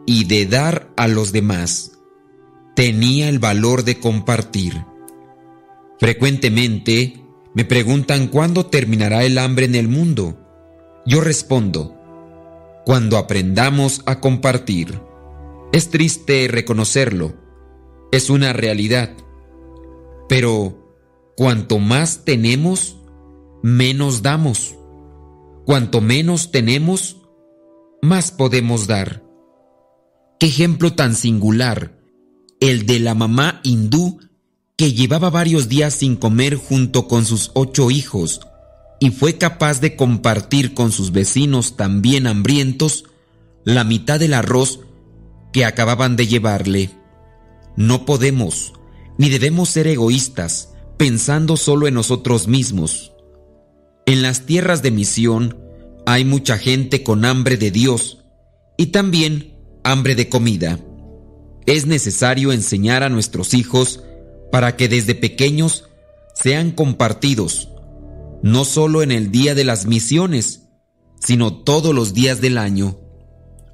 y de dar a los demás. Tenía el valor de compartir. Frecuentemente me preguntan cuándo terminará el hambre en el mundo. Yo respondo, cuando aprendamos a compartir. Es triste reconocerlo, es una realidad. Pero cuanto más tenemos, menos damos. Cuanto menos tenemos, más podemos dar. Qué ejemplo tan singular, el de la mamá hindú que llevaba varios días sin comer junto con sus ocho hijos y fue capaz de compartir con sus vecinos también hambrientos la mitad del arroz que acababan de llevarle. No podemos ni debemos ser egoístas pensando solo en nosotros mismos. En las tierras de misión hay mucha gente con hambre de Dios y también hambre de comida. Es necesario enseñar a nuestros hijos para que desde pequeños sean compartidos, no solo en el día de las misiones, sino todos los días del año.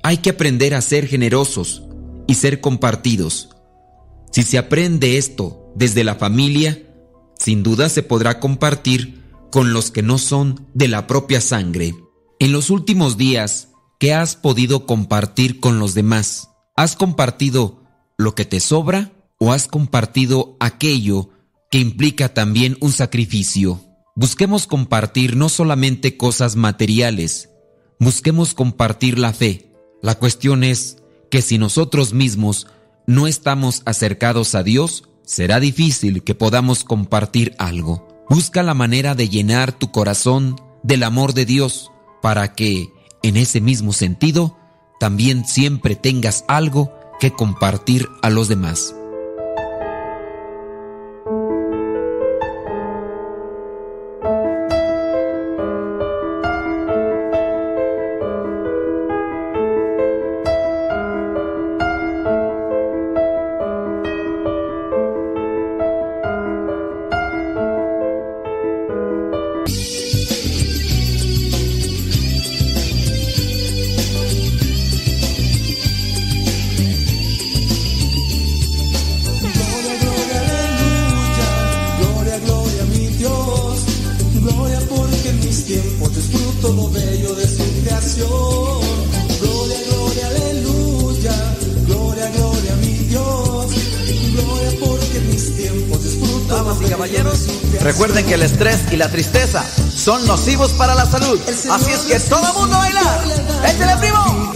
Hay que aprender a ser generosos y ser compartidos. Si se aprende esto desde la familia, sin duda se podrá compartir con los que no son de la propia sangre. En los últimos días, ¿qué has podido compartir con los demás? ¿Has compartido lo que te sobra o has compartido aquello que implica también un sacrificio? Busquemos compartir no solamente cosas materiales, busquemos compartir la fe. La cuestión es que si nosotros mismos no estamos acercados a Dios, será difícil que podamos compartir algo. Busca la manera de llenar tu corazón del amor de Dios para que, en ese mismo sentido, también siempre tengas algo que compartir a los demás. Y la tristeza son nocivos para la salud. Así es que todo el mundo a bailar. ¡Échale, primo!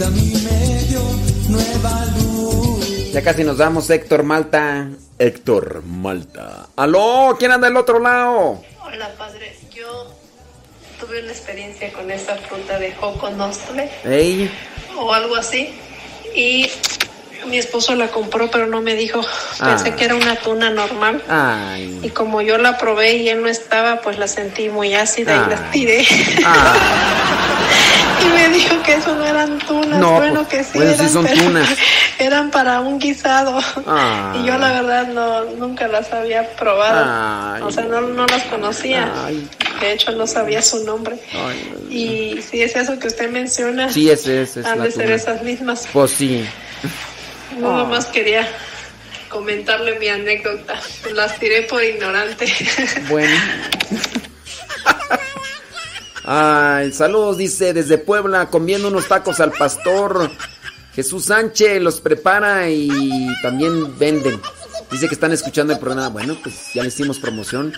Ya casi nos damos, Héctor Malta. Héctor Malta. ¡Aló! ¿Quién anda del otro lado? Hola padre, yo tuve una experiencia con esa fruta de joconostle ¡Ey! o algo así y mi esposo la compró pero no me dijo, pensé Ah. que era una tuna normal Ay. y como yo la probé y él no estaba pues la sentí muy ácida y Ah. la <laughs> tiré y me dijo que eso no eran tunas, No, bueno que sí bueno, sí eran, son pero tunas. <laughs> eran para un guisado Ah. y yo la verdad no nunca las había probado, o sea no, no las conocía. De hecho, no sabía su nombre. Y si es eso que usted menciona, Sí, ese es, es han de ser esas mismas. Pues sí. Nada Ah. más quería comentarle mi anécdota. Las tiré por ignorante. Bueno. Ay, saludos, dice desde Puebla, comiendo unos tacos al pastor. Jesús Sánchez los prepara y también venden. Dice que están escuchando el programa. Bueno, pues ya le hicimos promoción.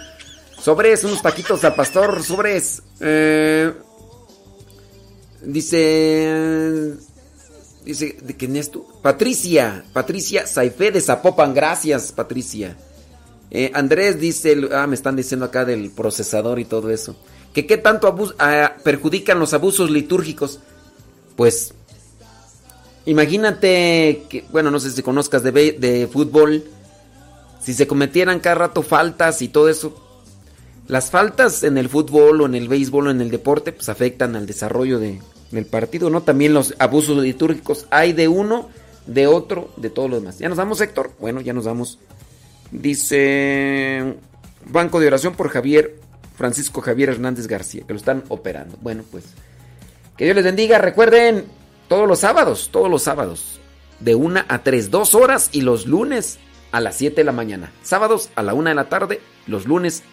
Sobres, unos taquitos al pastor, sobres. Eh, dice. Dice, ¿de quién es tú? Patricia, Patricia Saifé de Zapopan. Gracias, Patricia. Eh, Andrés dice, ah, me están diciendo acá del procesador y todo eso. Que qué tanto abus- ah, perjudican los abusos litúrgicos. Pues, imagínate que, bueno, no sé si conozcas de, de fútbol. Si se cometieran cada rato faltas y todo eso. Las faltas en el fútbol o en el béisbol o en el deporte, pues afectan al desarrollo de- del partido, ¿no? También los abusos litúrgicos hay de uno, de otro, de todos los demás. ¿Ya nos vamos, Héctor? Bueno, ya nos vamos. Dice Banco de Oración por Javier, Francisco Javier Hernández García, que lo están operando. Bueno, pues que Dios les bendiga. Recuerden, todos los sábados, todos los sábados, de 1 a 3, dos horas y los lunes a las 7 de la mañana. Sábados a la 1 de la tarde, los lunes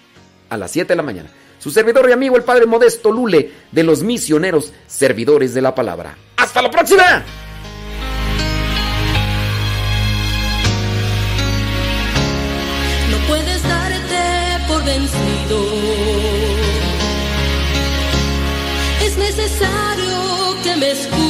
a las 7 de la mañana. Su servidor y amigo, el Padre Modesto Lule, de los misioneros servidores de la palabra. ¡Hasta la próxima! No puedes darte por vencido. Es necesario que me escuches.